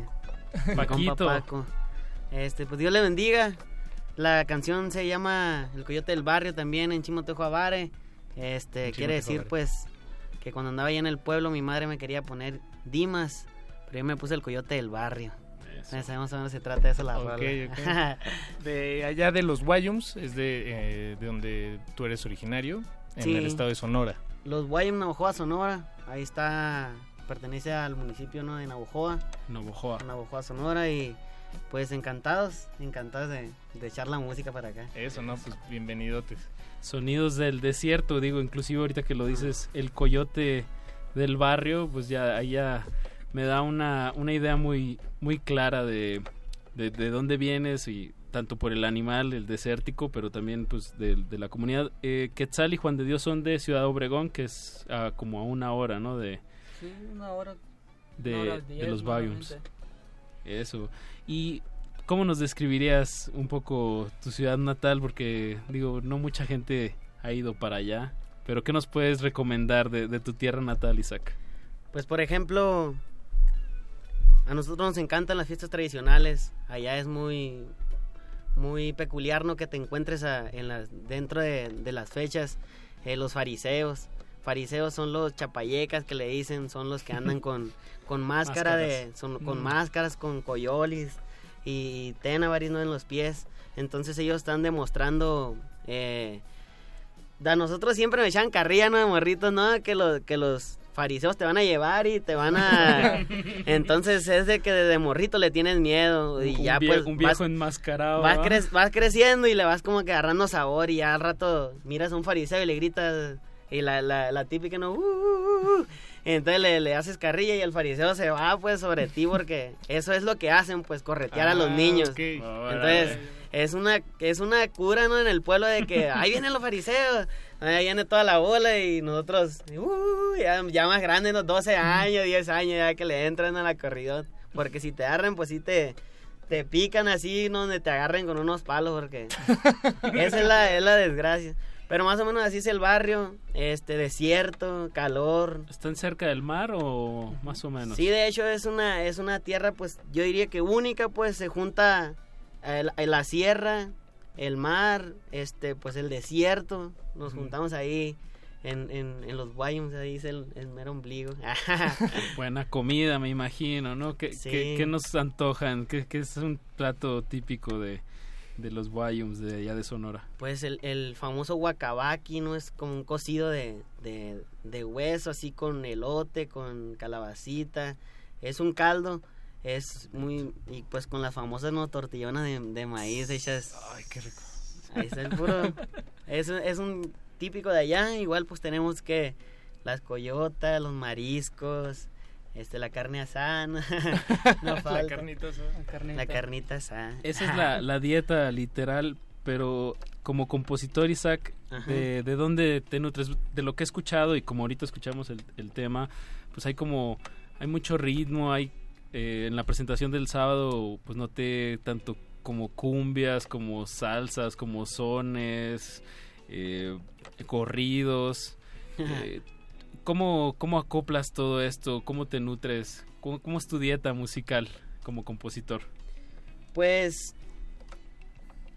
mi Paquito. compa Paco. Este, pues Dios le bendiga. La canción se llama El Coyote del Barrio también en Chimotejo Avare. Este, En quiere decir Avare. pues que cuando andaba allá en el pueblo mi madre me quería poner Dimas, pero yo me puse el Coyote del Barrio. Ya sabemos a dónde se trata eso la Ok, rola. ok. [laughs] De allá de los Guayums, es de, eh, de donde tú eres originario, en Sí. el estado de Sonora. Los Guayum Navajoa, Sonora. Ahí está, pertenece al municipio ¿no? de Navajoa. Navajoa. Navajoa, Sonora. Y pues encantados, encantados de, de echar la música para acá. Eso, ¿no? Pues bienvenidotes. Sonidos del desierto, digo, inclusive ahorita que lo dices, el coyote del barrio, pues ya ahí ya me da una, una idea muy, muy clara de, de, de dónde vienes y tanto por el animal, el desértico, pero también pues de, de la comunidad. Eh, Quetzal y Juan de Dios son de Ciudad Obregón, que es ah, como a una hora, ¿no? De, Sí, una hora. de, una hora de diez, los Bayums. normalmente. Eso. ¿Y cómo nos describirías un poco tu ciudad natal? Porque, digo, no mucha gente ha ido para allá. Pero, ¿qué nos puedes recomendar de, de tu tierra natal, Isaac? Pues por ejemplo, a nosotros nos encantan las fiestas tradicionales. Allá es muy muy peculiar no que te encuentres a- en las dentro de, de las fechas eh, los fariseos. Fariseos son los chapayecas que le dicen, son los que andan [laughs] con, con máscara de Máscaras. son con Mm. máscaras, con coyolis y tenabaris ¿no? en los pies. Entonces ellos están demostrando eh, a nosotros siempre me echan carrilla, ¿no? De morritos, ¿no? Que, los que los fariseos te van a llevar y te van a... [laughs] Entonces es de que desde morrito le tienes miedo y un, ya pues un viejo vas, enmascarado. vas, ¿va? cre- vas creciendo y le vas como que agarrando sabor y ya al rato miras a un fariseo y le gritas y la, la, la típica, ¿no? "Uh, uh, uh". Entonces le, le haces carrilla y el fariseo se va pues sobre ti porque eso es lo que hacen pues corretear a los Ah, niños. ok. Entonces es una es una cura no en el pueblo de que ahí vienen los fariseos, ahí viene toda la bola y nosotros uh, ya, ya más grandes, unos 12 años, 10 años ya que le entran a la corrida, porque si te agarran pues sí te te pican así, no donde te agarren con unos palos porque [laughs] esa es la es la desgracia. Pero más o menos así es el barrio, este desierto, calor. ¿Están cerca del mar o más o menos? Sí, de hecho es una es una tierra pues yo diría que única, pues se junta el- la sierra, el mar, este pues el desierto, nos juntamos ahí en, en, en los Guayums, ahí es el, el mero ombligo. [laughs] Buena comida, me imagino, ¿no? ¿Qué, Sí. qué- qué nos antojan? ¿Qué, qué es un plato típico de, de los Guayums de allá de Sonora? Pues el, el famoso guacabaqui, ¿no? Es como un cocido de, de, de hueso, así con elote, con calabacita. Es un caldo, es muy... Y pues con las famosas, ¿no? Tortillonas de, de maíz hechas... Ay, qué rico. Ahí está el puro... es, es un típico de allá. Igual pues tenemos que las coyotas, los mariscos, este, la carne asada. [laughs] no La carnita asada. La carnita asada. Esa es la, la dieta literal, pero como compositor, Isaac, de, ¿de dónde te nutres? De lo que he escuchado y como ahorita escuchamos el, el tema, pues hay como, hay mucho ritmo, hay eh, en la presentación del sábado, pues noté tanto como cumbias, como salsas, como sones, eh, corridos. [laughs] eh, ¿cómo, ¿Cómo acoplas todo esto? ¿Cómo te nutres? ¿Cómo, cómo es tu dieta musical como compositor? Pues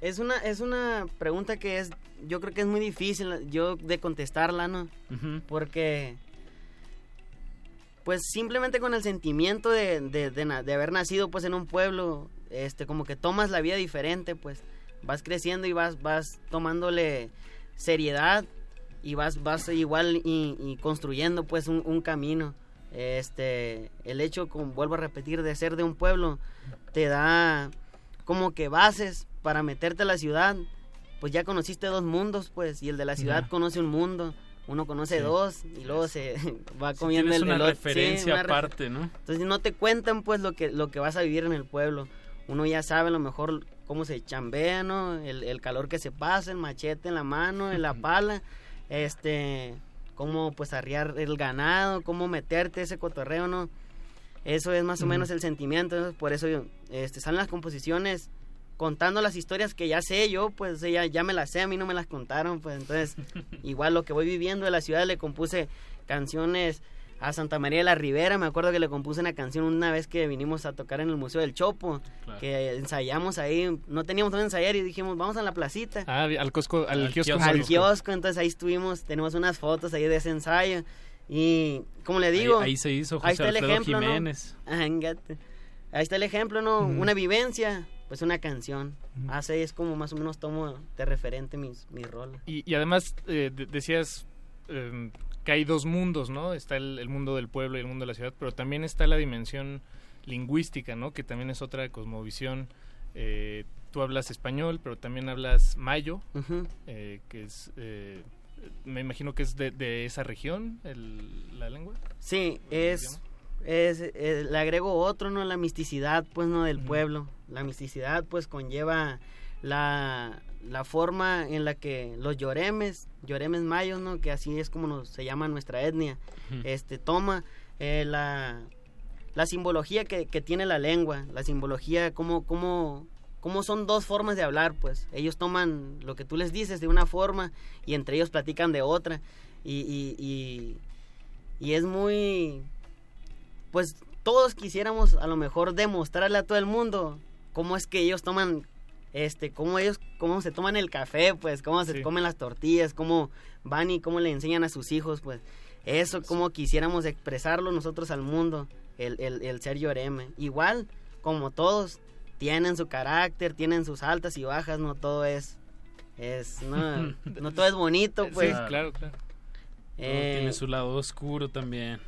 es una es una pregunta que es yo creo que es muy difícil yo de contestarla, ¿no? Porque pues simplemente con el sentimiento de, de, de haber nacido pues en un pueblo, este como que tomas la vida diferente, pues vas creciendo y vas vas tomándole seriedad y vas vas igual y, y construyendo pues un, un camino. Este, el hecho, como vuelvo a repetir, de ser de un pueblo te da como que bases para meterte a la ciudad. Pues ya conociste dos mundos, pues, y el de la ciudad conoce un mundo. Uno conoce Sí. dos y luego se [laughs] va Sí, comiendo el una del otro. Sí, referencia una refer- aparte, ¿no? Entonces no te cuentan pues lo que lo que vas a vivir en el pueblo. Uno ya sabe a lo mejor cómo se chambea, ¿no? El, el calor que se pasa, el machete en la mano, en la pala, este, cómo pues arriar el ganado, cómo meterte ese cotorreo, ¿no? Eso es más o menos el sentimiento, por eso este, salen las composiciones contando las historias que ya sé yo, pues ya, ya me las sé, a mí no me las contaron, pues entonces [laughs] igual lo que voy viviendo de la ciudad le compuse canciones a Santa María de la Ribera, me acuerdo que le compuse una canción una vez que vinimos a tocar en el Museo del Chopo, Claro. que ensayamos ahí, no teníamos dónde ensayar y dijimos, vamos a la placita. Ah, al, cosco, al, kiosco. Al kiosco, entonces ahí estuvimos, tenemos unas fotos ahí de ese ensayo. Y, como le digo, ahí se hizo José ahí está el Alfredo ejemplo, ¿no? Jiménez. Ah. Ahí está el ejemplo, ¿no? Una vivencia, pues una canción. Así es como más o menos tomo de referente mis, mis roles. Y, y además eh, de- decías eh, que hay dos mundos, ¿no? Está el, el mundo del pueblo y el mundo de la ciudad, pero también está la dimensión lingüística, ¿no? Que también es otra cosmovisión. Eh, tú hablas español, pero también hablas mayo, eh, que es, eh, me imagino que es de, de esa región, el- la lengua. Sí, es, es, eh, le agrego otro, ¿no? La misticidad, pues, ¿no? Del pueblo. La misticidad, pues, conlleva la, la forma en la que los lloremes, lloremes mayos, ¿no? Que así es como nos, se llama nuestra etnia, este, toma eh, la, la simbología que, que tiene la lengua, la simbología, como, como, como son dos formas de hablar, pues. Ellos toman lo que tú les dices de una forma y entre ellos platican de otra. Y, y, y, y es muy... Pues todos quisiéramos a lo mejor demostrarle a todo el mundo cómo es que ellos toman este, cómo ellos, cómo se toman el café, pues, cómo se Sí. comen las tortillas, cómo van y cómo le enseñan a sus hijos, pues, eso como quisiéramos expresarlo nosotros al mundo, el, el, el ser Yoreme. Igual, como todos, tienen su carácter, tienen sus altas y bajas, no todo es, es, no, [laughs] no todo es bonito, pues. sí, claro, claro. Eh, tiene su lado oscuro también.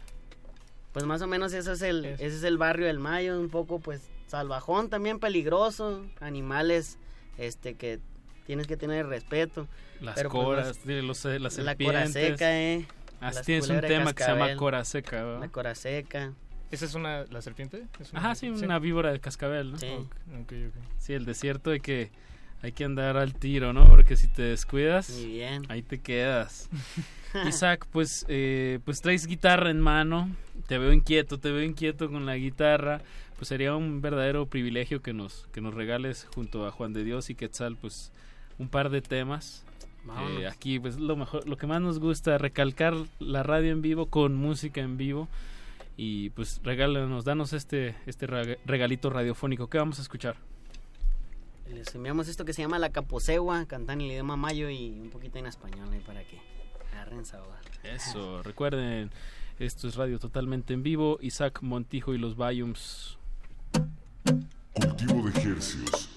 Pues más o menos eso es el, ese es el barrio del Mayo, un poco pues salvajón, también peligroso, animales este que tienes que tener respeto. Las Pero, pues, coras, los- de los, eh, las la cora seca, eh. Ah, Las tienes un tema que se llama cora seca, ¿verdad? La cora seca. ¿Esa es una, la serpiente? ¿Es una- Ajá, sí, una víbora de cascabel, ¿no? Sí. Ok, ok. Sí, el desierto de que hay que andar al tiro, ¿no? Porque si te descuidas, Muy bien. ahí te quedas. [laughs] Isaac, pues, eh, pues traes guitarra en mano, te veo inquieto, te veo inquieto con la guitarra, pues sería un verdadero privilegio que nos, que nos regales junto a Juan de Dios y Quetzal, pues, un par de temas. Eh, aquí, pues, lo mejor, lo que más nos gusta, recalcar la radio en vivo con música en vivo. Y pues regálanos, danos este, este rega- regalito radiofónico. ¿Qué vamos a escuchar? Les enviamos esto que se llama La Caposegua, cantan en el idioma mayo y un poquito en español ahí para que agarren sabor. Eso, recuerden, esto es radio totalmente en vivo. Isaac Montijo y los Bayums. Cultivo de ejercicios.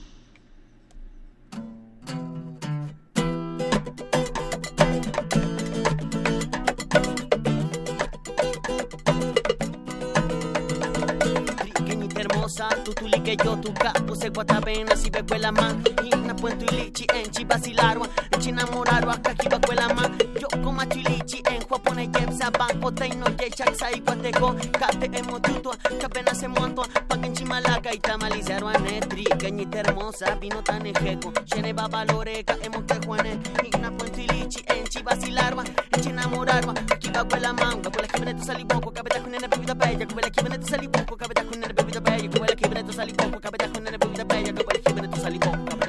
Pequeñita hermosa, tu tuli que yo tu capo se guatavena si be la man. Hina puento ilichi en chibasilarwa en chinamorarwa kakiba la man Yo como chilichi en juapone yepsa banco teino yechak sai guateco Kate emo tuto, kapena se monto Paken chimalaca y tamalizarwa netri. Pequeñita hermosa, vino tan ejeco. Shene babaloreka emo que juane Hina puento ilichi en chibasilarwa en chinamorarwa kakiba la man Guapo la kibene tu saliboco, cabeta con bella Guapo la kibene tu saliboco, cabeta con nene bebida bella Guapo la kibene tu saliboco, cabeta con nene bebida bella Guapo la kibene tu con nene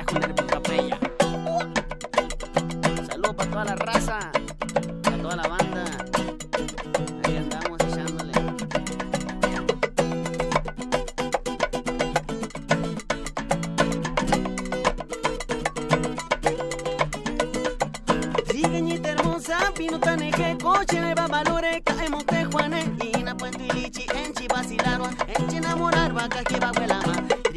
toda la raza, para toda la banda. Ahí andamos echándole. Trigueñita hermosa, vino tan coche me va valore, caemos de Juanes, Ina Puente Ilichi, en Chivasilarwa, en Chinamorarwa, Cajiba Huelama.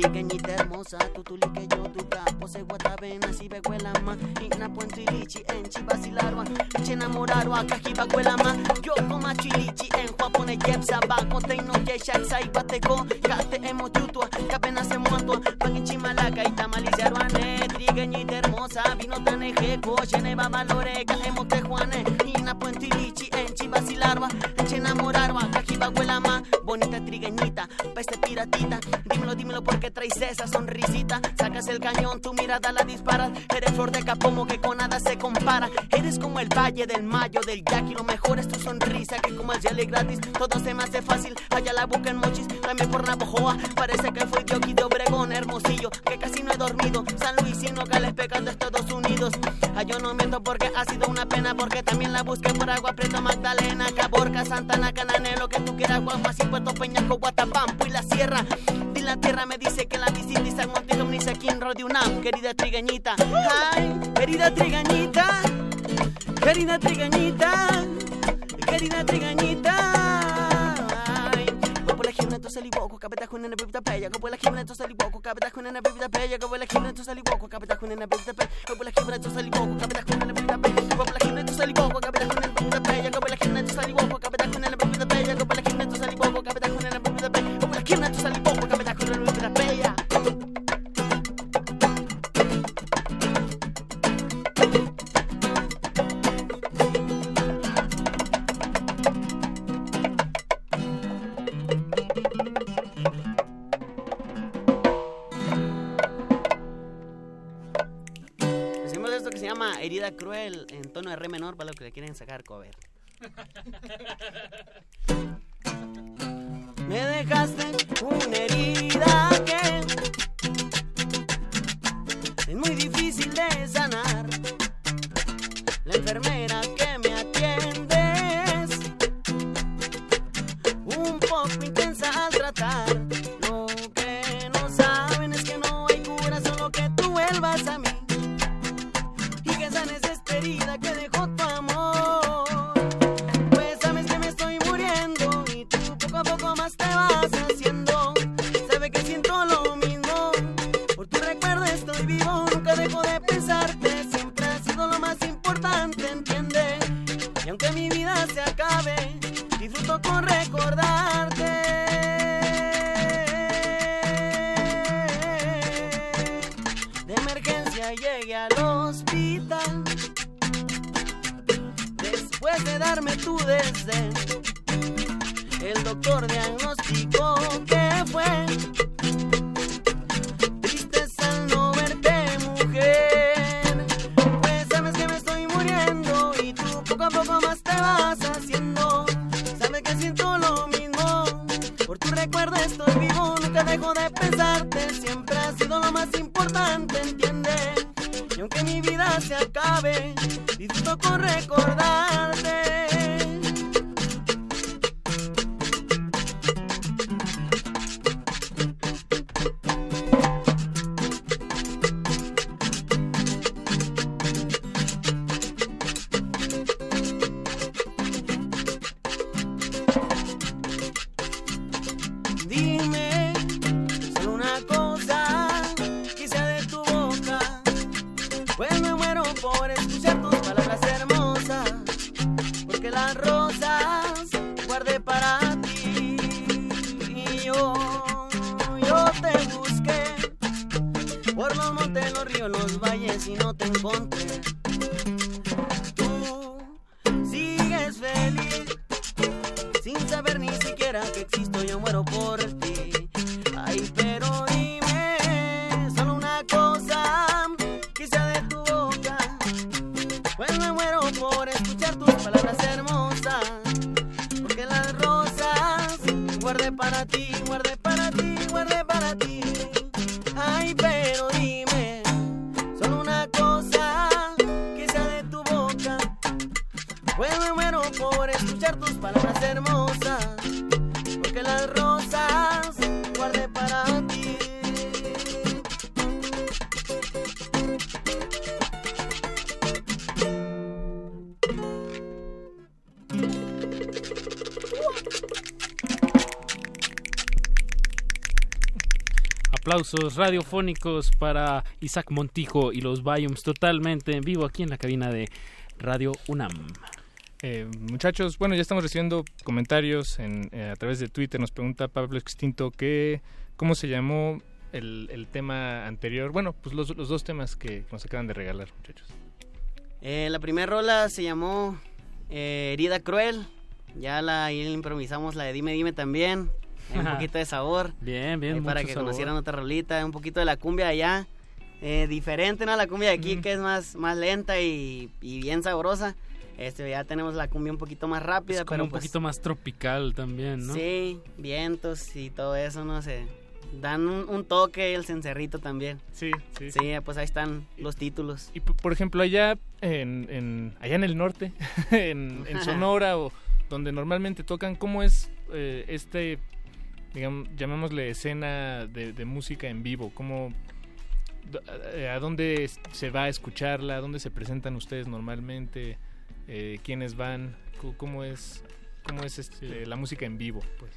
Trigueñita hermosa, tu tuli que yo, tu capo, se guatavena, si ve Huelama, Ina Puente Ilichi, en Chivasilarwa, en Chinamorarwa, Cajiba Huelama. Yo como chilichi, en Juapone, Yepsa, Banco, Teino, Yeshak, Saibateco, Kate, Emo, Tutua, Capena, se muerto, Pan, Chimalaca, y Tamalizarwane, Trigueñita hermosa, vino tan ejeco, Geneva, Valore, caemos de Juanes, Ina, Puente Ilichi, en Chivasilarwa, en Enamorarwa, Cajiba, Huelama, bonita trigueñita, peste piratita, dímelo, dímelo porque que traes esa sonrisita. Sacas el cañón, tu mirada la disparas. Eres flor de capomo que con nada se compara. Eres como el valle del mayo del yaqui. Lo mejor es tu sonrisa que como el jelly gratis. Todo se me hace fácil. Allá la busca en mochis, también por Navajoa. Parece que fui aquí de Obregón, hermosillo. Que casi no he dormido. San Luis y Nogales pegando Estados Unidos. Ay, yo no miento porque ha sido una pena. Porque también la busqué por agua prieto Magdalena. Caborca, Santana, Cananelo. Lo que tú quieras, Guamas y Puerto Peñasco, Guatapampo y la sierra. Y la tierra me dice que la visita aquí en Radio UNAM, querida trigueñita. Ay, querida trigueñita, querida trigueñita, querida por la con una bebida bella. Por la con una bebida bella. Por la con una bebida bella. Por la con una bebida bella. Por la bebida herida cruel en tono de re menor para los que le quieren sacar cover. Me dejaste Aplausos radiofónicos para Isaac Montijo y los Bayums totalmente en vivo aquí en la cabina de Radio UNAM. Eh, muchachos, bueno, ya estamos recibiendo comentarios en, eh, a través de Twitter. Nos pregunta Pablo Extinto que, cómo se llamó el, el tema anterior. Bueno, pues los, los dos temas que nos acaban de regalar, muchachos. Eh, la primera rola se llamó eh, Herida Cruel. Ya la ahí improvisamos la de Dime Dime también. Un poquito de sabor. Bien, bien, para que sabor. conocieran otra rolita, un poquito de la cumbia de allá. Eh, diferente, ¿no? La cumbia de aquí que es más, más lenta y, y bien sabrosa. Este, ya tenemos la cumbia un poquito más rápida, Es como pero un pues, poquito más tropical también, ¿no? Sí, vientos y todo eso, no sé. Dan un, un toque el cencerrito también. Sí, sí. Sí, pues ahí están los títulos. Y por ejemplo, allá en, en- allá en el norte, [laughs] en, en Sonora o donde normalmente tocan, ¿cómo es eh, este, digamos, llamémosle escena de, de música en vivo? ¿Cómo, eh, ¿A dónde se va a escucharla? ¿A dónde se presentan ustedes normalmente? Eh, ¿Quiénes van? ¿Cómo es, cómo es este, la música en vivo? Pues?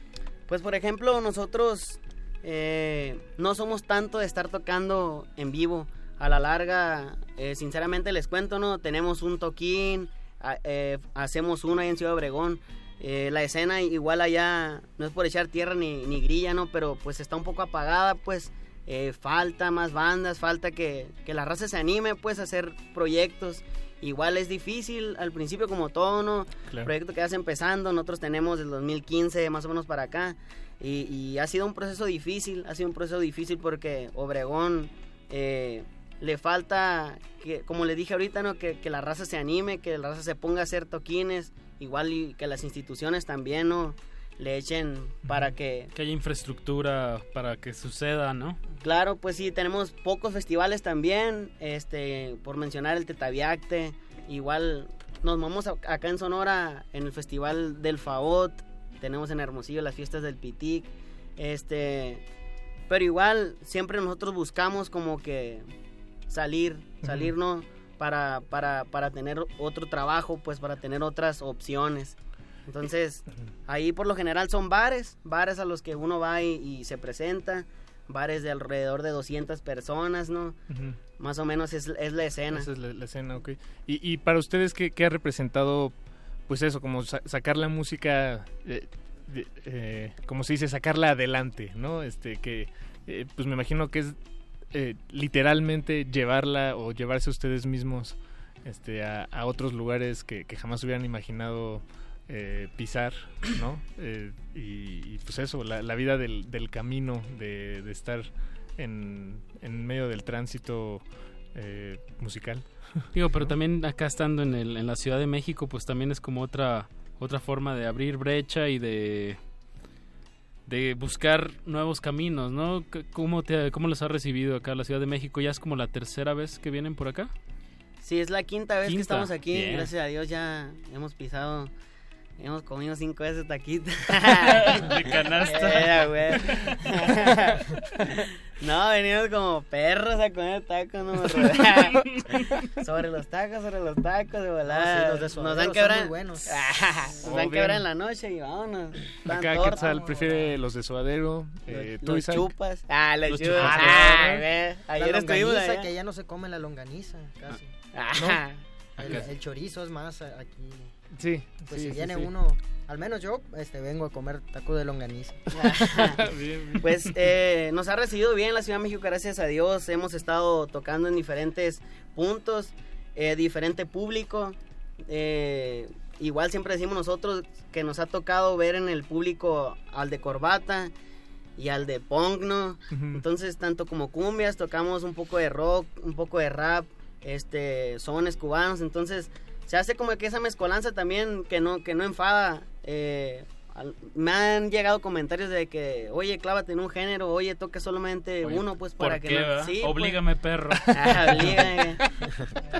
Pues por ejemplo, nosotros eh, no somos tanto de estar tocando en vivo. A la larga, eh, sinceramente les cuento, ¿no? Tenemos un toquín, a- eh, hacemos uno ahí en Ciudad Obregón. Eh, la escena igual allá, no es por echar tierra ni, ni grilla, ¿no? Pero pues está un poco apagada, pues eh, falta más bandas, falta que, que la raza se anime, pues a hacer proyectos. Igual es difícil al principio como todo, ¿no? Claro. Proyecto que vas empezando, nosotros tenemos del 2015 más o menos para acá. Y, y ha sido un proceso difícil, ha sido un proceso difícil porque Obregón eh, le falta, que, como le dije ahorita, ¿no? que, que la raza se anime, que la raza se ponga a hacer toquines, igual y que las instituciones también no le echen para que Que haya infraestructura para que suceda, ¿no? Claro, pues sí, tenemos pocos festivales también, este, por mencionar el Tetaviacte, igual nos vamos a- acá en Sonora en el Festival del Faot, tenemos en Hermosillo las fiestas del Pitic, este, pero igual siempre nosotros buscamos como que salir, salir, ¿no? Para, para, para tener otro trabajo, pues para tener otras opciones. Entonces, ahí por lo general son bares, bares a los que uno va y, y se presenta, bares de alrededor de 200 personas, ¿no? Más o menos es, es la escena. Esa es la, la escena, ok. Y, y para ustedes, ¿qué, qué ha representado, pues eso, como sa- sacar la música, eh, eh, como se dice, sacarla adelante, ¿no? Este, que, eh, pues me imagino que es eh, literalmente llevarla o llevarse ustedes mismos este, a, a otros lugares que, que jamás hubieran imaginado eh, pisar, ¿no? [clears throat] Eh, y, y, pues eso, la, la vida del, del camino, de, de estar en, en medio del tránsito eh, musical. Digo, pero también acá estando en, el, en la Ciudad de México, pues también es como otra otra forma de abrir brecha y de de buscar nuevos caminos, ¿no? ¿Cómo, te, ¿Cómo los has recibido acá la Ciudad de México? ¿Ya es como la tercera vez que vienen por acá? Sí, es la quinta vez que estamos aquí. bien. Gracias a Dios ya hemos pisado, hemos comido cinco veces taquitos. [laughs] De canasta. Güey. [laughs] no, venimos como perros a comer tacos, no [laughs] sobre los tacos, sobre los tacos, de volada. No, sí, los de Nos dan suadero son quebrar. muy buenos. Nos dan Oh, quebrar en la noche y vámonos. Acá. Quetzal prefiere los de suadero. Eh, ¿tú, los Isaac? chupas. Ah, los, Los chupas. chupas. Ah, Ah, güey. La Ayer estuvimos longaniza, allá. que ya no se come la longaniza, casi. Ah. ¿No? El, chorizo es más aquí. Sí, Pues sí, si viene sí. uno, al menos yo, este, vengo a comer taco de longaniza. [laughs] Pues eh, nos ha recibido bien la Ciudad de México, gracias a Dios. Hemos estado tocando en diferentes puntos, eh, diferente público. Eh, igual siempre decimos nosotros que nos ha tocado ver en el público al de corbata y al de punk, ¿no? Ujú. Entonces, tanto como cumbias, tocamos un poco de rock, un poco de rap, este, sones cubanos. Entonces, se hace como que esa mezcolanza también que no, que no enfada. eh, al- me han llegado comentarios de que, oye, clávate en un género, oye, toca solamente Oye, uno, pues ¿por para que qué, no. pues. Oblígame, perro. [laughs] Oblígame.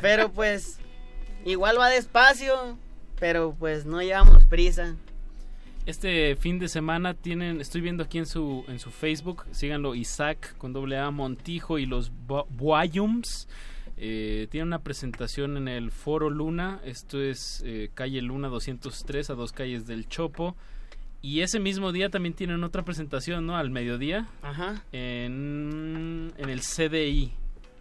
Pero pues, igual va despacio, pero pues no llevamos prisa. Este fin de semana tienen, estoy viendo aquí en su en su Facebook, síganlo Isaac con doble A Montijo y los Bo- Boyums. Eh, tiene una presentación en el Foro Luna, esto es eh, calle Luna 203 a dos calles del Chopo. Y ese mismo día también tienen otra presentación, ¿no? Al mediodía. Ajá. En, en el CDI,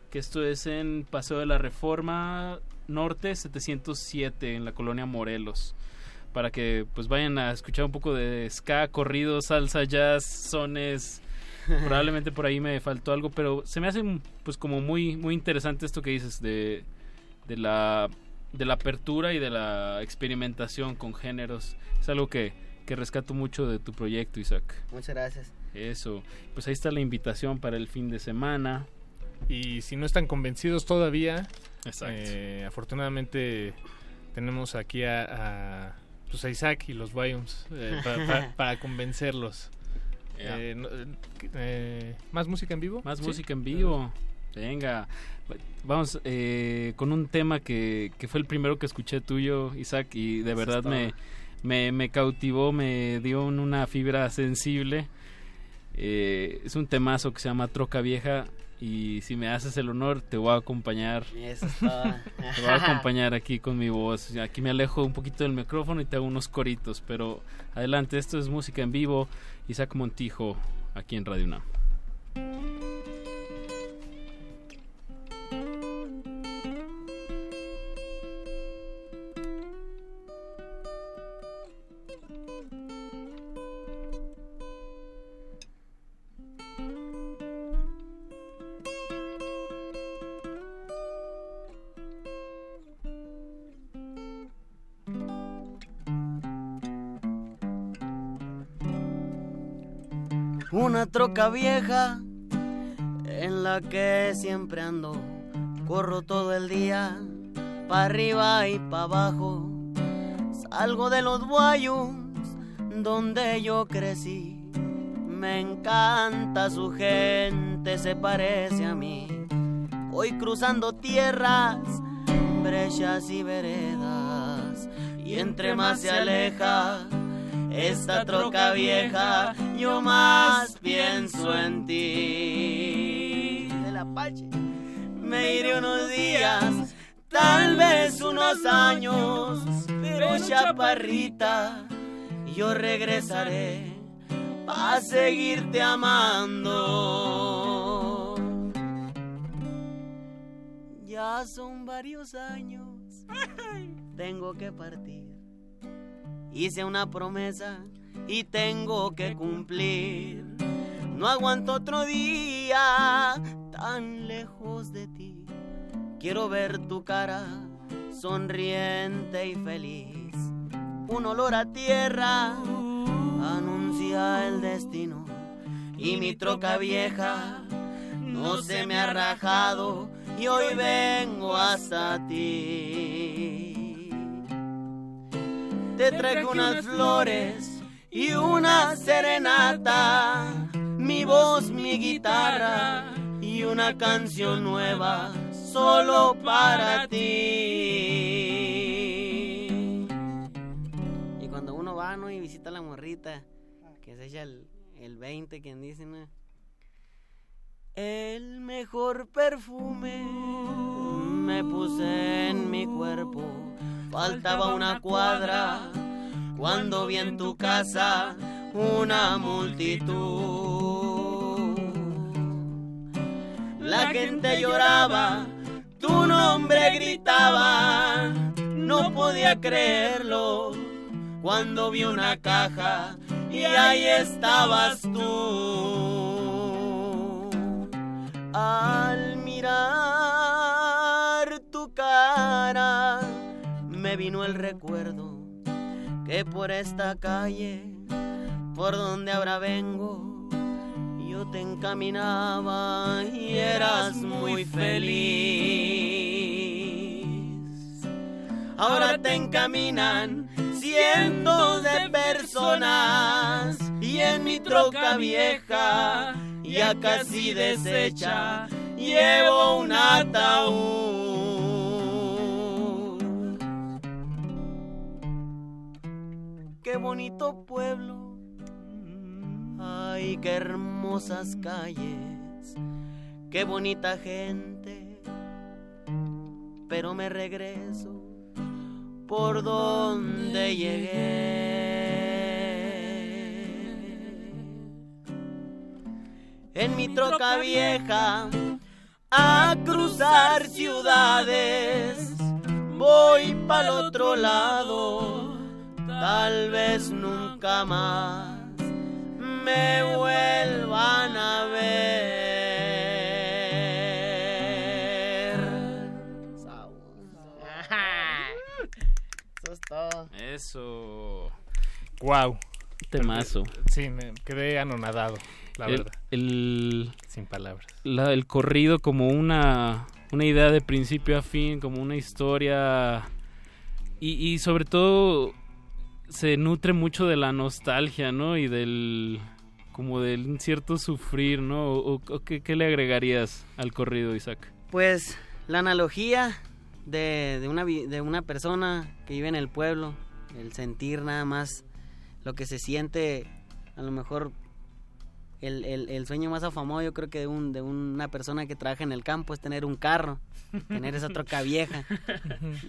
que esto es en Paseo de la Reforma Norte 707, en la colonia Morelos. Para que pues vayan a escuchar un poco de ska, corrido, salsa, jazz, sones. [laughs] Probablemente por ahí me faltó algo, pero se me hace pues como muy, muy interesante esto que dices de, de la de la apertura y de la experimentación con géneros. Es algo que, que rescato mucho de tu proyecto, Isaac. Muchas gracias. Eso. Pues ahí está la invitación para el fin de semana. Y si no están convencidos todavía, Exacto. eh, afortunadamente tenemos aquí a, a, pues a Isaac y los Biomes eh, [laughs] pa- pa- para convencerlos. Eh, no- eh, ¿Más música en vivo? Más ¿Sí? música en vivo. Venga, vamos eh, con un tema que, que fue el primero que escuché tuyo, Isaac, y de Eso verdad me, me, me cautivó, me dio un- una fibra sensible. Eh, es un temazo que se llama Troca Vieja y si me haces el honor te voy a acompañar. Eso es todo. [laughs] Te voy a acompañar aquí con mi voz. Aquí me alejo un poquito del micrófono y te hago unos coritos, pero adelante, esto es música en vivo. Isaac Montijo, aquí en Radio UNAM. Troca vieja en la que siempre ando. Corro todo el día, pa' arriba y pa' abajo. Salgo de los guayos donde yo crecí. Me encanta su gente, se parece a mí. Voy cruzando tierras, brechas y veredas. Y entre más se aleja esta troca vieja, yo más pienso en ti. Me iré unos días, tal vez unos años, pero chaparrita, yo regresaré a seguirte amando. Ya son varios años, [laughs] tengo que partir. Hice una promesa y tengo que cumplir. No aguanto otro día tan lejos de ti. Quiero ver tu cara sonriente y feliz. Un olor a tierra anuncia el destino. Y mi troca vieja no se me ha rajado y hoy vengo hasta ti. Te traigo unas flores y una serenata, mi voz, mi guitarra y una canción nueva solo para ti. Y cuando uno va ¿no? y visita a la morrita, que se echa el, el 20, quien dice, ¿no? El mejor perfume me puse en mi cuerpo. Faltaba una cuadra. cuando vi en tu casa una multitud. La gente lloraba, tu nombre gritaba, no podía creerlo. Cuando vi una caja y ahí estabas tú. Al mirar vino el recuerdo que por esta calle, por donde ahora vengo, yo te encaminaba y eras muy feliz. Ahora te encaminan cientos de personas y en mi troca vieja, ya casi deshecha, llevo un ataúd. Qué bonito pueblo, ay, qué hermosas calles, qué bonita gente, pero me regreso por donde llegué. En mi troca vieja a cruzar ciudades, voy para el otro lado, tal vez nunca más me vuelvan a ver. Eso es todo. Eso. Wow. Temazo. Sí, me quedé anonadado, la El- verdad. El, Sin palabras. la- el corrido como una, una idea de principio a fin, como una historia. Y, y sobre todo se nutre mucho de la nostalgia, ¿no? Y del. como del cierto sufrir, ¿no? ¿O, qué, qué le agregarías al corrido, Isaac? Pues la analogía de, de una, de una persona que vive en el pueblo, el sentir nada más lo que se siente, a lo mejor el, el, el sueño más afamado yo creo que de, un, de una persona que trabaja en el campo es tener un carro, [laughs] tener esa troca vieja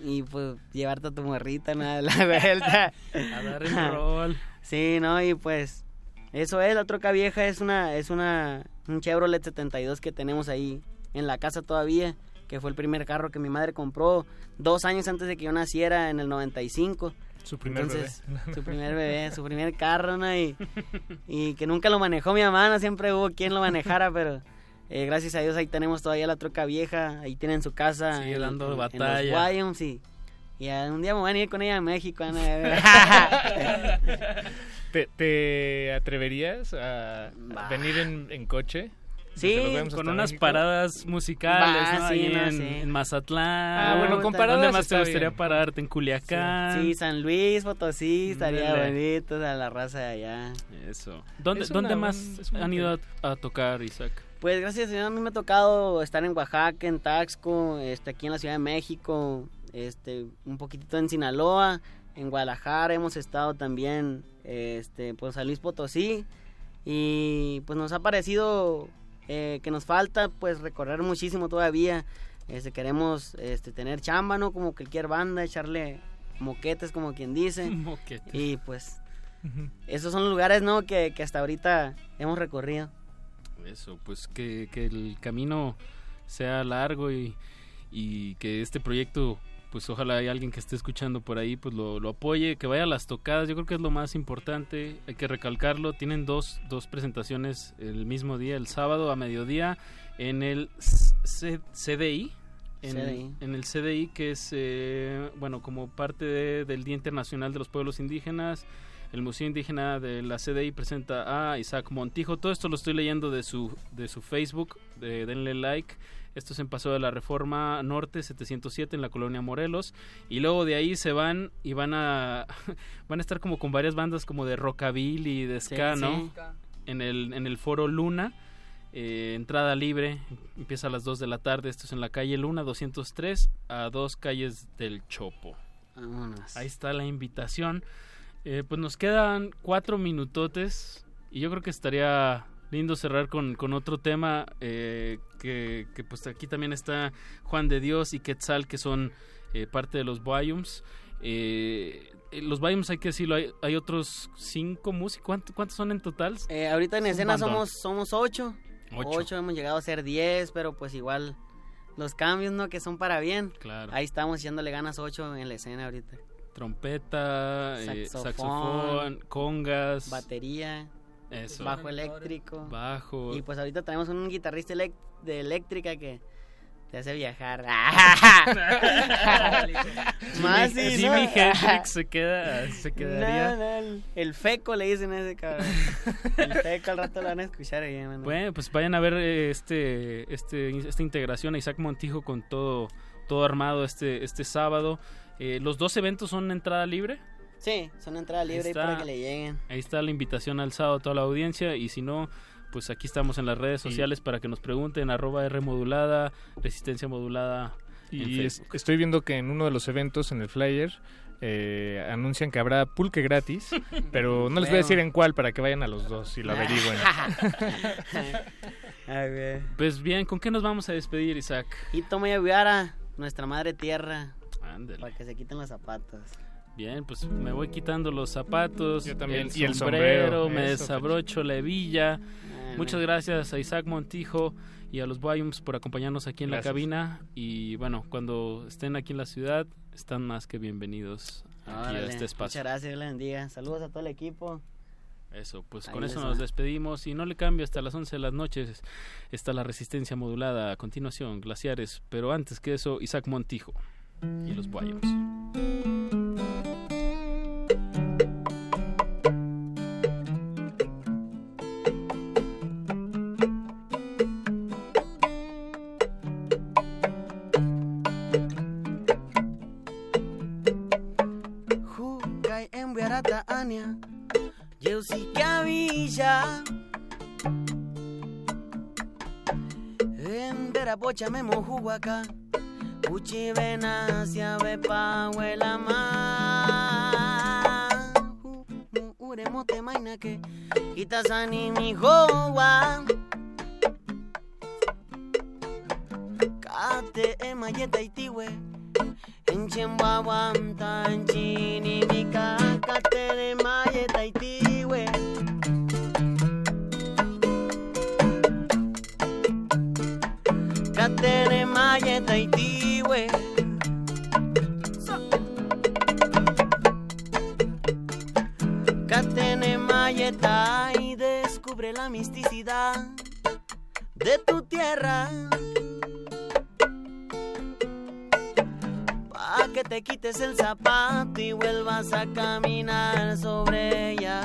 y pues llevarte a tu morrita ¿no? a la [laughs] vuelta. A dar el rol. Sí, ¿no? Y pues eso es, la troca vieja es una es una un Chevrolet 72 que tenemos ahí en la casa todavía, que fue el primer carro que mi madre compró dos años antes de que yo naciera en el 95. Su primer Entonces, bebé. Su primer bebé, su primer carro, ¿no? Y, y que nunca lo manejó mi mamá, no siempre hubo quien lo manejara, [laughs] pero eh, gracias a Dios ahí tenemos todavía la troca vieja, ahí tienen su casa. Sigue en- dando en- en batalla. los y, y un día me voy a ir con ella a México. ¿no? [laughs] ¿Te, te atreverías a venir en, en coche? Sí, con unas México. paradas musicales, Va, ¿no? sí, Ahí no, en, sí. en Mazatlán. Ah, bueno, con paradas ¿Dónde más te gustaría bien. pararte? ¿En Culiacán? Sí, San Luis, Potosí, estaría bonito, a la raza de allá. Eso. ¿Dónde, Es ¿dónde una más un han ido a, a tocar, Isaac? Pues gracias a Dios a mí me ha tocado estar en Oaxaca, en Taxco, este, aquí en la Ciudad de México, este, un poquitito en Sinaloa, en Guadalajara hemos estado también, este, pues San Luis Potosí y pues nos ha parecido eh, que nos falta pues recorrer muchísimo todavía, este, queremos este, tener chamba, ¿no? Como cualquier banda, echarle moquetes como quien dice [laughs] Moquete. y pues esos son los lugares, ¿no? Que, que hasta ahorita hemos recorrido. Eso, pues que, que el camino sea largo y, y que este proyecto, pues ojalá hay alguien que esté escuchando por ahí, pues lo, lo apoye, que vaya a las tocadas, yo creo que es lo más importante, hay que recalcarlo, tienen dos, dos presentaciones el mismo día, el sábado a mediodía, en el C- CDI. En, CDI. en el CDI, que es, eh, bueno, como parte de- del Día Internacional de los Pueblos Indígenas, el Museo Indígena de la CDI presenta a Isaac Montijo. Todo esto lo estoy leyendo de su, de su Facebook. de- denle like. Esto es en Paso de la Reforma Norte 707 en la colonia Morelos. Y luego de ahí se van y van a [laughs] van a estar como con varias bandas como de rockabilly y de ska, Sí, ¿no? sí. En el, en el foro Luna. eh, entrada libre, empieza a las 2 de la tarde. Esto es en la calle Luna 203, a dos calles del Chopo. Vámonos. Ahí está la invitación. Eh, pues nos quedan cuatro minutotes y yo creo que estaría lindo cerrar con, con otro tema eh, que, que, pues aquí también está Juan de Dios y Quetzal que son eh, parte de los Bayums. Eh, eh, los Bayums hay que decirlo, hay, hay otros cinco músicos. ¿Cuánto- ¿Cuántos son en total? Eh, ahorita en Es escena somos somos ocho. Ocho. ocho. hemos llegado a ser diez, pero pues igual los cambios, ¿no? Que son para bien. Claro. Ahí estamos echándole ganas ocho en la escena ahorita. Trompeta, eh, saxofón, congas, Batería, eso. bajo eléctrico. bajo. Y pues ahorita tenemos un guitarrista de eléctrica que te hace viajar. [laughs] Más sí, ¿no? Hendrix [laughs] se queda, se quedaría. No, no, el, feco le dicen a ese cabrón. El feco al rato lo van a escuchar ahí. Bueno, pues vayan a ver eh, este, este, esta integración a Isaac Montijo con todo, todo armado este, este sábado. Eh, los dos eventos son entrada libre. Sí, son entrada libre ahí está. para que le lleguen. Ahí está la invitación al sábado a toda la audiencia y si no, pues aquí estamos en las redes sociales para que nos pregunten arroba R modulada, resistencia modulada. Y es- estoy viendo que en uno de los eventos, en el flyer, eh, anuncian que habrá pulque gratis, [laughs] pero no les voy a decir en cuál para que vayan a los dos y lo averigüen. [laughs] Pues bien, ¿con qué nos vamos a despedir, Isaac? Y toma Yaguara, nuestra madre tierra. Ándale. Para que se quiten los zapatos. Bien, pues me voy quitando los zapatos, Yo también. el Y el sombrero, sombrero, me eso, desabrocho la hebilla. Muchas gracias a Isaac Montijo y a los Bayums por acompañarnos aquí en Gracias. la cabina. Y bueno, cuando estén aquí en la ciudad, están más que bienvenidos aquí a Órale, este espacio. Muchas gracias, Dios les bendiga. Saludos a todo el equipo. Eso, pues Ahí con eso va. nos despedimos y no le cambio hasta las 11 de las noches. Está la resistencia modulada a continuación, glaciares, pero antes que eso, Isaac Montijo y los Bayums. Ania, eu que avilla. Endera bocha me mojuaca, uchi venacia ve pa huela ma. Ure mote maina que itasani mi joa. Kate emayeta itiwe. Enchembawam tanchini mi kakate de mayeta itiwe. Katene mayeta itiwe. Katene mayeta y descubre la misticidad de tu tierra. Que te quites el zapato y vuelvas a caminar sobre ella.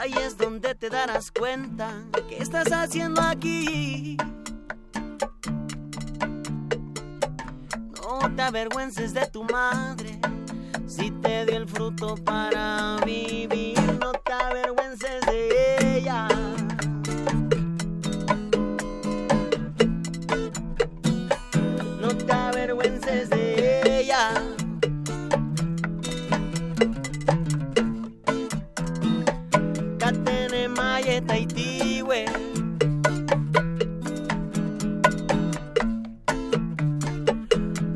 Ahí es donde te darás cuenta que estás haciendo aquí. No te avergüences de tu madre si te dio el fruto para vivir. No te avergüences de ella. Katene mayeta itiwe.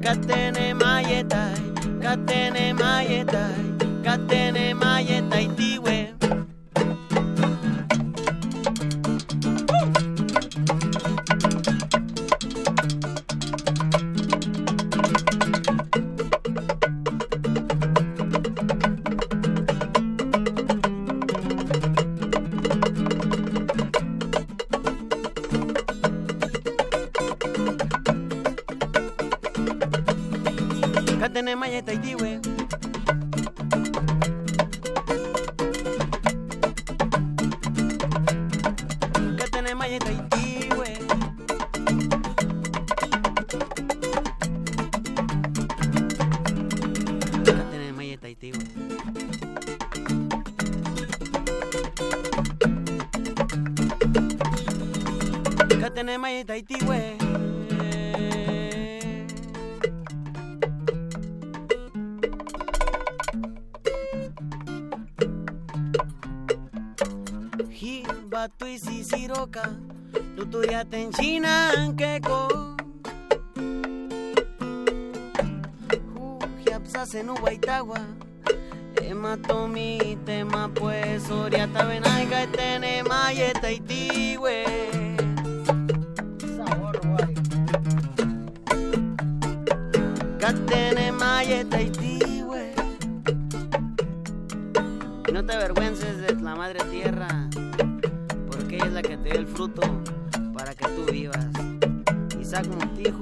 Katene mayeta, katene mayeta, katene mayeta itiwe. Katene mayeta itiwe. Y no te avergüences de la madre tierra, porque ella es la que te dio el fruto para que tú vivas. Isaac Montijo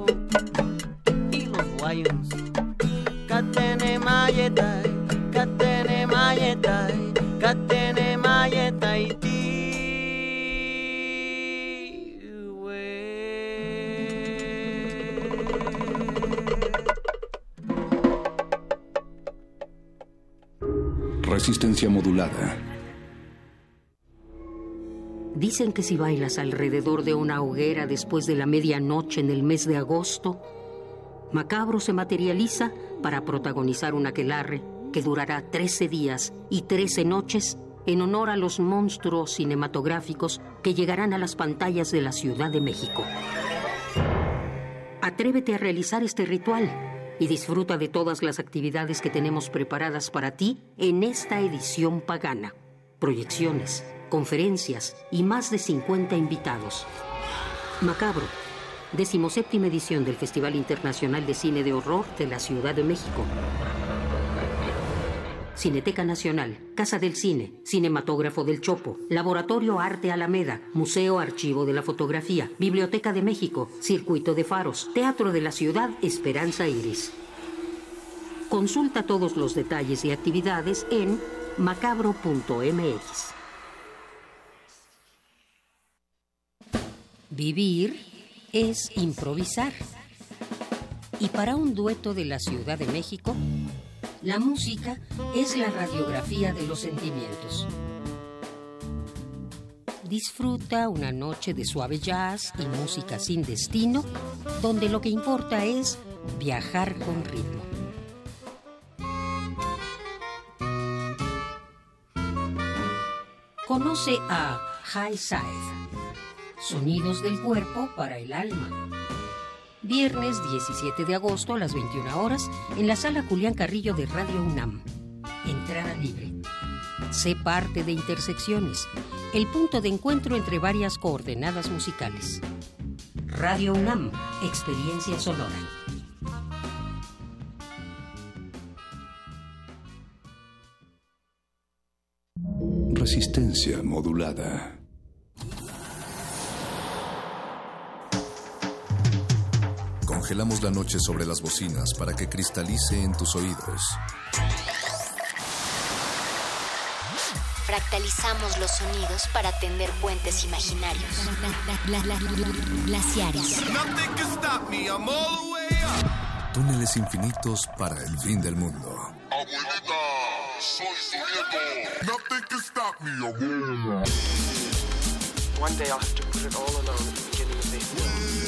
Dicen que si bailas alrededor de una hoguera después de la medianoche en el mes de agosto, Macabro se materializa para protagonizar un aquelarre que durará 13 días y 13 noches en honor a los monstruos cinematográficos que llegarán a las pantallas de la Ciudad de México. Atrévete a realizar este ritual y disfruta de todas las actividades que tenemos preparadas para ti en esta edición pagana. Proyecciones, conferencias y más de 50 invitados. Macabro, decimoséptima edición del Festival Internacional de Cine de Horror de la Ciudad de México. Cineteca Nacional, Casa del Cine, Cinematógrafo del Chopo, Laboratorio Arte Alameda, Museo Archivo de la Fotografía, Biblioteca de México, Circuito de Faros, Teatro de la Ciudad Esperanza Iris. Consulta todos los detalles y actividades en macabro.mx. Vivir es improvisar. Y para un dueto de la Ciudad de México, La música es la radiografía de los sentimientos. Disfruta una noche de suave jazz y música sin destino, donde lo que importa es viajar con ritmo. Conoce a High Side, Sonidos del Cuerpo para el Alma. Viernes 17 de agosto a las 21 horas en la sala Julián Carrillo de Radio UNAM. Entrada libre. Sé parte de Intersecciones, el punto de encuentro entre varias coordenadas musicales. Radio UNAM, experiencia sonora. Resistencia modulada. Congelamos la noche sobre las bocinas para que cristalice en tus oídos. Fractalizamos los sonidos para tender puentes imaginarios. Glaciares. Túneles infinitos para el fin del mundo. Soy su nieto. Nothing can stop me, One day I'll have to put it all alone at the beginning of the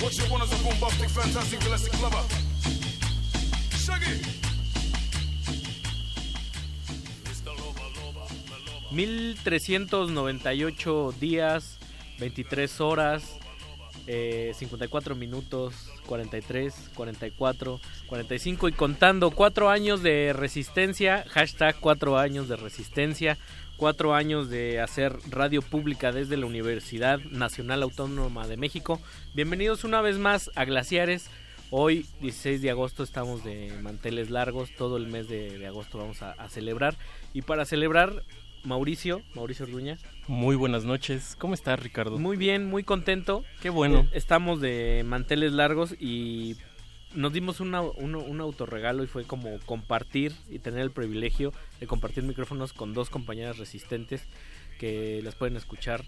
What you want is a bombastic, fantastic, elastic lover. Shaggy. 1398 días, 23 horas, eh, 54 minutos, 43, 44, 45 y contando. Cuatro años de resistencia, hashtag cuatro años de resistencia, cuatro años de hacer radio pública desde la Universidad Nacional Autónoma de México. Bienvenidos una vez más a Glaciares. Hoy, 16 de agosto, estamos de manteles largos. Todo el mes de, de agosto vamos a, a celebrar. Y para celebrar, Mauricio, Mauricio Orduña. Muy buenas noches. ¿Cómo estás, Ricardo? Muy bien, muy contento. Qué bueno. Eh, estamos de manteles largos y nos dimos una, un, un autorregalo y fue como compartir y tener el privilegio de compartir micrófonos con dos compañeras resistentes que las pueden escuchar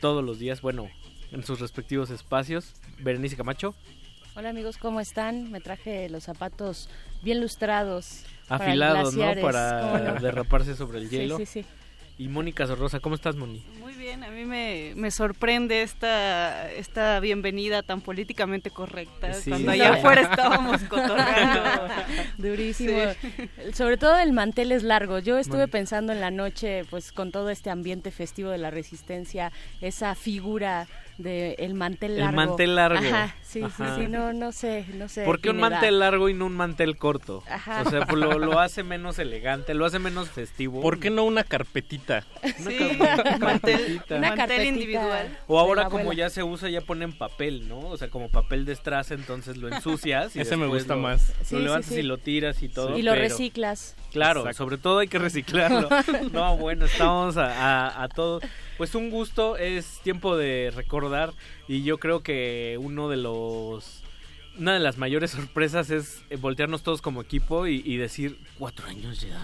todos los días, bueno, en sus respectivos espacios. Berenice Camacho. Hola amigos, ¿cómo están? Me traje los zapatos bien lustrados. para Afilados, ¿no? Para derraparse sobre el Sí, hielo. sí, sí. Y Mónica Sorrosa, ¿cómo estás, Moni? Bien, a mí me, me sorprende esta, esta bienvenida tan políticamente correcta. Sí. Cuando allá afuera estábamos cotorreando. [laughs] Durísimo. Sí. Sobre todo el mantel es largo. Yo estuve Bueno. pensando en la noche, pues con todo este ambiente festivo de la resistencia, esa figura de el mantel El largo. mantel largo. Ajá, sí, Ajá. sí, sí, no, no sé, no sé. ¿Por qué un mantel largo y no un mantel corto? Ajá. O sea, pues lo, lo hace menos elegante, lo hace menos festivo. ¿Por qué no una carpetita? Sí, Una mantel, carpetita. una mantel individual. O ahora como abuela. ya se usa, ya ponen papel, ¿no? O sea, como papel de estraza, entonces lo ensucias. Y Ese me gusta lo- más. Lo sí, levantas sí. y lo tiras y todo. Y lo pero- reciclas. Claro, Exacto. sobre todo hay que reciclarlo. [laughs] no, bueno, estamos a, a, a todo. Pues un gusto, es tiempo de recordar y yo creo que uno de los... Una de las mayores sorpresas es eh, voltearnos todos como equipo y, y decir, cuatro años ya.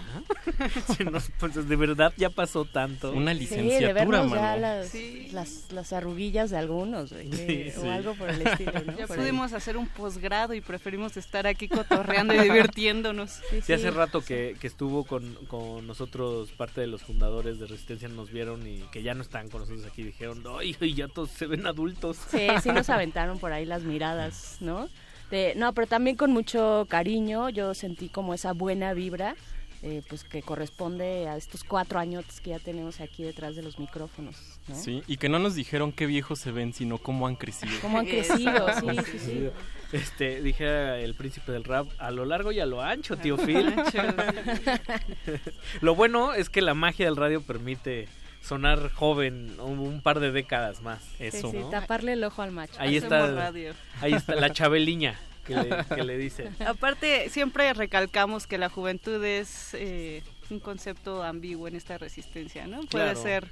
[laughs] Se nos- pues de verdad ya pasó tanto. Una Sí, de licenciatura, vernos ya mano. las, las, las arruguillas de algunos, güey, Sí, o sí. algo por el estilo, ¿no? [laughs] Ya Por ahí. pudimos hacer un posgrado y preferimos estar aquí cotorreando y [laughs] divirtiéndonos. Sí, hace rato que, que estuvo con, con nosotros, parte de los fundadores de Resistencia, nos vieron y que ya no están con nosotros aquí. Dijeron, ay, ya todos se ven adultos. Sí, sí nos aventaron por ahí las miradas, ¿no? De, no, pero también con mucho cariño, yo sentí como esa buena vibra, eh, pues que corresponde a estos cuatro años que ya tenemos aquí detrás de los micrófonos, ¿no? Sí, y que no nos dijeron qué viejos se ven, sino cómo han crecido. Cómo han crecido, sí. Este, dije el príncipe del rap, a lo largo y a lo ancho, tío lo Phil. ancho. [laughs] lo bueno es que la magia del radio permite sonar joven un, un par de décadas más. Eso, sí, ¿no? taparle el ojo al macho. Ahí Hacemos está, radio. ahí está la [laughs] chabeliña. que le, que le dicen. Aparte, siempre recalcamos que la juventud es eh, un concepto ambiguo en esta resistencia, ¿no? Puede Claro. ser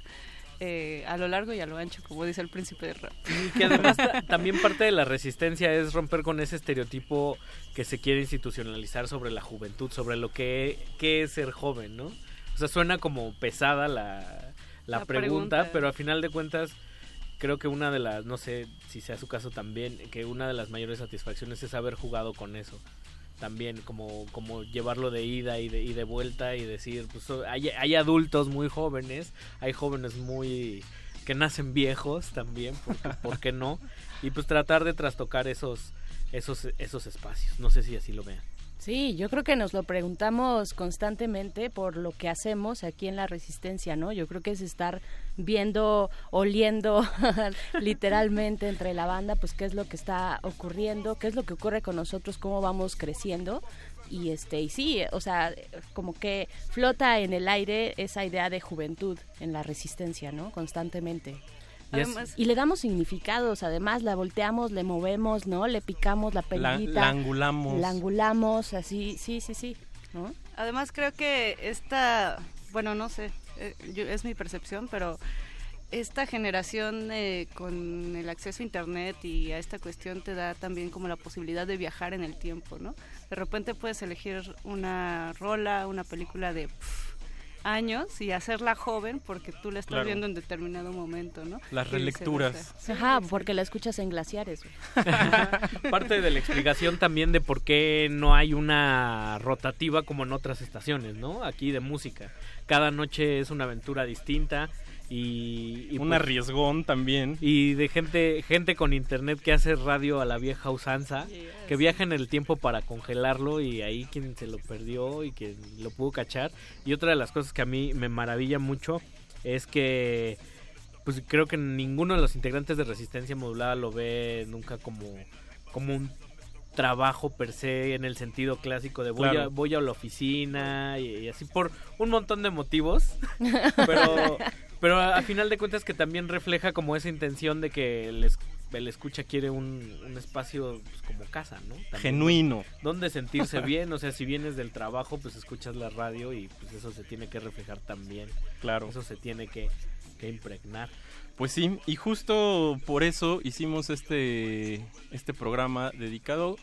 eh, a lo largo y a lo ancho, como dice el príncipe de rap. Y que además ta- también parte de la resistencia es romper con ese estereotipo que se quiere institucionalizar sobre la juventud, sobre lo que, que es ser joven, ¿no? O sea, suena como pesada la, la La pregunta, pregunta. pero a final de cuentas creo que una de las, no sé si sea su caso también, que una de las mayores satisfacciones es haber jugado con eso. También como, como llevarlo de ida y de, y de vuelta y decir, pues hay, hay adultos muy jóvenes, hay jóvenes muy que nacen viejos también, porque, ¿por qué no? Y pues tratar de trastocar esos, esos, esos espacios. No sé si así lo vean. Sí, yo creo que nos lo preguntamos constantemente por lo que hacemos aquí en la resistencia, ¿no? Yo creo que es estar viendo, oliendo [laughs] literalmente entre la banda, pues qué es lo que está ocurriendo, qué es lo que ocurre con nosotros, cómo vamos creciendo y este y sí, o sea, como que flota en el aire esa idea de juventud en la resistencia, ¿no? Constantemente. Y es- Además, Y le damos significados, además la volteamos, le movemos, ¿no? Le picamos la La, perillita. la angulamos. La angulamos, así, sí, sí, sí. ¿no? Además creo que esta, bueno, no sé, eh, yo- es mi percepción, pero esta generación eh, con el acceso a internet y a esta cuestión te da también como la posibilidad de viajar en el tiempo, ¿no? De repente puedes elegir una rola, una película de años y hacerla joven porque tú la estás Claro. viendo en determinado momento, ¿no? Las relecturas. Ajá, porque la escuchas en glaciares. [laughs] Parte de la explicación también de por qué no hay una rotativa como en otras estaciones, ¿no? Aquí de música. Cada noche es una aventura distinta y... y Un pues- arriesgón también. Y de gente, gente con internet que hace radio a la vieja usanza, que viaja en el tiempo para congelarlo y ahí quien se lo perdió y quien lo pudo cachar. Y otra de las cosas que a mí me maravilla mucho es que pues creo que ninguno de los integrantes de Resistencia Modulada lo ve nunca como, como un trabajo per se en el sentido clásico de voy, a, voy a la oficina y, y así por un montón de motivos [laughs] pero pero a, a final de cuentas que también refleja como esa intención de que el, es- el escucha quiere un, un espacio pues, como casa, ¿no? También, Genuino. Donde sentirse bien, o sea, si vienes del trabajo, pues escuchas la radio y pues eso se tiene que reflejar también. Claro. Eso se tiene que, que impregnar. Pues sí, y justo por eso hicimos este, este programa dedicado.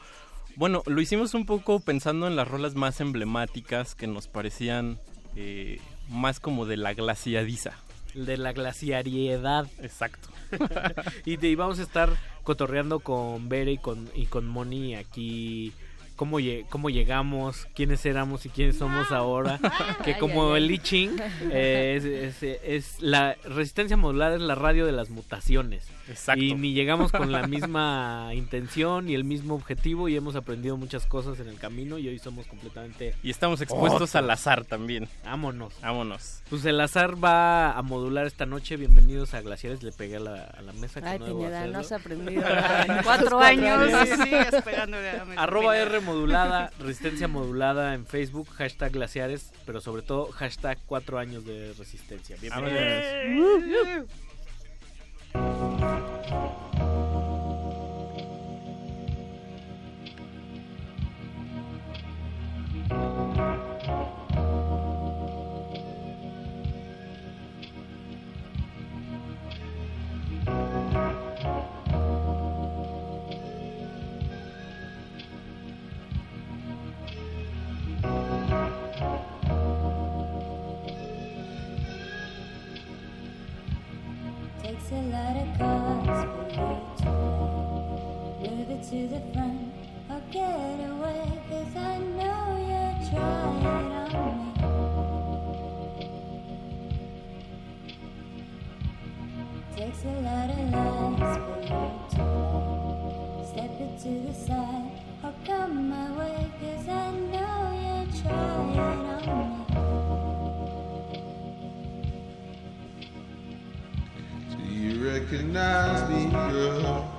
Bueno, lo hicimos un poco pensando en las rolas más emblemáticas que nos parecían eh, más como de la glaciadiza. De la glaciariedad. Exacto. [laughs] y, te- y vamos a estar cotorreando con Bere y con, y con Moni aquí. Cómo, cómo llegamos, quiénes éramos y quiénes somos ahora. [laughs] que como ay, ay. el I Ching eh, es, es- es la resistencia modular es la radio de las mutaciones. Exacto. Y ni llegamos con la misma [laughs] intención y el mismo objetivo y hemos aprendido muchas cosas en el camino y hoy somos completamente... Y estamos expuestos al azar también. Vámonos. Vámonos. Pues el azar va a modular esta noche. Bienvenidos a Glaciares. Le pegué a la, a la mesa. que Ay, no debo Pineda, no has aprendido [laughs] nada en Cuatro años y sigues pegándole a la Arroba. R modulada, [laughs] resistencia modulada en Facebook, hashtag glaciares, pero sobre todo hashtag cuatro años de resistencia. Bienvenidos. Takes a lot of guts for you to move it to the front or get away. Cause I know you're trying on me. Takes a lot of lies for you to step it to the side or come my way. Recognize me, girl?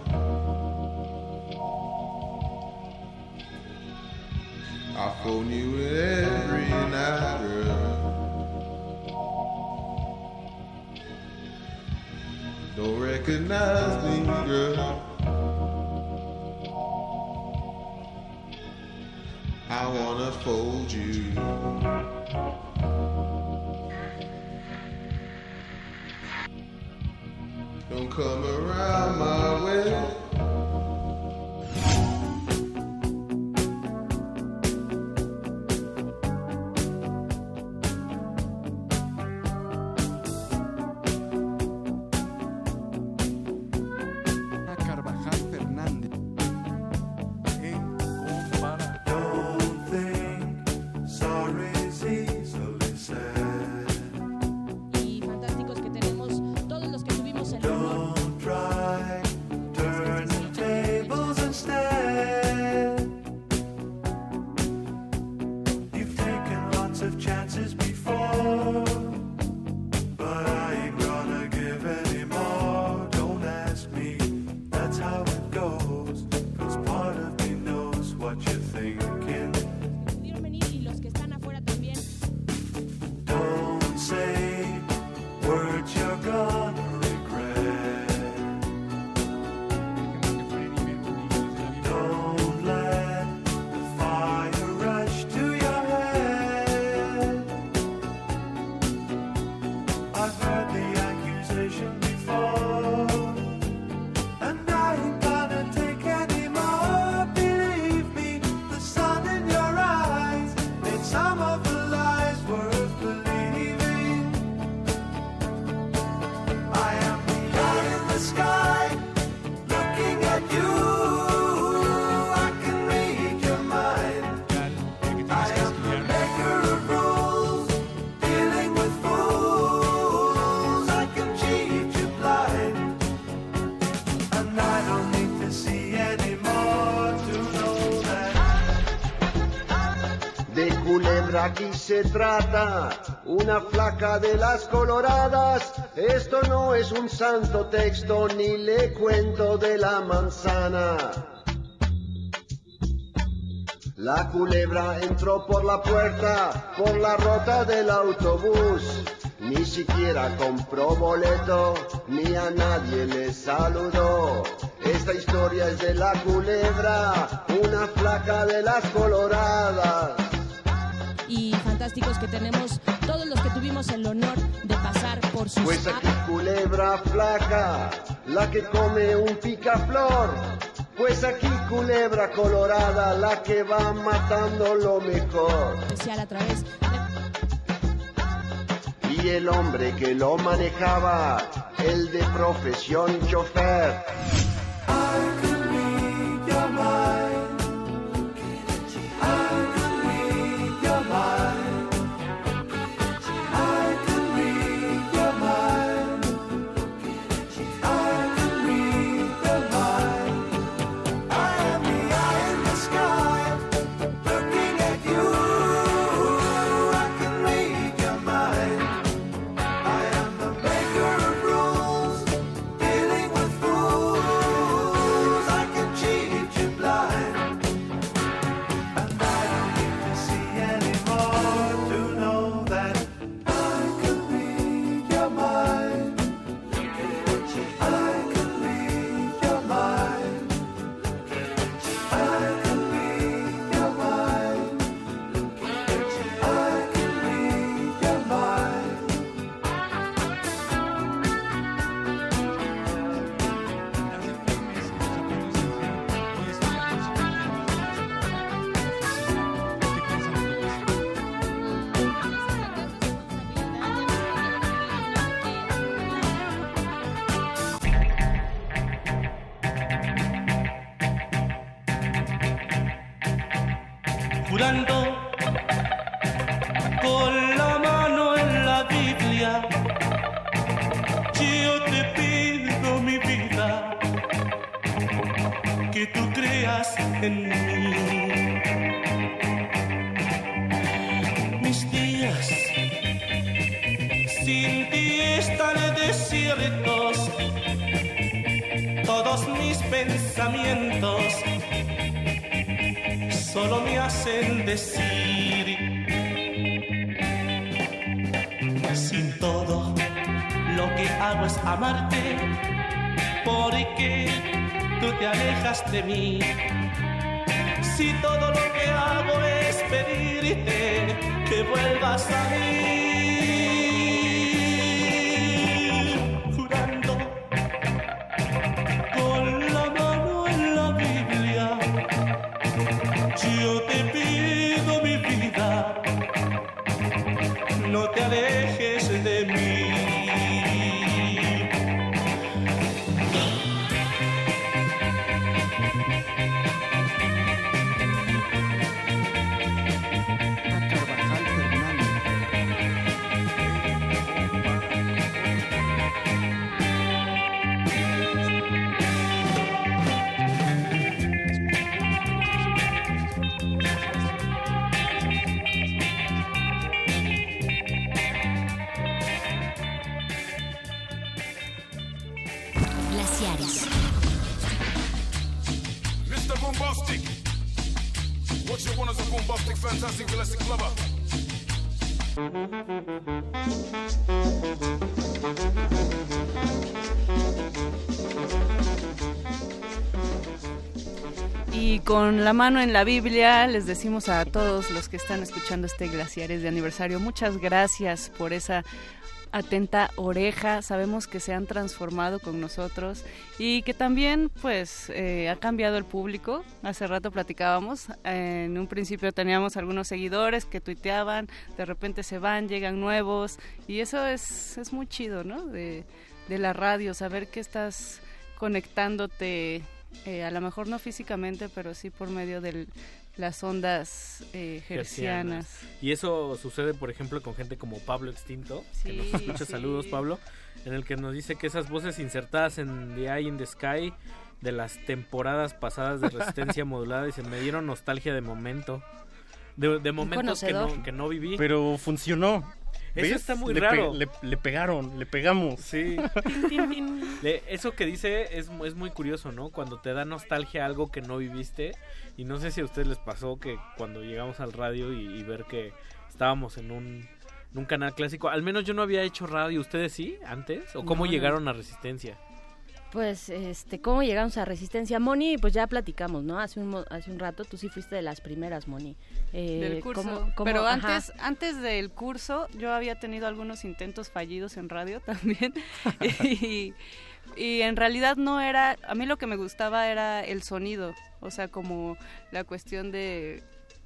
I phone you every night, girl. Don't recognize me, girl. I wanna fold you. Se trata, una flaca de las coloradas. Esto no es un santo texto ni le cuento de la manzana. La culebra entró por la puerta, por la rota del autobús. Ni siquiera compró boleto, ni a nadie le saludó. Esta historia es de la culebra, una flaca de las coloradas. Y fantásticos que tenemos, todos los que tuvimos el honor de pasar por sus Pues aquí culebra flaca, la que come un picaflor. Pues aquí culebra colorada, la que va matando lo mejor. especial a través de Y el hombre que lo manejaba, el de profesión chofer. Sin ti están desiertos, todos mis pensamientos solo me hacen decir si todo lo que hago es amarte porque tú te alejas de mí Si todo lo que hago es pedirte que vuelvas a mí. La mano en la Biblia les decimos a todos los que están escuchando este Glaciares de aniversario, muchas gracias por esa atenta oreja. Sabemos que se han transformado con nosotros y que también pues eh, ha cambiado el público. Hace rato platicábamos, en un principio teníamos algunos seguidores que tuiteaban, de repente se van, llegan nuevos y eso es, es muy chido, ¿no? De, de la radio, saber que estás conectándote, eh, a lo mejor no físicamente, pero sí por medio de las ondas eh, hercianas. Y eso sucede, por ejemplo, con gente como Pablo Extinto, que nos escucha. sí. Saludos, Pablo. En el que nos dice que esas voces insertadas en The Eye in the Sky de las temporadas pasadas de resistencia [laughs] modulada y se me dieron nostalgia de momento. De, de momentos que no, que no viví. Pero funcionó. Eso está muy Le pe- raro. le, le pegaron, le pegamos. Sí. [laughs] Le- eso que dice es, es muy curioso, ¿no? Cuando te da nostalgia algo que no viviste. Y no sé si a ustedes les pasó que cuando llegamos al radio y, y ver que estábamos en un, en un canal clásico. Al menos yo no había hecho radio. ¿Ustedes sí? ¿Antes? ¿O cómo No, no. llegaron a Resistencia? Pues, este, ¿cómo llegamos a Resistencia? Moni, pues ya platicamos, ¿no? Hace un, hace un rato tú sí fuiste de las primeras, Moni. Eh, del curso. ¿cómo- cómo- Pero ajá. antes, antes del curso yo había tenido algunos intentos fallidos en radio [laughs] también. y, y en realidad no era, a mí lo que me gustaba era el sonido, o sea, como la cuestión de,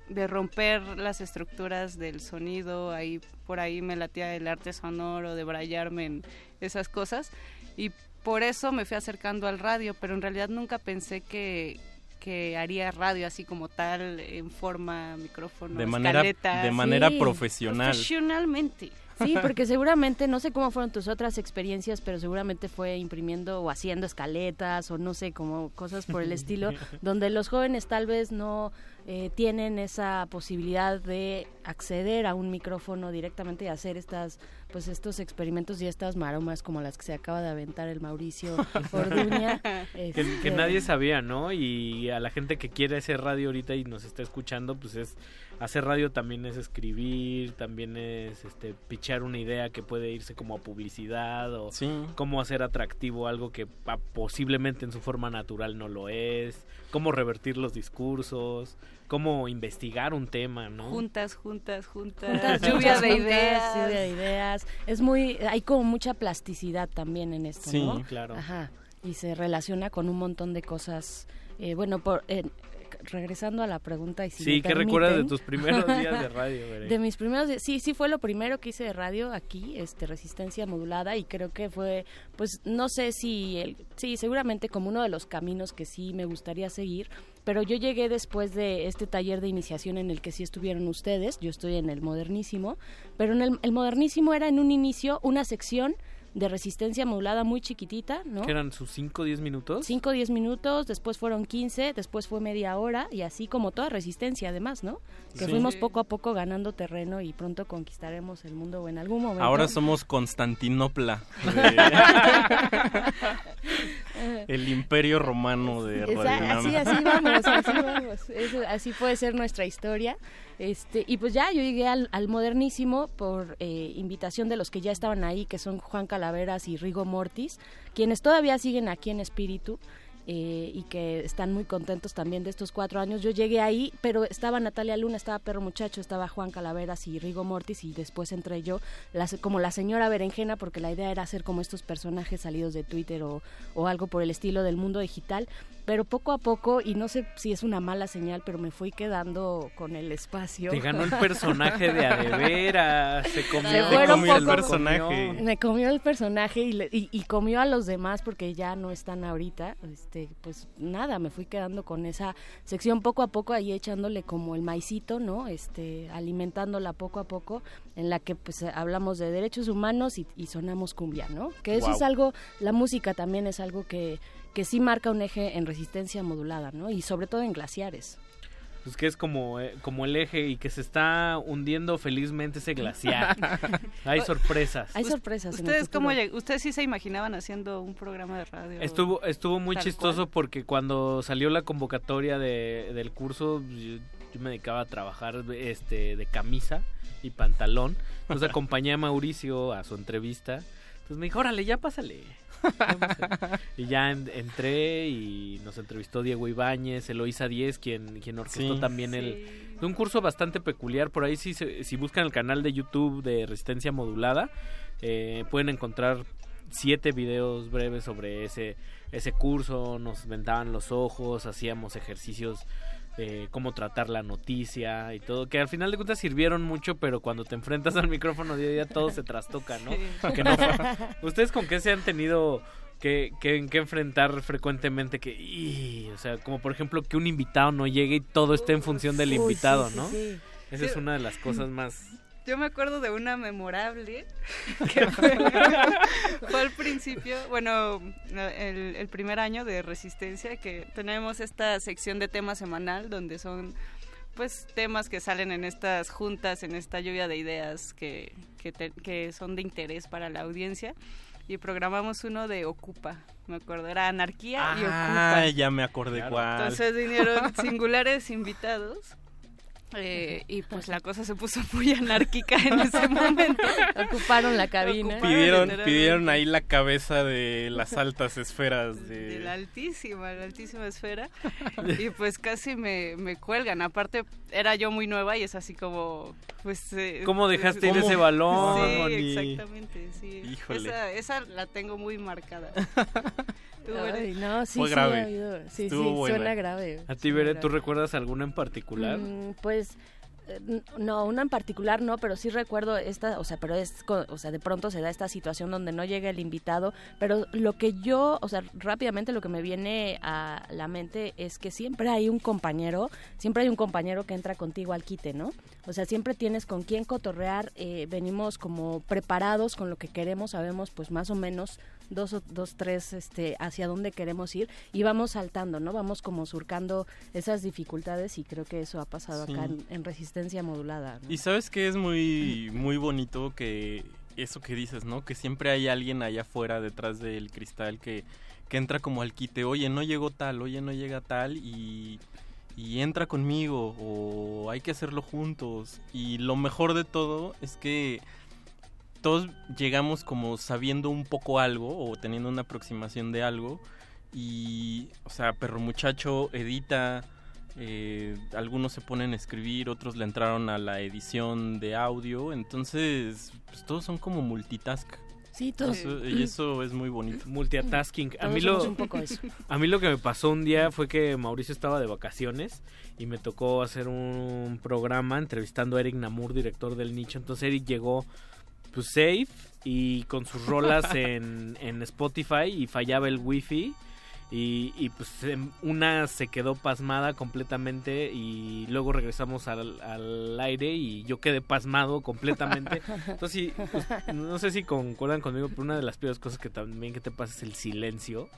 de romper las estructuras del sonido, ahí por ahí me latía el arte sonoro, de brayarme en esas cosas. Y por eso me fui acercando al radio, pero en realidad nunca pensé que que haría radio así como tal en forma micrófono De manera- escaleta. de manera profesional. profesionalmente Sí, [laughs] porque seguramente, no sé cómo fueron tus otras experiencias, pero seguramente fue imprimiendo o haciendo escaletas o no sé, como cosas por el estilo, [laughs] donde los jóvenes tal vez no eh, tienen esa posibilidad de acceder a un micrófono directamente y hacer estas, pues estos experimentos y estas maromas como las que se acaba de aventar el Mauricio [laughs] Orduña. Que, Este, que nadie sabía, ¿no? Y a la gente que quiere hacer radio ahorita y nos está escuchando, pues es hacer radio también es escribir, también es este pichar una idea que puede irse como a publicidad o cómo hacer atractivo algo que pa- posiblemente en su forma natural no lo es, cómo revertir los discursos, cómo investigar un tema, ¿no? juntas juntas juntas, Juntas, lluvia de ideas lluvia de ideas. Es muy, hay como mucha plasticidad también en esto, Sí, ¿no? claro. Ajá. Y se relaciona con un montón de cosas. Eh, bueno, por, eh, regresando a la pregunta y si Sí, ¿qué recuerdas de tus primeros días de [laughs] radio? De mis primeros días, sí, sí fue lo primero que hice de radio aquí, este resistencia modulada y creo que fue, pues no sé si, el, sí, seguramente como uno de los caminos que sí me gustaría seguir, pero yo llegué después de este taller de iniciación en el que sí estuvieron ustedes, yo estoy en el modernísimo, pero en el, el modernísimo era en un inicio una sección de resistencia modulada muy chiquitita, ¿no? ¿Que eran sus 5 o 10 minutos? 5 o 10 minutos, después fueron 15, después fue media hora y así como toda resistencia además, ¿no? Que Sí. fuimos poco a poco ganando terreno y pronto conquistaremos el mundo o en algún momento. Ahora somos Constantinopla. de- [laughs] el imperio romano de Esa- Radio así, así vamos, así vamos. Eso- así puede ser nuestra historia. Este, y pues ya yo llegué al, modernísimo por eh, invitación de los que ya estaban ahí, que son Juan Calaveras y Rigo Mortis, quienes todavía siguen aquí en espíritu. eh, y que están muy contentos también de estos cuatro años. Yo llegué ahí, pero estaba Natalia Luna, estaba Perro Muchacho, estaba Juan Calaveras y Rigo Mortis y después entré yo como la señora berenjena porque la idea era hacer como estos personajes salidos de Twitter o, o algo por el estilo del mundo digital. Pero poco a poco, y no sé si es una mala señal, pero me fui quedando con el espacio. Te ganó el [laughs] personaje de a de veras, se comió, Se comió el personaje. Me comió el personaje y, le- y, y comió a los demás porque ya no están ahorita. Este, pues nada, me fui quedando con esa sección poco a poco ahí echándole como el maicito, ¿no? Este, alimentándola poco a poco, en la que pues hablamos de derechos humanos y, y sonamos cumbia, ¿no? Que eso es algo, la música también es algo que que sí marca un eje en resistencia modulada, ¿no? Y sobre todo en glaciares. Pues que es como, eh, como el eje y que se está hundiendo felizmente ese glaciar. [laughs] Hay sorpresas. Hay sorpresas. ¿Ustedes cómo ¿Ustedes sí se imaginaban haciendo un programa de radio? Estuvo, estuvo muy chistoso cual? porque cuando salió la convocatoria de, del curso, yo, yo me dedicaba a trabajar este, de camisa y pantalón. Entonces [laughs] acompañé a Mauricio a su entrevista. Entonces me dijo, órale, ya pásale. Ya pásale". y ya en- entré y nos entrevistó Diego Ibáñez, Eloisa Díez, quien, quien orquestó Sí. también el... de un curso bastante peculiar. Por ahí si, se- si buscan el canal de YouTube de Resistencia Modulada, eh, pueden encontrar siete videos breves sobre ese, ese curso. Nos vendaban los ojos, hacíamos ejercicios de cómo tratar la noticia y todo, que al final de cuentas sirvieron mucho, pero cuando te enfrentas al micrófono día a día todo se trastoca, ¿no? Sí. Que no ¿Ustedes con qué se han tenido que, que, que enfrentar frecuentemente que, y, o sea, como por ejemplo que un invitado no llegue y todo esté en función del invitado, ¿no? sí. Esa es una de las cosas más... Yo me acuerdo de una memorable [laughs] que fue, fue al principio, bueno, el, el primer año de Resistencia, que tenemos esta sección de tema semanal donde son pues temas que salen en estas juntas, en esta lluvia de ideas que, que, te- que son de interés para la audiencia. Y programamos uno de Ocupa, me acuerdo, era Anarquía y Ocupa. Ah, ya me acordé cuál. Entonces vinieron [laughs] singulares invitados. Eh, y pues la cosa se puso [laughs] muy anárquica en ese momento. Ocuparon la cabina. Pidieron, pidieron ahí la cabeza de las altas esferas de la altísima, la altísima esfera. y pues casi me, me cuelgan. Aparte, era yo muy nueva y es así como, pues... eh, ¿Cómo dejaste ir ¿cómo? ese balón, Sí, exactamente, sí. Híjole. Esa, esa la tengo muy marcada. [laughs] Ay, no, sí, Fue sí, grave. ha habido- sí, Estuvo sí, buena. suena grave. A ti, Bere, ¿tú recuerdas alguna en particular? Mm, pues eh, no, una en particular no, pero sí recuerdo esta, o sea, pero es, o sea, de pronto se da esta situación donde no llega el invitado, pero lo que yo, o sea, rápidamente lo que me viene a la mente es que siempre hay un compañero, siempre hay un compañero que entra contigo al quite, ¿no? O sea, siempre tienes con quién cotorrear, eh, venimos como preparados con lo que queremos, sabemos pues más o menos dos, o- dos, tres, este, hacia dónde queremos ir y vamos saltando, ¿no? Vamos como surcando esas dificultades y creo que eso ha pasado acá en, en resistencia modulada. ¿no? Y sabes que es muy, muy bonito que eso que dices, ¿no? Que siempre hay alguien allá afuera detrás del cristal que, que entra como al quite, oye, no llegó tal, oye, no llega tal y, y entra conmigo o hay que hacerlo juntos. Y lo mejor de todo es que todos llegamos como sabiendo un poco algo o teniendo una aproximación de algo y, o sea, Perro Muchacho edita, eh, algunos se ponen a escribir, otros le entraron a la edición de audio, entonces pues, todos son como multitask. Sí, todos. Eso- y eso es muy bonito. Multitasking. A mí, lo, un poco eso. [laughs] a mí lo que me pasó un día fue que Mauricio estaba de vacaciones y me tocó hacer un programa entrevistando a Eric Namur, director del nicho. Entonces Eric llegó pues safe y con sus rolas [laughs] en, en Spotify y fallaba el wifi. Y, y pues una se quedó pasmada completamente y luego regresamos al, al aire y yo quedé pasmado completamente. [laughs] Entonces, sí, pues, no sé si concuerdan conmigo, pero una de las peores cosas que también que te pasa es el silencio.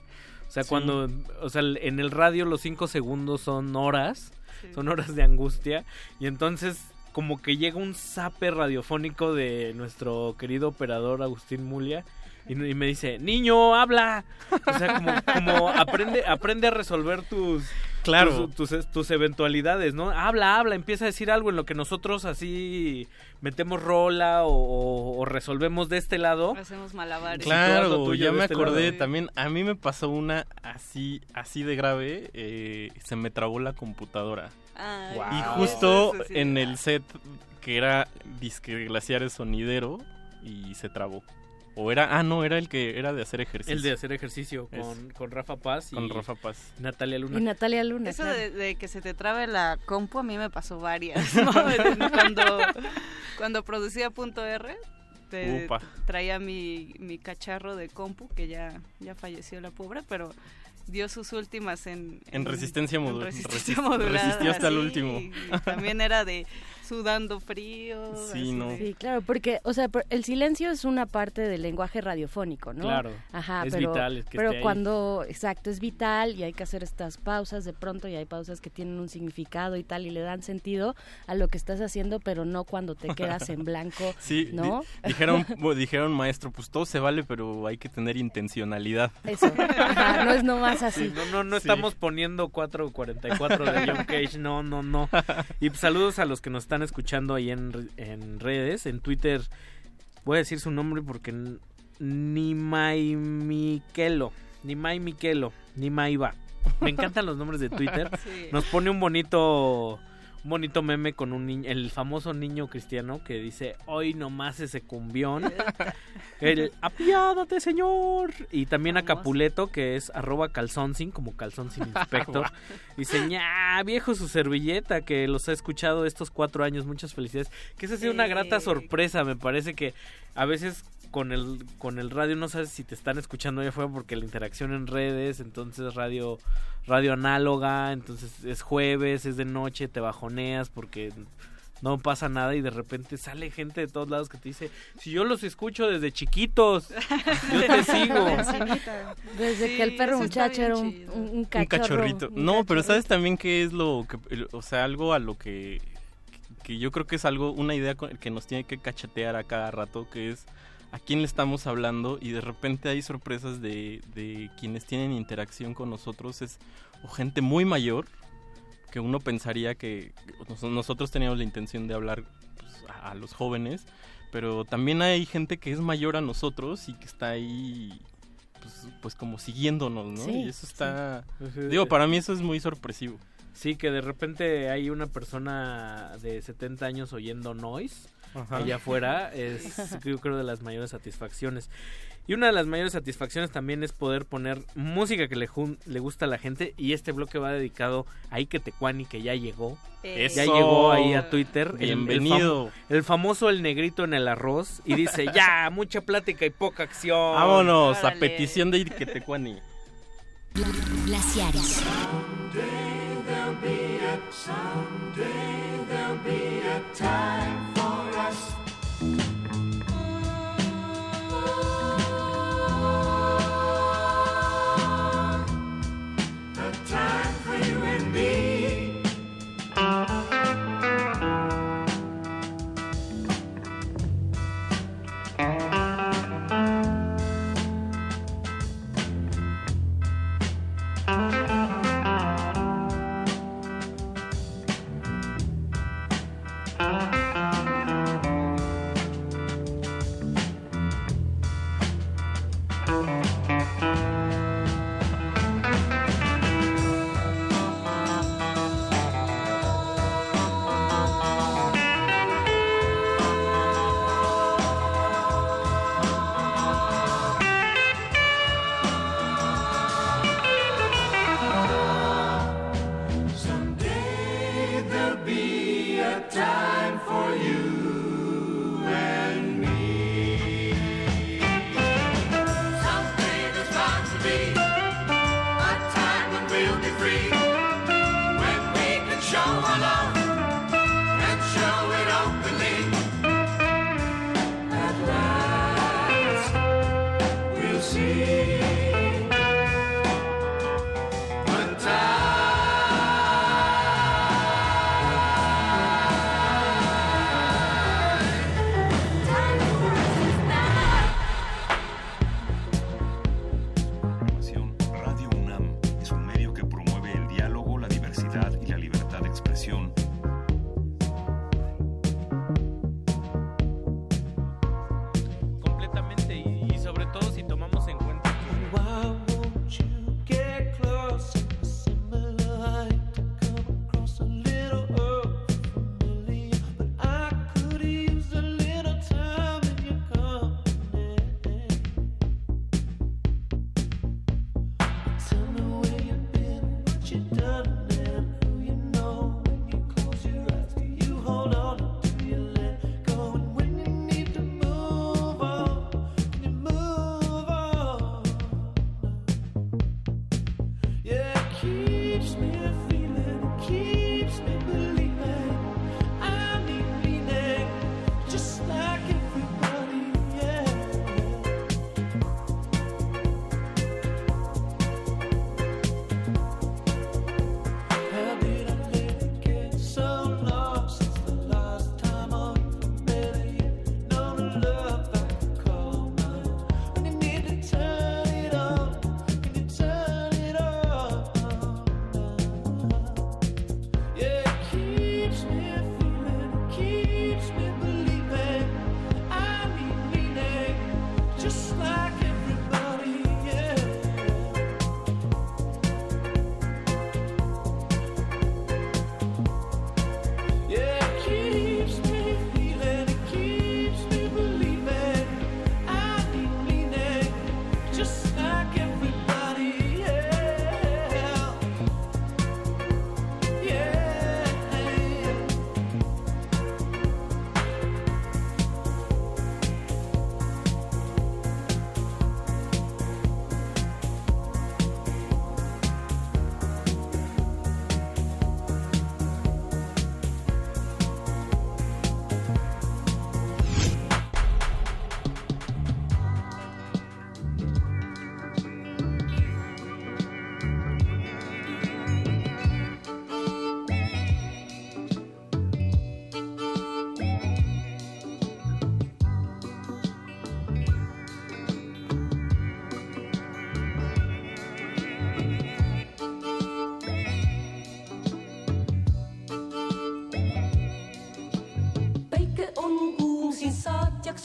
O sea, Sí. cuando, o sea, en el radio los cinco segundos son horas, Sí. son horas de angustia y entonces como que llega un zape radiofónico de nuestro querido operador Agustín Mulia y, y me dice, niño, habla. O sea, como, como aprende, aprende a resolver tus, Claro. tus, tus, tus eventualidades, ¿no? Habla, habla, empieza a decir algo en lo que nosotros así metemos rola o, o- o resolvemos de este lado. Hacemos malabares. Claro, ya me este acordé lado. también. A mí me pasó una así, así de grave. eh, se me trabó la computadora. Ay, y justo sí. en el set que era disque glaciares sonidero y se trabó. O era, ah, no, era el que era de hacer ejercicio. El de hacer ejercicio con, con Rafa Paz y Con Rafa Paz. Natalia Luna. Y Natalia Luna. Eso claro. de, de que se te trabe la compu a mí me pasó varias. [laughs] ¿no? cuando, cuando producía punto R, te- traía mi, mi cacharro de compu, que ya, ya falleció la pobre, pero dio sus últimas en... En resistencia en modu- resistencia resist- modulada, resistió hasta el sí, último. y también era de sudando frío. Sí, así no. Sí, claro, porque, o sea, el silencio es una parte del lenguaje radiofónico, ¿no? Claro, Ajá, es pero, vital que pero esté ahí. cuando, exacto, es vital y hay que hacer estas pausas de pronto y hay pausas que tienen un significado y tal y le dan sentido a lo que estás haciendo, pero no cuando te quedas en blanco, [laughs] Sí, di- ¿no? dijeron, bu- dijeron maestro, pues todo se vale, pero hay que tener intencionalidad. Eso, ajá, no es nomás así. Sí, no, no, no Sí. estamos poniendo 444 de John Cage, no, no, no. [laughs] Y saludos a los que nos están escuchando ahí en, en redes, en Twitter. Voy a decir su nombre porque n- Nimai Miquelo, Nimai Miquelo, Nimaiva. Me encantan los nombres de Twitter. [laughs] Sí. Nos pone un bonito bonito meme con un niño, el famoso niño cristiano que dice, hoy nomás ese cumbión. [laughs] El apiádate, señor. Y también a Capuleto, que es arroba calzón sin, como calzón sin [laughs] inspector. Dice, ña, viejo su servilleta, que los ha escuchado estos cuatro años. Muchas felicidades. Que esa ha sido una grata sorpresa. Me parece que a veces con el, con el radio no sabes si te están escuchando allá afuera porque la interacción en redes, entonces radio, radio análoga, entonces es jueves, es de noche, te bajoneas porque no pasa nada y de repente sale gente de todos lados que te dice, si yo los escucho desde chiquitos, yo te [laughs] sigo. Desde Sí, que el perro muchacho era un, un, cachorrito. un No, pero. ¿sabes también qué es lo que... O sea, algo a lo que... Que yo creo que es algo, una idea que nos tiene que cachetear a cada rato, que es a quién le estamos hablando y de repente hay sorpresas de, de quienes tienen interacción con nosotros. Es o gente muy mayor, que uno pensaría que nos- nosotros teníamos la intención de hablar pues, a, a los jóvenes, pero también hay gente que es mayor a nosotros y que está ahí pues, pues como siguiéndonos, ¿no? Sí, y eso está... sí. Digo, para mí eso es muy sorpresivo. Sí, que de repente hay una persona de 70 años oyendo noise Ajá. allá afuera, es yo creo de las mayores satisfacciones. Y una de las mayores satisfacciones también es poder poner música que le, le gusta a la gente y este bloque va dedicado a Ike Tecuani que ya llegó. Eso. Ya llegó ahí a Twitter. El- el Bienvenido. fam- El, famoso El Negrito en el Arroz y dice, ya, mucha plática y poca acción. Vámonos, a Órale. petición de Irquetecuani. Glaciares. There'll be a someday there'll be a time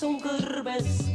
on kõrbes.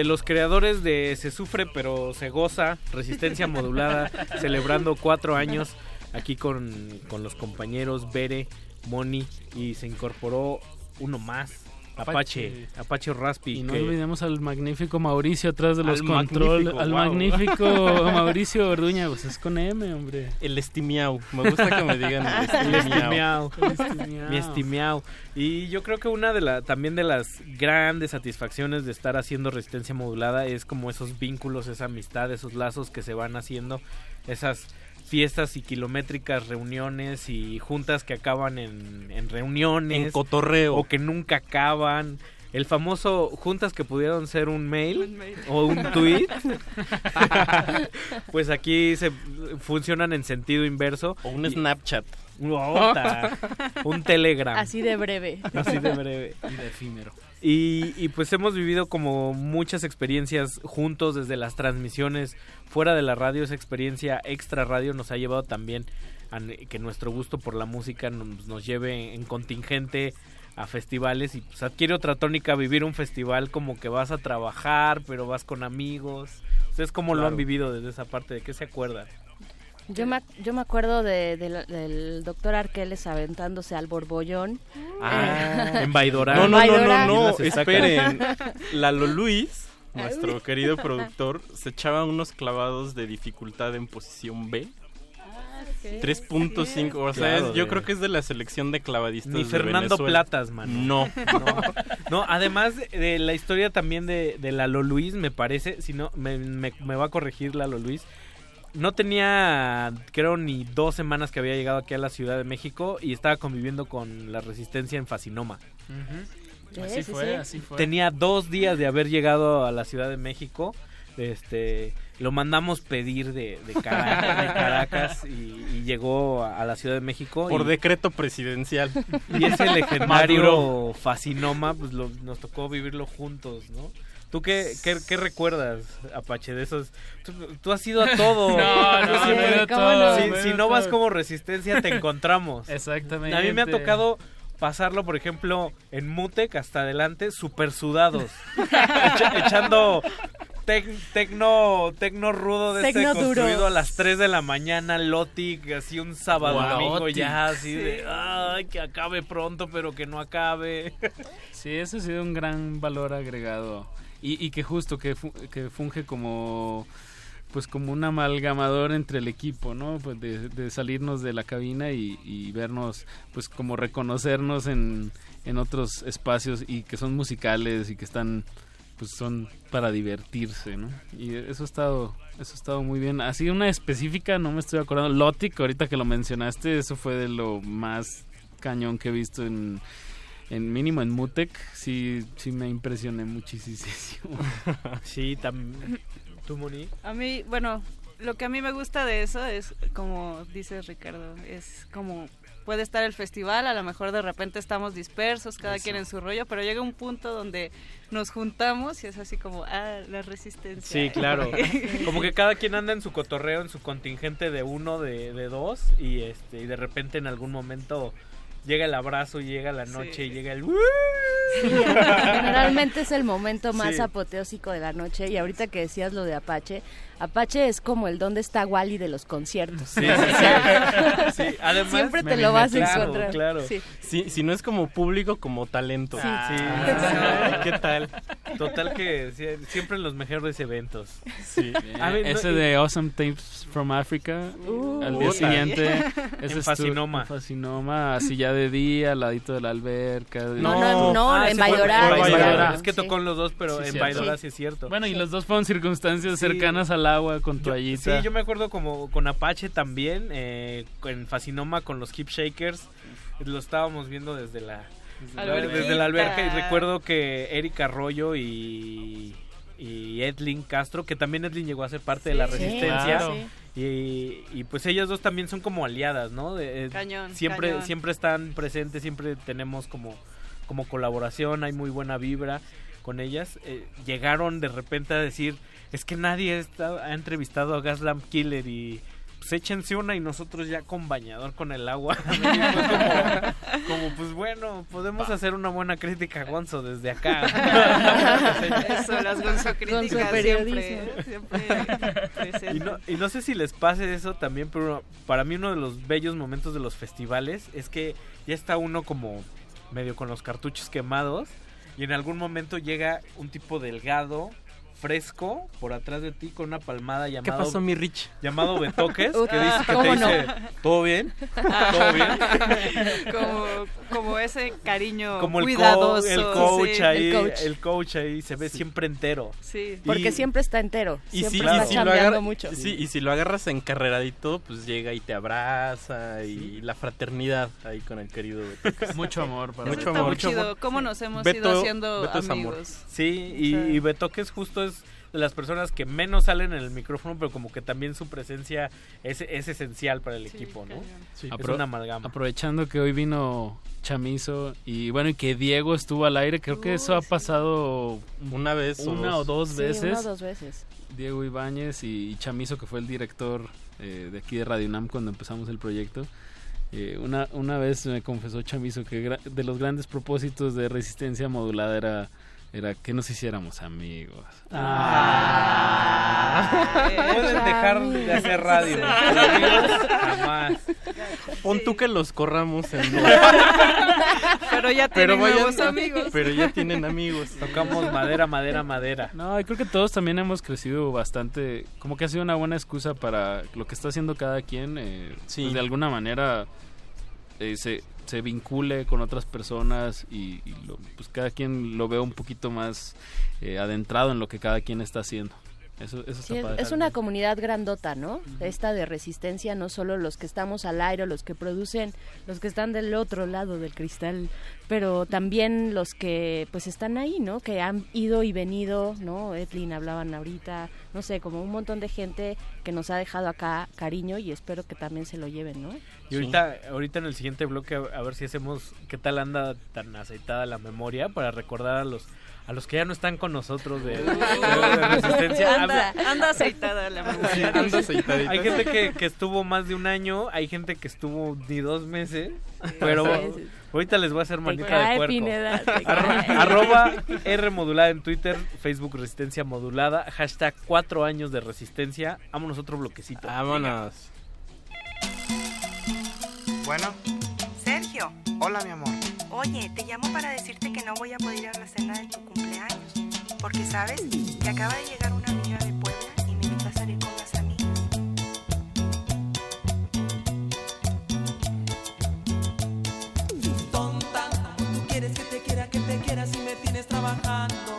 de los creadores de Se Sufre pero Se Goza, Resistencia Modulada, [laughs] celebrando cuatro años aquí con, con los compañeros Bere, Moni y se incorporó uno más Apache, Apache. Raspi. Y no que- olvidemos al magnífico Mauricio atrás de los controles. Al wow. magnífico [laughs] Mauricio Orduña, pues es con M, hombre. El estimiau. Me gusta que me digan el estimiao. [laughs] El estimiao. Mi estimiao. Y yo creo que una de la también de las grandes satisfacciones de estar haciendo resistencia modulada es como esos vínculos, esa amistad, esos lazos que se van haciendo, esas fiestas y kilométricas reuniones y juntas que acaban en, en reuniones. En cotorreo. O que nunca acaban. El famoso juntas que pudieron ser un mail, Un mail. o un tweet. [laughs] pues aquí se funcionan en sentido inverso. O un Snapchat. [laughs] Un Telegram. Así de breve. Así de breve. Y de efímero. Y, y pues hemos vivido como muchas experiencias juntos desde las transmisiones fuera de la radio. Esa experiencia extra radio nos ha llevado también a que nuestro gusto por la música nos, nos lleve en contingente a festivales y pues adquiere otra tónica vivir un festival como que vas a trabajar pero vas con amigos. ¿Ustedes cómo lo han vivido desde esa parte? ¿De qué se acuerdan? Yo me, yo me acuerdo de, de del doctor Arqueles aventándose al borbollón. Ah, [laughs] en Baidora. No, no, no, no, no, esperen. [laughs] Lalo Luis, nuestro querido productor, se echaba unos clavados de dificultad en posición B. 3.5, o sea, Claro, es- yo de- creo que es de la selección de clavadistas Ni Fernando. Platas, mano. No. [laughs] no. No, además de, de la historia también de, de Lalo Luis, me parece, si no, me, me- me va a corregir Lalo Luis. No tenía, creo, ni dos semanas que había llegado aquí a la Ciudad de México y estaba conviviendo con la resistencia en Facinoma. Sí, Así sí, fue, sí. así fue. Tenía dos días de haber llegado a la Ciudad de México. Este, lo mandamos pedir de, de Caracas, de Caracas y, y llegó a, a la Ciudad de México. Por y- decreto presidencial. y ese [laughs] Maduro. legendario fascinoma, pues lo- nos tocó vivirlo juntos, ¿no? ¿Tú qué, qué, qué recuerdas, Apache, de esos? Tú, tú has ido a todo. [laughs] No, no, Tú no siempre- he ido a ¿cómo todo, no? si, no si no vas como resistencia, te encontramos. [laughs] Exactamente. A mí me ha tocado pasarlo, por ejemplo, en Mutec hasta adelante, super sudados. [laughs] Echa- echando tec- tecno, tecno rudo de Tecno este duro. construido a las 3 de la mañana, Lotic, así un sábado, Wow. domingo Lotic. ya, así de, ay, que acabe pronto, pero que no acabe. Sí, eso ha sido un gran valor agregado. Y, y que justo que, fu- que funge como pues como un amalgamador entre el equipo, ¿no? Pues de, salirnos de la cabina y, y vernos, pues como reconocernos en, en otros espacios y que son musicales y que están, pues son para divertirse, ¿no? Y eso ha estado, eso ha estado muy bien. Así una específica, no me estoy acordando. Lotic, ahorita que lo mencionaste, eso fue de lo más cañón que he visto en, en mínimo en Mutec. Sí, sí me impresioné muchísimo. [laughs] Sí, también. ¿Tú, Moni? A mí, bueno, lo que a mí me gusta de eso es, como dice Ricardo, es como puede estar el festival, a lo mejor de repente estamos dispersos, cada Eso. quien en su rollo, pero llega un punto donde nos juntamos y es así como, ah, la resistencia. Sí, claro. [laughs] Como que cada quien anda en su cotorreo, en su contingente de uno, de, de dos, y este y de repente en algún momento llega el abrazo, llega la noche, y llega el... Sí, Generalmente es el momento más Sí. apoteósico de la noche y ahorita que decías lo de Apache, Apache es como el dónde está Wally de los conciertos. Sí, sí, [laughs] sí. Sí, además- Siempre te lo vas a claro, encontrar. claro. Sí. Sí, si no es como público, como talento. Sí, Ay, ¿qué tal? Total que sí, siempre en los mejores eventos. Sí. A ver, no, ese y- de Awesome Tapes from Africa, Uh. al día siguiente, En ese estu- Fascinoma. en Fascinoma, así ya de día, al ladito de la alberca. de- No, no, no, Ah, en Baidora. en Es que tocó en los dos, pero Sí, en. Baidora Sí. sí es cierto. Bueno, y los dos fueron circunstancias Sí. cercanas al agua con toallita. Sí, yo me acuerdo como con Apache también, eh, en Fascinoma con los Hip Shakers, lo estábamos viendo desde la desde la alberca y recuerdo que Erika Arroyo y y Edlin Castro, que también Edlin llegó a ser parte de la Sí, resistencia. claro. Y, y pues ellas dos también son como aliadas, ¿no? De- eh, Cañón, siempre cañón. siempre están presentes, siempre tenemos como como colaboración, hay muy buena vibra con ellas. Eh, llegaron de repente a decir, es que nadie está- ha entrevistado a Gaslamp Killer y pues échense una y nosotros ya con bañador con el agua. Y [laughs] fue como, como, pues bueno, podemos hacer una buena crítica a Gonzo desde acá. [laughs] Eso, las Gonzo críticas siempre, siempre. Y no, y no sé si les pase eso también, pero para mí uno de los bellos momentos de los festivales es que ya está uno como medio con los cartuchos quemados y en algún momento llega un tipo delgado, fresco, por atrás de ti con una palmada ¿Qué llamado... pasó, mi Rich? Llamado Betoques, que dice, que te dice, ¿todo bien? ¿Todo bien? [laughs] como, como ese cariño Como el, co- cuidadoso. el coach sí. ahí, El coach. el coach ahí se ve siempre entero. Sí. Porque siempre está entero. Y siempre si, está y si lo chambeando agarra- mucho. sí, y si lo agarras encarreradito, pues llega y te abraza y la fraternidad ahí con el querido Beto. Mucho amor para Eso mucho está amor. muy chido. ¿Cómo nos hemos Beto- ido haciendo Beto es amor. amigos? Sí, y, O sea- y Betoques justo es de las personas que menos salen en el micrófono, pero como que también su presencia es, es esencial para el equipo, ¿no? Sí. Es Apro- una amalgama. Aprovechando que hoy vino Chamizo y bueno, y que Diego estuvo al aire, creo que eso ha pasado Una vez o una dos. o dos Sí, veces. una o dos veces. Diego Ibáñez y, y Chamizo, que fue el director eh, de aquí de Radio UNAM cuando empezamos el proyecto. Eh, una, una vez me confesó Chamizo que de los grandes propósitos de resistencia modulada era, era que nos hiciéramos amigos. Pueden dejar de hacer radio. pero amigos, jamás. Pon tú que los corramos en Pero ya Pero tienen vayan- amigos. Pero ya tienen amigos. Tocamos madera, madera, madera. No, y creo que todos también hemos crecido bastante. Como que ha sido una buena excusa para lo que está haciendo cada quien. eh, Sí. pues de alguna manera eh, se, se vincule con otras personas y, lo- pues cada quien lo ve un poquito más eh, adentrado en lo que cada quien está haciendo. Eso, eso Sí, está es, es una comunidad grandota, ¿no? Esta de resistencia, no solo los que estamos al aire, los que producen, los que están del otro lado del cristal, pero también los que pues están ahí, ¿no? Que han ido y venido, ¿no? Edlin hablaban ahorita, no sé, como un montón de gente que nos ha dejado acá cariño y espero que también se lo lleven, ¿no? Y ahorita, ahorita en el siguiente bloque a ver si hacemos qué tal anda tan aceitada la memoria para recordar a los a los que ya no están con nosotros de, de- de resistencia. Anda, anda aceitada la memoria. Anda aceitadita. Hay gente que, que estuvo más de un año, hay gente que estuvo ni dos meses, pero ahorita les voy a hacer manita cae, de puerco. Pineda, arroba R modulada en Twitter, Facebook Resistencia Modulada, hashtag cuatro años de resistencia. Vámonos otro bloquecito. Vámonos. Bueno, Sergio, hola mi amor. Oye, te llamo para decirte que no voy a poder ir a la cena de tu cumpleaños. Porque, ¿sabes? Que acaba de llegar una amiga de Puebla y me invita a salir con las amigas. Tonta, tú quieres que te quiera, que te quiera si me tienes trabajando.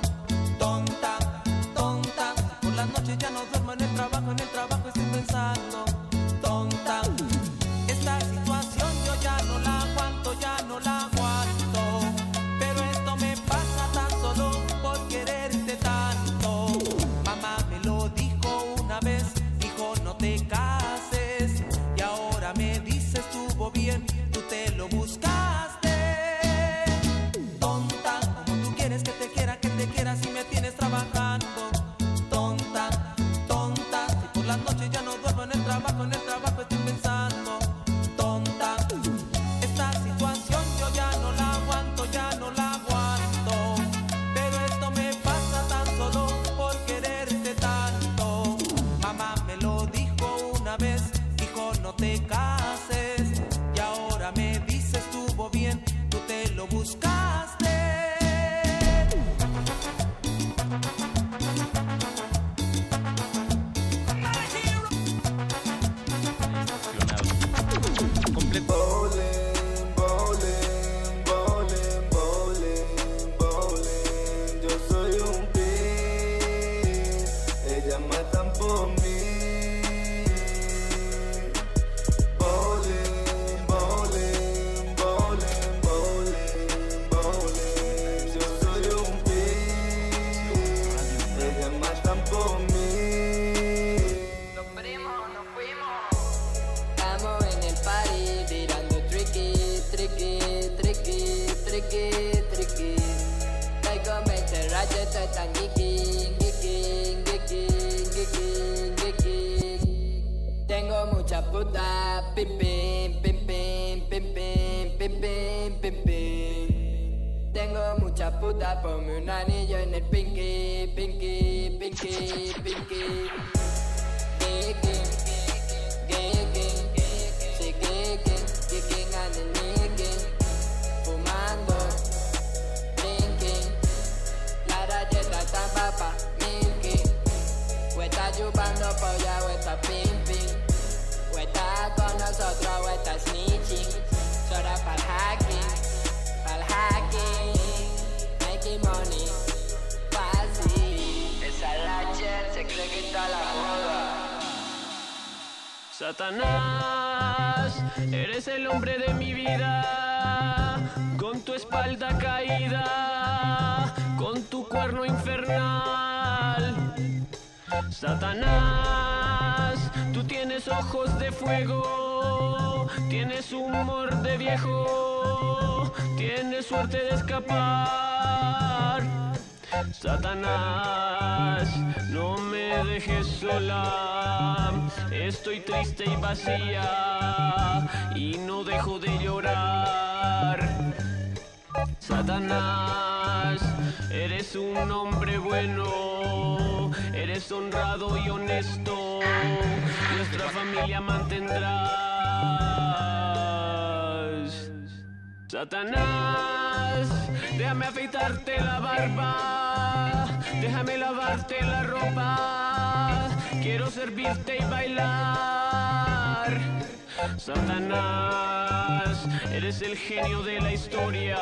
De escapar. Satanás, no me dejes sola, estoy triste y vacía y no dejo de llorar. Satanás, eres un hombre bueno, eres honrado y honesto, nuestra familia mantendrás. Satanás, déjame afeitarte la barba, déjame lavarte la ropa, quiero servirte y bailar. Satanás, eres el genio de la historia,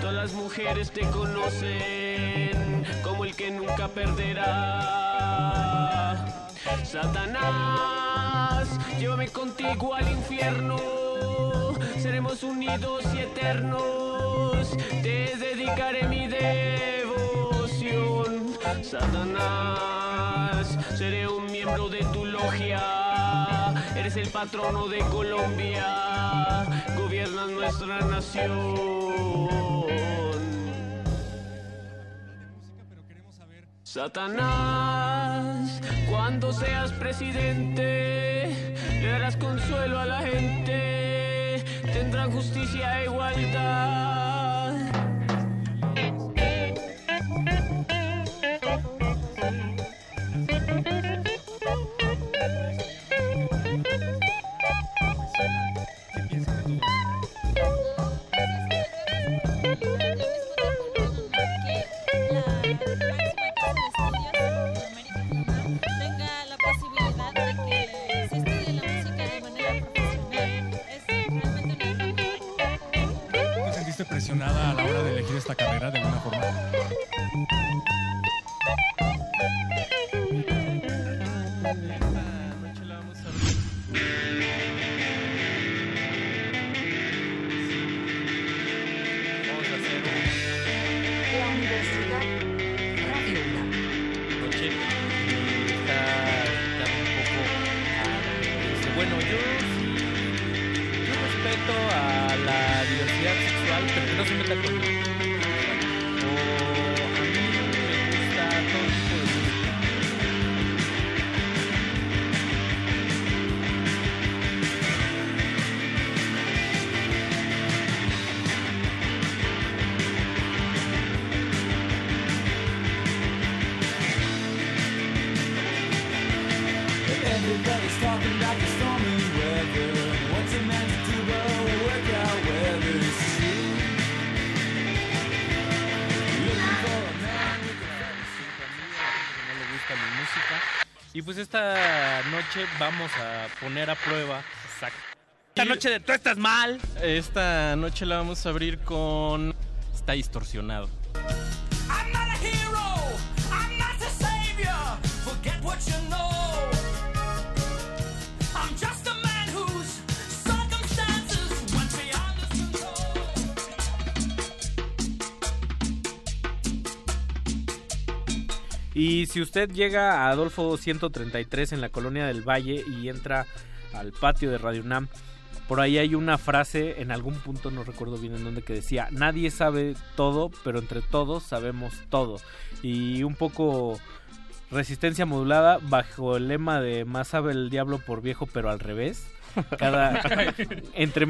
todas las mujeres te conocen como el que nunca perderá. Satanás, llévame contigo al infierno, seremos unidos y eternos, te dedicaré mi devoción. Satanás, seré un miembro de tu logia, eres el patrono de Colombia, gobiernas nuestra nación. Satanás, cuando seas presidente, le darás consuelo a la gente, tendrán justicia e igualdad. Vamos a poner a prueba. Exacto. Esta noche de tú estás mal. Esta noche la vamos a abrir con Está distorsionado. Si usted llega a Adolfo 133 en la colonia del Valle y entra al patio de Radio UNAM, por ahí hay una frase en algún punto, no recuerdo bien en dónde, que decía, nadie sabe todo, pero entre todos sabemos todo. Y un poco Resistencia modulada bajo el lema de más sabe el diablo por viejo pero al revés. Cada [laughs] entre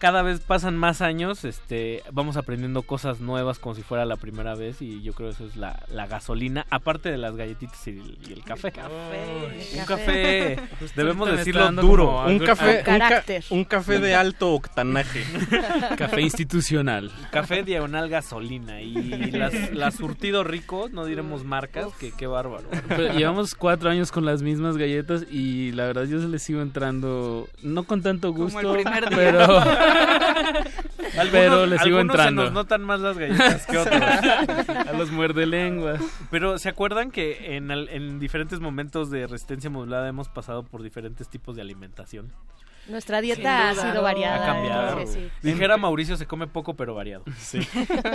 cada vez pasan más años, este, vamos aprendiendo cosas nuevas como si fuera la primera vez y yo creo que eso es la, la gasolina, aparte de las galletitas y el, y el café. Un café, debemos decirlo duro. Un café, un, ca- carácter. un café de alto octanaje. [laughs] Café institucional. Café diagonal gasolina y las, las surtido rico, no diremos marcas, que qué bárbaro. Pero llevamos cuatro años con las mismas galletas y la verdad yo se les sigo entrando, no con tanto Como gusto, el primer día. pero, [laughs] pero les sigo algunos entrando. Se nos notan más las galletas que otros. A los muerde lenguas. Pero ¿se acuerdan que en, diferentes momentos de resistencia modulada hemos pasado por diferentes tipos de alimentación? Nuestra dieta ha sido variada. Ha cambiado. entonces, sí. Dijera Mauricio, se come poco pero variado. Sí.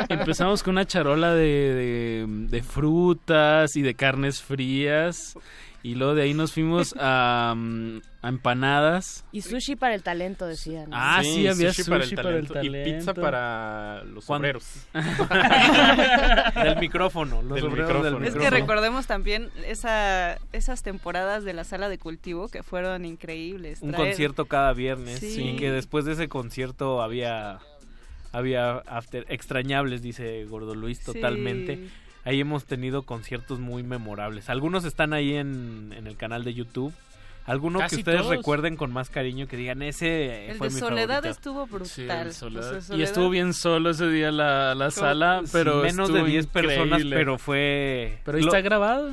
Empezamos con una charola de, de, de frutas y de carnes frías. Y luego de ahí nos fuimos a, mm, a empanadas. Y sushi para el talento, decían. Ah, sí, había sushi, para, el Y talento. pizza para los Cuando- obreros. [laughs] del micrófono, los Del obreros del micrófono. Es que recordemos también esa, esas temporadas de la sala de cultivo que fueron increíbles. un Traer- concierto cada viernes Sí. y que después de ese concierto había había after extrañables dice Gordo Luis Sí. Ahí hemos tenido conciertos muy memorables algunos están ahí en, en el canal de YouTube algunos Casi que ustedes todos. recuerden con más cariño que digan ese El fue de mi Soledad favorito". estuvo brutal. Sí, Soledad. Y estuvo bien solo ese día la, la sala, Sí, pero menos de estuvo 10 personas increíble. pero fue Pero ahí lo- está grabado.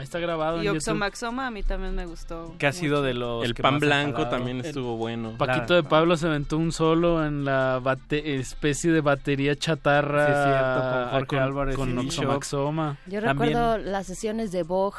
Está grabado Y en. Oxomaxoma a mí también me gustó. que ha sido de los El que pan blanco también estuvo bueno. Paquito de Pablo se aventó un solo en la bate- especie de batería chatarra Sí, es cierto, con Jorge con, Álvarez con Oxomaxoma. Yo También- recuerdo las sesiones de Bog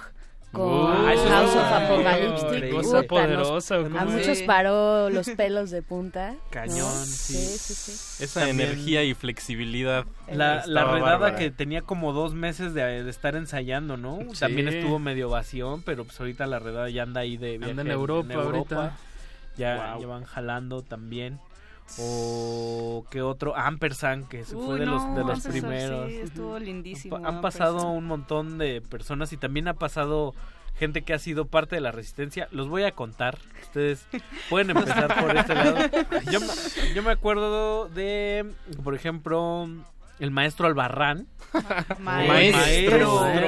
con eso House of Apocalyptic. Cosa poderosa, ¿o a muchos paró los pelos de punta. ¿no? Cañón, sí. sí. sí, sí. Esa También- energía y flexibilidad. La, la redada bárbara. que tenía como dos meses de, de estar ensayando, ¿no? Sí. También estuvo medio vacío, pero pues ahorita la redada ya anda ahí de viaje Anda en Europa ahorita. Ya, Wow. ya van jalando también. O qué otro, Ampersand, que se fue de los, de los primeros. Sí, estuvo lindísimo. Han, pa- han pasado Ampersand. un montón de personas y también ha pasado gente que ha sido parte de la resistencia. Los voy a contar. Ustedes pueden empezar por este lado. Yo, yo me acuerdo de, por ejemplo, el maestro Albarrán. [laughs] Maestro. Maestro, Maestro.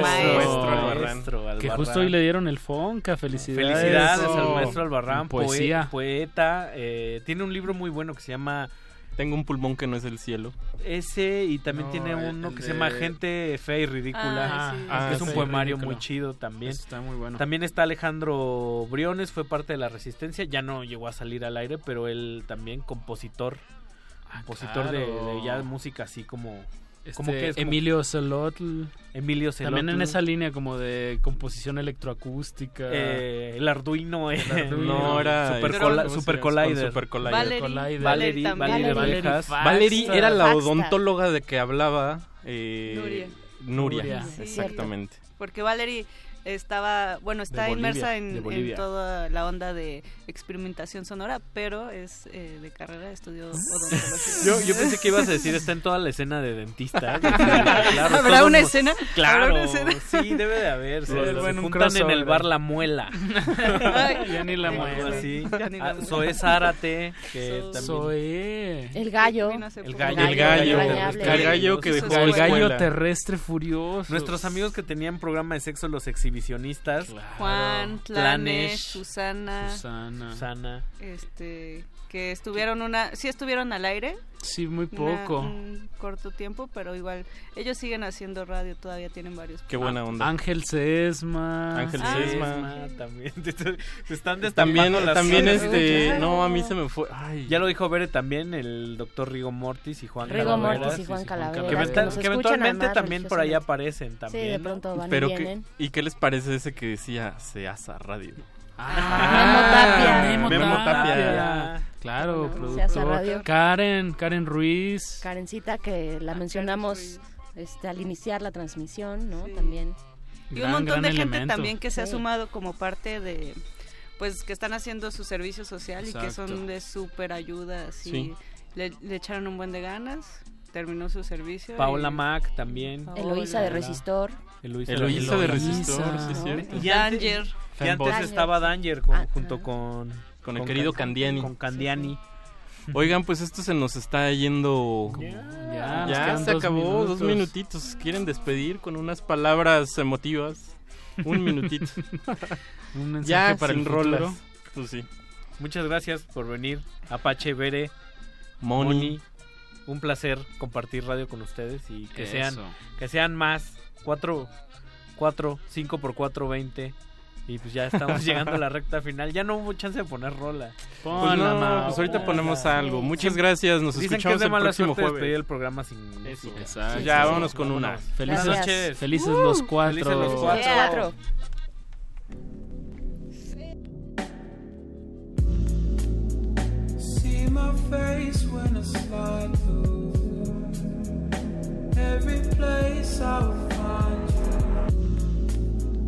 Maestro Albarrán. Que justo hoy le dieron el Fonca, felicidades. Felicidades Oh. al maestro Albarrán, Poesía. poeta. eh, tiene un libro muy bueno que se llama Tengo un pulmón que no es del cielo. ese y también No, tiene el- uno el que se llama Gente Fea y Ridícula. Ah, sí. que Ah, es un sí, poemario ridículo. muy chido también. Eso está muy bueno. También está Alejandro Briones, fue parte de la Resistencia, ya no llegó a salir al aire, pero él también compositor, compositor de, claro. de ya música así como, Este, como que es como Emilio Celotl. Emilio También en esa línea como de composición electroacústica. eh, el Arduino, eh, Arduino. No, era Super, el- Cola- ¿cómo se Super llama? Collider. Super Collider. Valerie, Collider. Valerie, era la odontóloga de que hablaba eh, Nuria. Nuria. Nuria. Sí. Exactamente. Porque Valerie estaba, bueno, está Bolivia, inmersa en toda la onda de experimentación sonora, pero es eh, de carrera, estudió odontología. Yo, yo pensé que ibas a decir, está en toda la escena de dentista. [laughs] Claro, ¿Habrá una escena? Claro, ¿Habrá una escena? sí, debe de haber. Se, Debe se juntan en el bar La Muela. Ay, Ya ni la muela. la Ah. Zoé Zárate, que So- también... Zoe. El gallo. El gallo. El gallo. El gallo que dejó El gallo terrestre furioso. Nuestros amigos que tenían programa de sexo, los exhibicionistas. Juan, Tlanesh, Tlanesh, Susana, Susana. Susana. este, que estuvieron una, sí estuvieron al aire, Sí, muy una- poco. un corto tiempo, pero igual ellos siguen haciendo radio, todavía tienen varios. Qué buena onda. Ángel Sesma. Ángel Ah, Sesma. también. [laughs] Se están destapando También, las también este, Claro. no, a mí se me fue. Ay, Ya lo dijo Bere también, el doctor Rigo Mortis y Juan Rigo Calaveras. Mortis y sí, Juan sí, Calaveras. Que, nos eventualmente también por ahí aparecen Sí, también. de ¿no? pronto van pero y que. ¿y qué les parece ese que decía Seasa Radio? Ah, Memo Memo Tapia. Tapia. Claro, productor. Karen, Karen Ruiz. Karencita, que la Ah, mencionamos este, al iniciar la transmisión, ¿no? Sí. También. Y un montón de gente también que se ha sumado como parte de, pues que están haciendo su servicio social y que son de súper ayuda, así Sí. le, le echaron un buen de ganas terminó su servicio. Paola y- Mac también. Eloísa de Resistor. Eloísa, Eloísa de Resistor, Resistor, sí, es cierto. Y antes, Danger. y antes estaba Danger con- Ah, junto con... Con el querido Can- Candiani. Con Candiani. Oigan, pues esto se nos está yendo. Ya, Ya quedan se dos acabó, dos minutitos. ¿Quieren despedir con unas palabras emotivas? Un minutito. [laughs] Un mensaje ya, para el rolas. Pues sí. Muchas gracias por venir. Apache, Bere, Moni. Un placer compartir radio con ustedes y que Eso. sean que sean más. 4, 4, 5 por 4, 20. Y pues ya estamos [laughs] llegando a la recta final. Ya no hubo chance de poner rola. Pues no, pues ahorita ponemos algo. Muchas gracias, nos Dicen que escuchamos es de el mala próximo jueves. despedir el programa sin música. Exacto. Ya, vámonos con una. Vámonos. Felices, Buenas noches. felices Uh, los cuatro. Felices los cuatro. See my face when I slide through. Every place I will find you.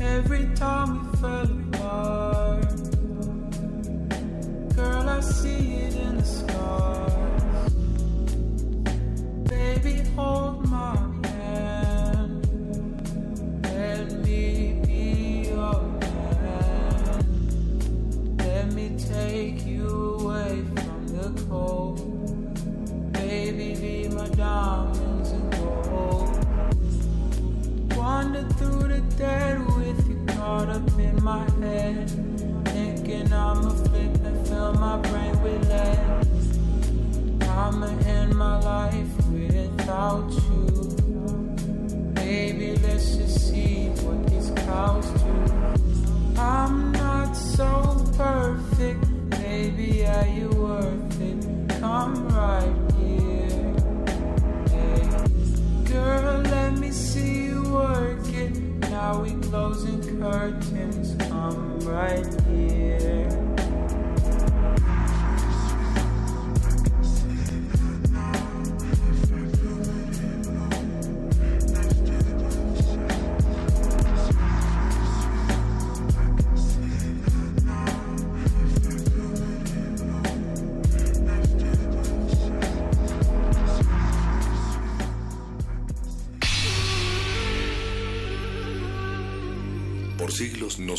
Every time we fell apart. Girl, I see it in the scars. Baby, hold my hand. Let me be your man. Let me take you away from the cold. Baby, be my gold. Wander through the dead with you caught up in my head. Thinking I'ma flip and fill my brain with lead. I'ma end my life without you. Baby, let's just see what these clouds do. I'm not so perfect, baby. Are you worth it? Come right here. Girl, let me see you work it. Now we closing curtains. Come right here.